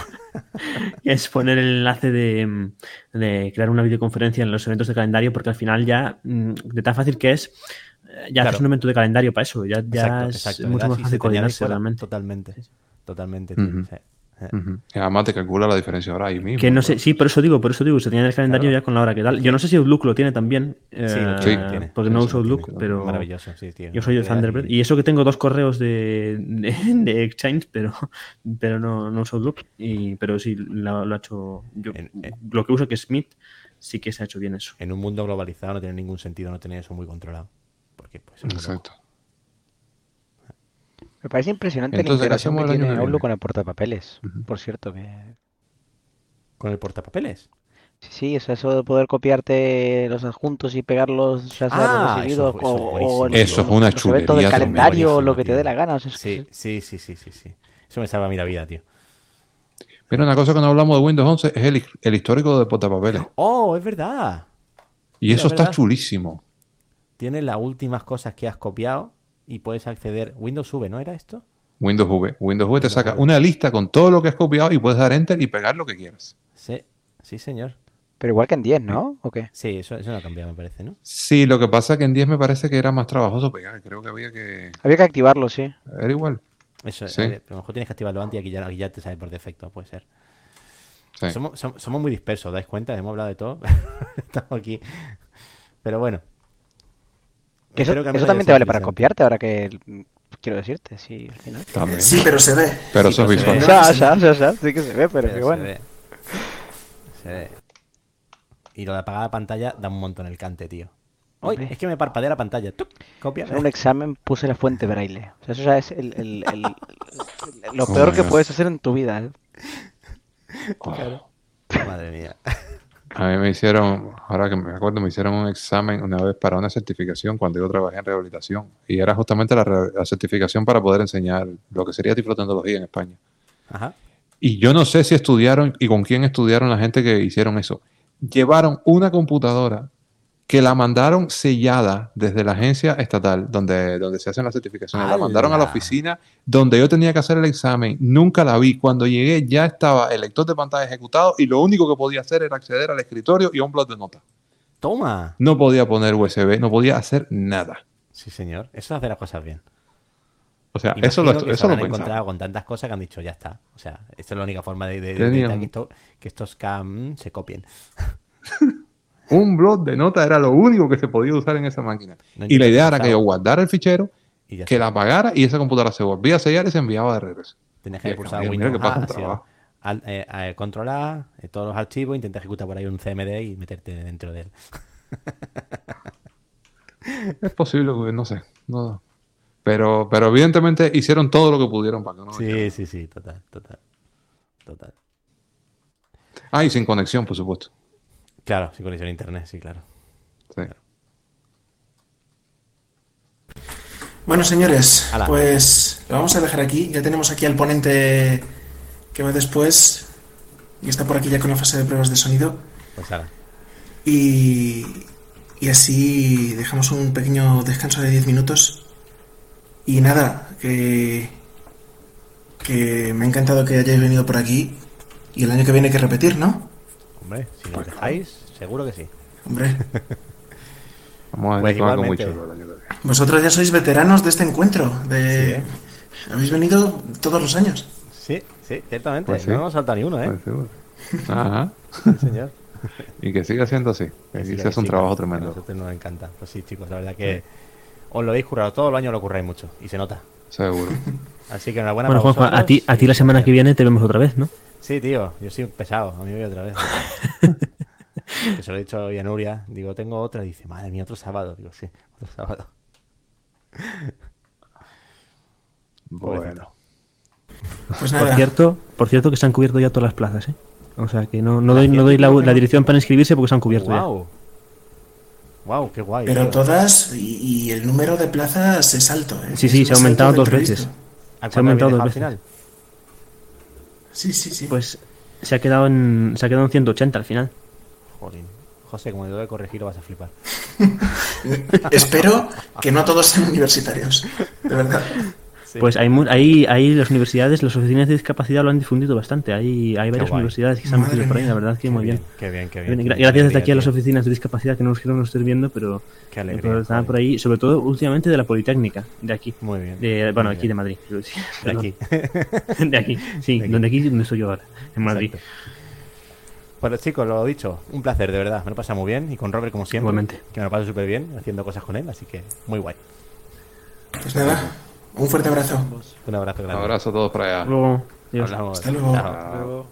es poner el enlace de, mm, de crear una videoconferencia en los eventos de calendario, porque al final ya, mm, de tan fácil que es, eh, ya Claro. haces un evento de calendario para eso, ya, ya Exacto, es exacto. mucho más fácil coordinarse realmente. Totalmente. Totalmente, tío. Ujú. Además te calcula la diferencia ahora ahí mismo. Que no sé, sí, por eso digo, por eso digo, se tenía en el calendario ya con la hora que tal. Yo no sé si Outlook lo tiene también, eh, Sí, lo tiene, tiene. porque no Sí, uso Outlook, tiene. pero Maravilloso, sí, tío. yo soy de Thunderbird. y- Y eso que tengo dos correos de, de, de Exchange, pero, pero no, no uso Outlook. Y, pero sí, lo, lo ha hecho. Yo, En- en- lo que uso que es Smith, sí que se ha hecho bien eso. En un mundo globalizado no tiene ningún sentido no tener eso muy controlado. Porque, pues. Exacto. Me parece impresionante Entonces, la integración hacemos que el tiene Outlook con el portapapeles. Por cierto, que ¿Con el portapapeles? sí, sí, o sea, eso de poder copiarte los adjuntos y pegarlos ya sea Ah, recibidos eso- eso es o, buenísimo. o en- Eso es en una los eventos del chulería calendario o lo que te dé la gana. o sea, Sí, sí, sí, sí, sí, sí. Eso me salva a mí la vida, tío. Pero una cosa que no hablamos de Windows 11 es el, el histórico de portapapeles. ¡Oh, es verdad! Y Mira, eso está ¿verdad? chulísimo. Tienes las últimas cosas que has copiado y puedes acceder. Windows V, ¿no era esto? Windows V. Windows V te saca una lista con todo lo que has copiado y puedes dar enter y pegar lo que quieras. Sí, sí, señor. Pero igual que en 10, ¿no? ¿O qué? Sí, eso, eso no ha cambiado, me parece, ¿no? Sí, lo que pasa es que en 10 me parece que era más trabajoso pegar. Creo que había que... Había que activarlo, sí. Era igual. Eso, Sí. pero a lo mejor tienes que activarlo antes y aquí ya, aquí ya te sale por defecto, puede ser. Sí. Somos, som- somos muy dispersos, ¿dais cuenta? Hemos hablado de todo. Estamos aquí. Pero bueno. Que eso, que también te vale para copiarte, ahora que quiero decirte, sí, al final. También. Sí, pero se ve. Pero Sí, eso es visual. ve. O sea, o sea, o sea, o sea, sí que se ve, pero, Pero que se bueno. ve. Se ve. Y lo de apagar la pantalla da un montón el cante, tío. Uy, Hombre. es que me parpadea la pantalla. Tuc, Copia. En un examen puse la fuente braille. O sea, eso ya es el, el- el- el- lo peor que puedes hacer en tu vida. ¿eh? Madre mía. A mí me hicieron, ahora que me acuerdo, me hicieron un examen una vez para una certificación cuando yo trabajé en rehabilitación. Y era justamente la, re- la certificación para poder enseñar lo que sería tiflotecnología en España. Ajá. Y yo no sé si estudiaron y con quién estudiaron la gente que hicieron eso. Llevaron una computadora que la mandaron sellada desde la agencia estatal donde, donde se hacen las certificaciones. La mandaron a la oficina donde yo tenía que hacer el examen. Nunca la vi. Cuando llegué ya estaba el lector de pantalla ejecutado y lo único que podía hacer era acceder al escritorio y a un blog de notas. Toma. No podía poner USB, no podía hacer nada. Sí, señor. Eso hace las cosas bien. O sea, eso lo, que se eso lo habrán pensaba. encontrado con tantas cosas que han dicho, ya está. O sea, esta es la única forma de, que, esto- que estos cam se copien. Un blog de notas era lo único que se podía usar en esa máquina. No y la idea era que yo guardara el fichero, Y que la apagara y esa computadora se volvía a sellar y se enviaba de regreso. Tenías que mira Windows pasa A, trabajo. al- eh, eh, control A, eh, todos los archivos, intenta ejecutar por ahí un CMD y meterte dentro de él. Es posible, güey, no sé. No. Pero, pero evidentemente hicieron todo lo que pudieron para que no. Sí, sí, sí, total, total. Total. Ah, y sin conexión, por supuesto. Claro, sin conexión a internet, sí, claro. Sí. Bueno, señores, Ala. pues lo vamos a dejar aquí. Ya tenemos aquí al ponente que va después y está por aquí ya con la fase de pruebas de sonido. Pues ahora. Y, y así dejamos un pequeño descanso de 10 minutos. Y nada, que, que me ha encantado que hayáis venido por aquí. Y el año que viene hay que repetir, ¿no? Hombre, si nos dejáis, seguro que sí. Hombre, Vamos a Pues año que viene. vosotros ya sois veteranos de este encuentro. De... Sí, ¿eh? Habéis venido todos los años. Sí, sí, ciertamente. Pues sí. No hemos saltado ni uno, ¿eh? Pues seguro. Ajá. Sí, señor. Y que siga siendo así. Que Sí, que hace un sí, trabajo que A tremendo. nosotros nos encanta. Pues sí, chicos, la verdad que os lo habéis currado. Todo el año lo curráis mucho y se nota. Seguro. Así que enhorabuena Bueno, Juanjo, a ti, a ti la semana que viene te vemos otra vez, ¿no? Sí, tío, yo soy un pesado, a mí me voy otra vez. Que se lo he dicho hoy a Nuria, digo, tengo otra, y dice, madre mía, otro sábado. Digo, sí, otro sábado. Bueno. Pues Por cierto, por cierto que se han cubierto ya todas las plazas, ¿eh? O sea que no, no doy, no doy la, la dirección para inscribirse porque se han cubierto ya. wow. Wow, qué guay. pero tío. todas y, y el número de plazas es alto. ¿eh? Sí, sí, se ha aumentado dos veces. previsto. ¿A se ha aumentado dos veces. final? Sí, sí, sí. Pues se ha quedado en, se ha quedado en 180 al final. Jolín, José, como te tengo que corregir, lo vas a flipar. Espero que no todos sean universitarios. De verdad. Pues hay, mu- hay, hay las universidades, las oficinas de discapacidad lo han difundido bastante. Hay, hay varias guay. universidades que se han metido por ahí, la verdad que Qué muy bien. Qué bien, qué Bien, bien. gra- Qué Gracias desde aquí a las oficinas de discapacidad que no nos quieren no estar viendo, pero Qué pero alegría. estaban joder. por ahí, sobre todo últimamente de la Politécnica, de aquí. Muy bien. De, bueno, Muy aquí bien. de Madrid. De aquí. De aquí, sí, De aquí. donde aquí donde estoy yo ahora, en Madrid. Exacto. Bueno, chicos, lo dicho, un placer, de verdad. Me lo pasa muy bien. Y con Robert, como siempre. Igualmente. Que me lo paso súper bien haciendo cosas con él, así que muy guay. Pues nada, un fuerte abrazo. Un abrazo Un grande. abrazo a todos para allá. Luego. Hasta luego.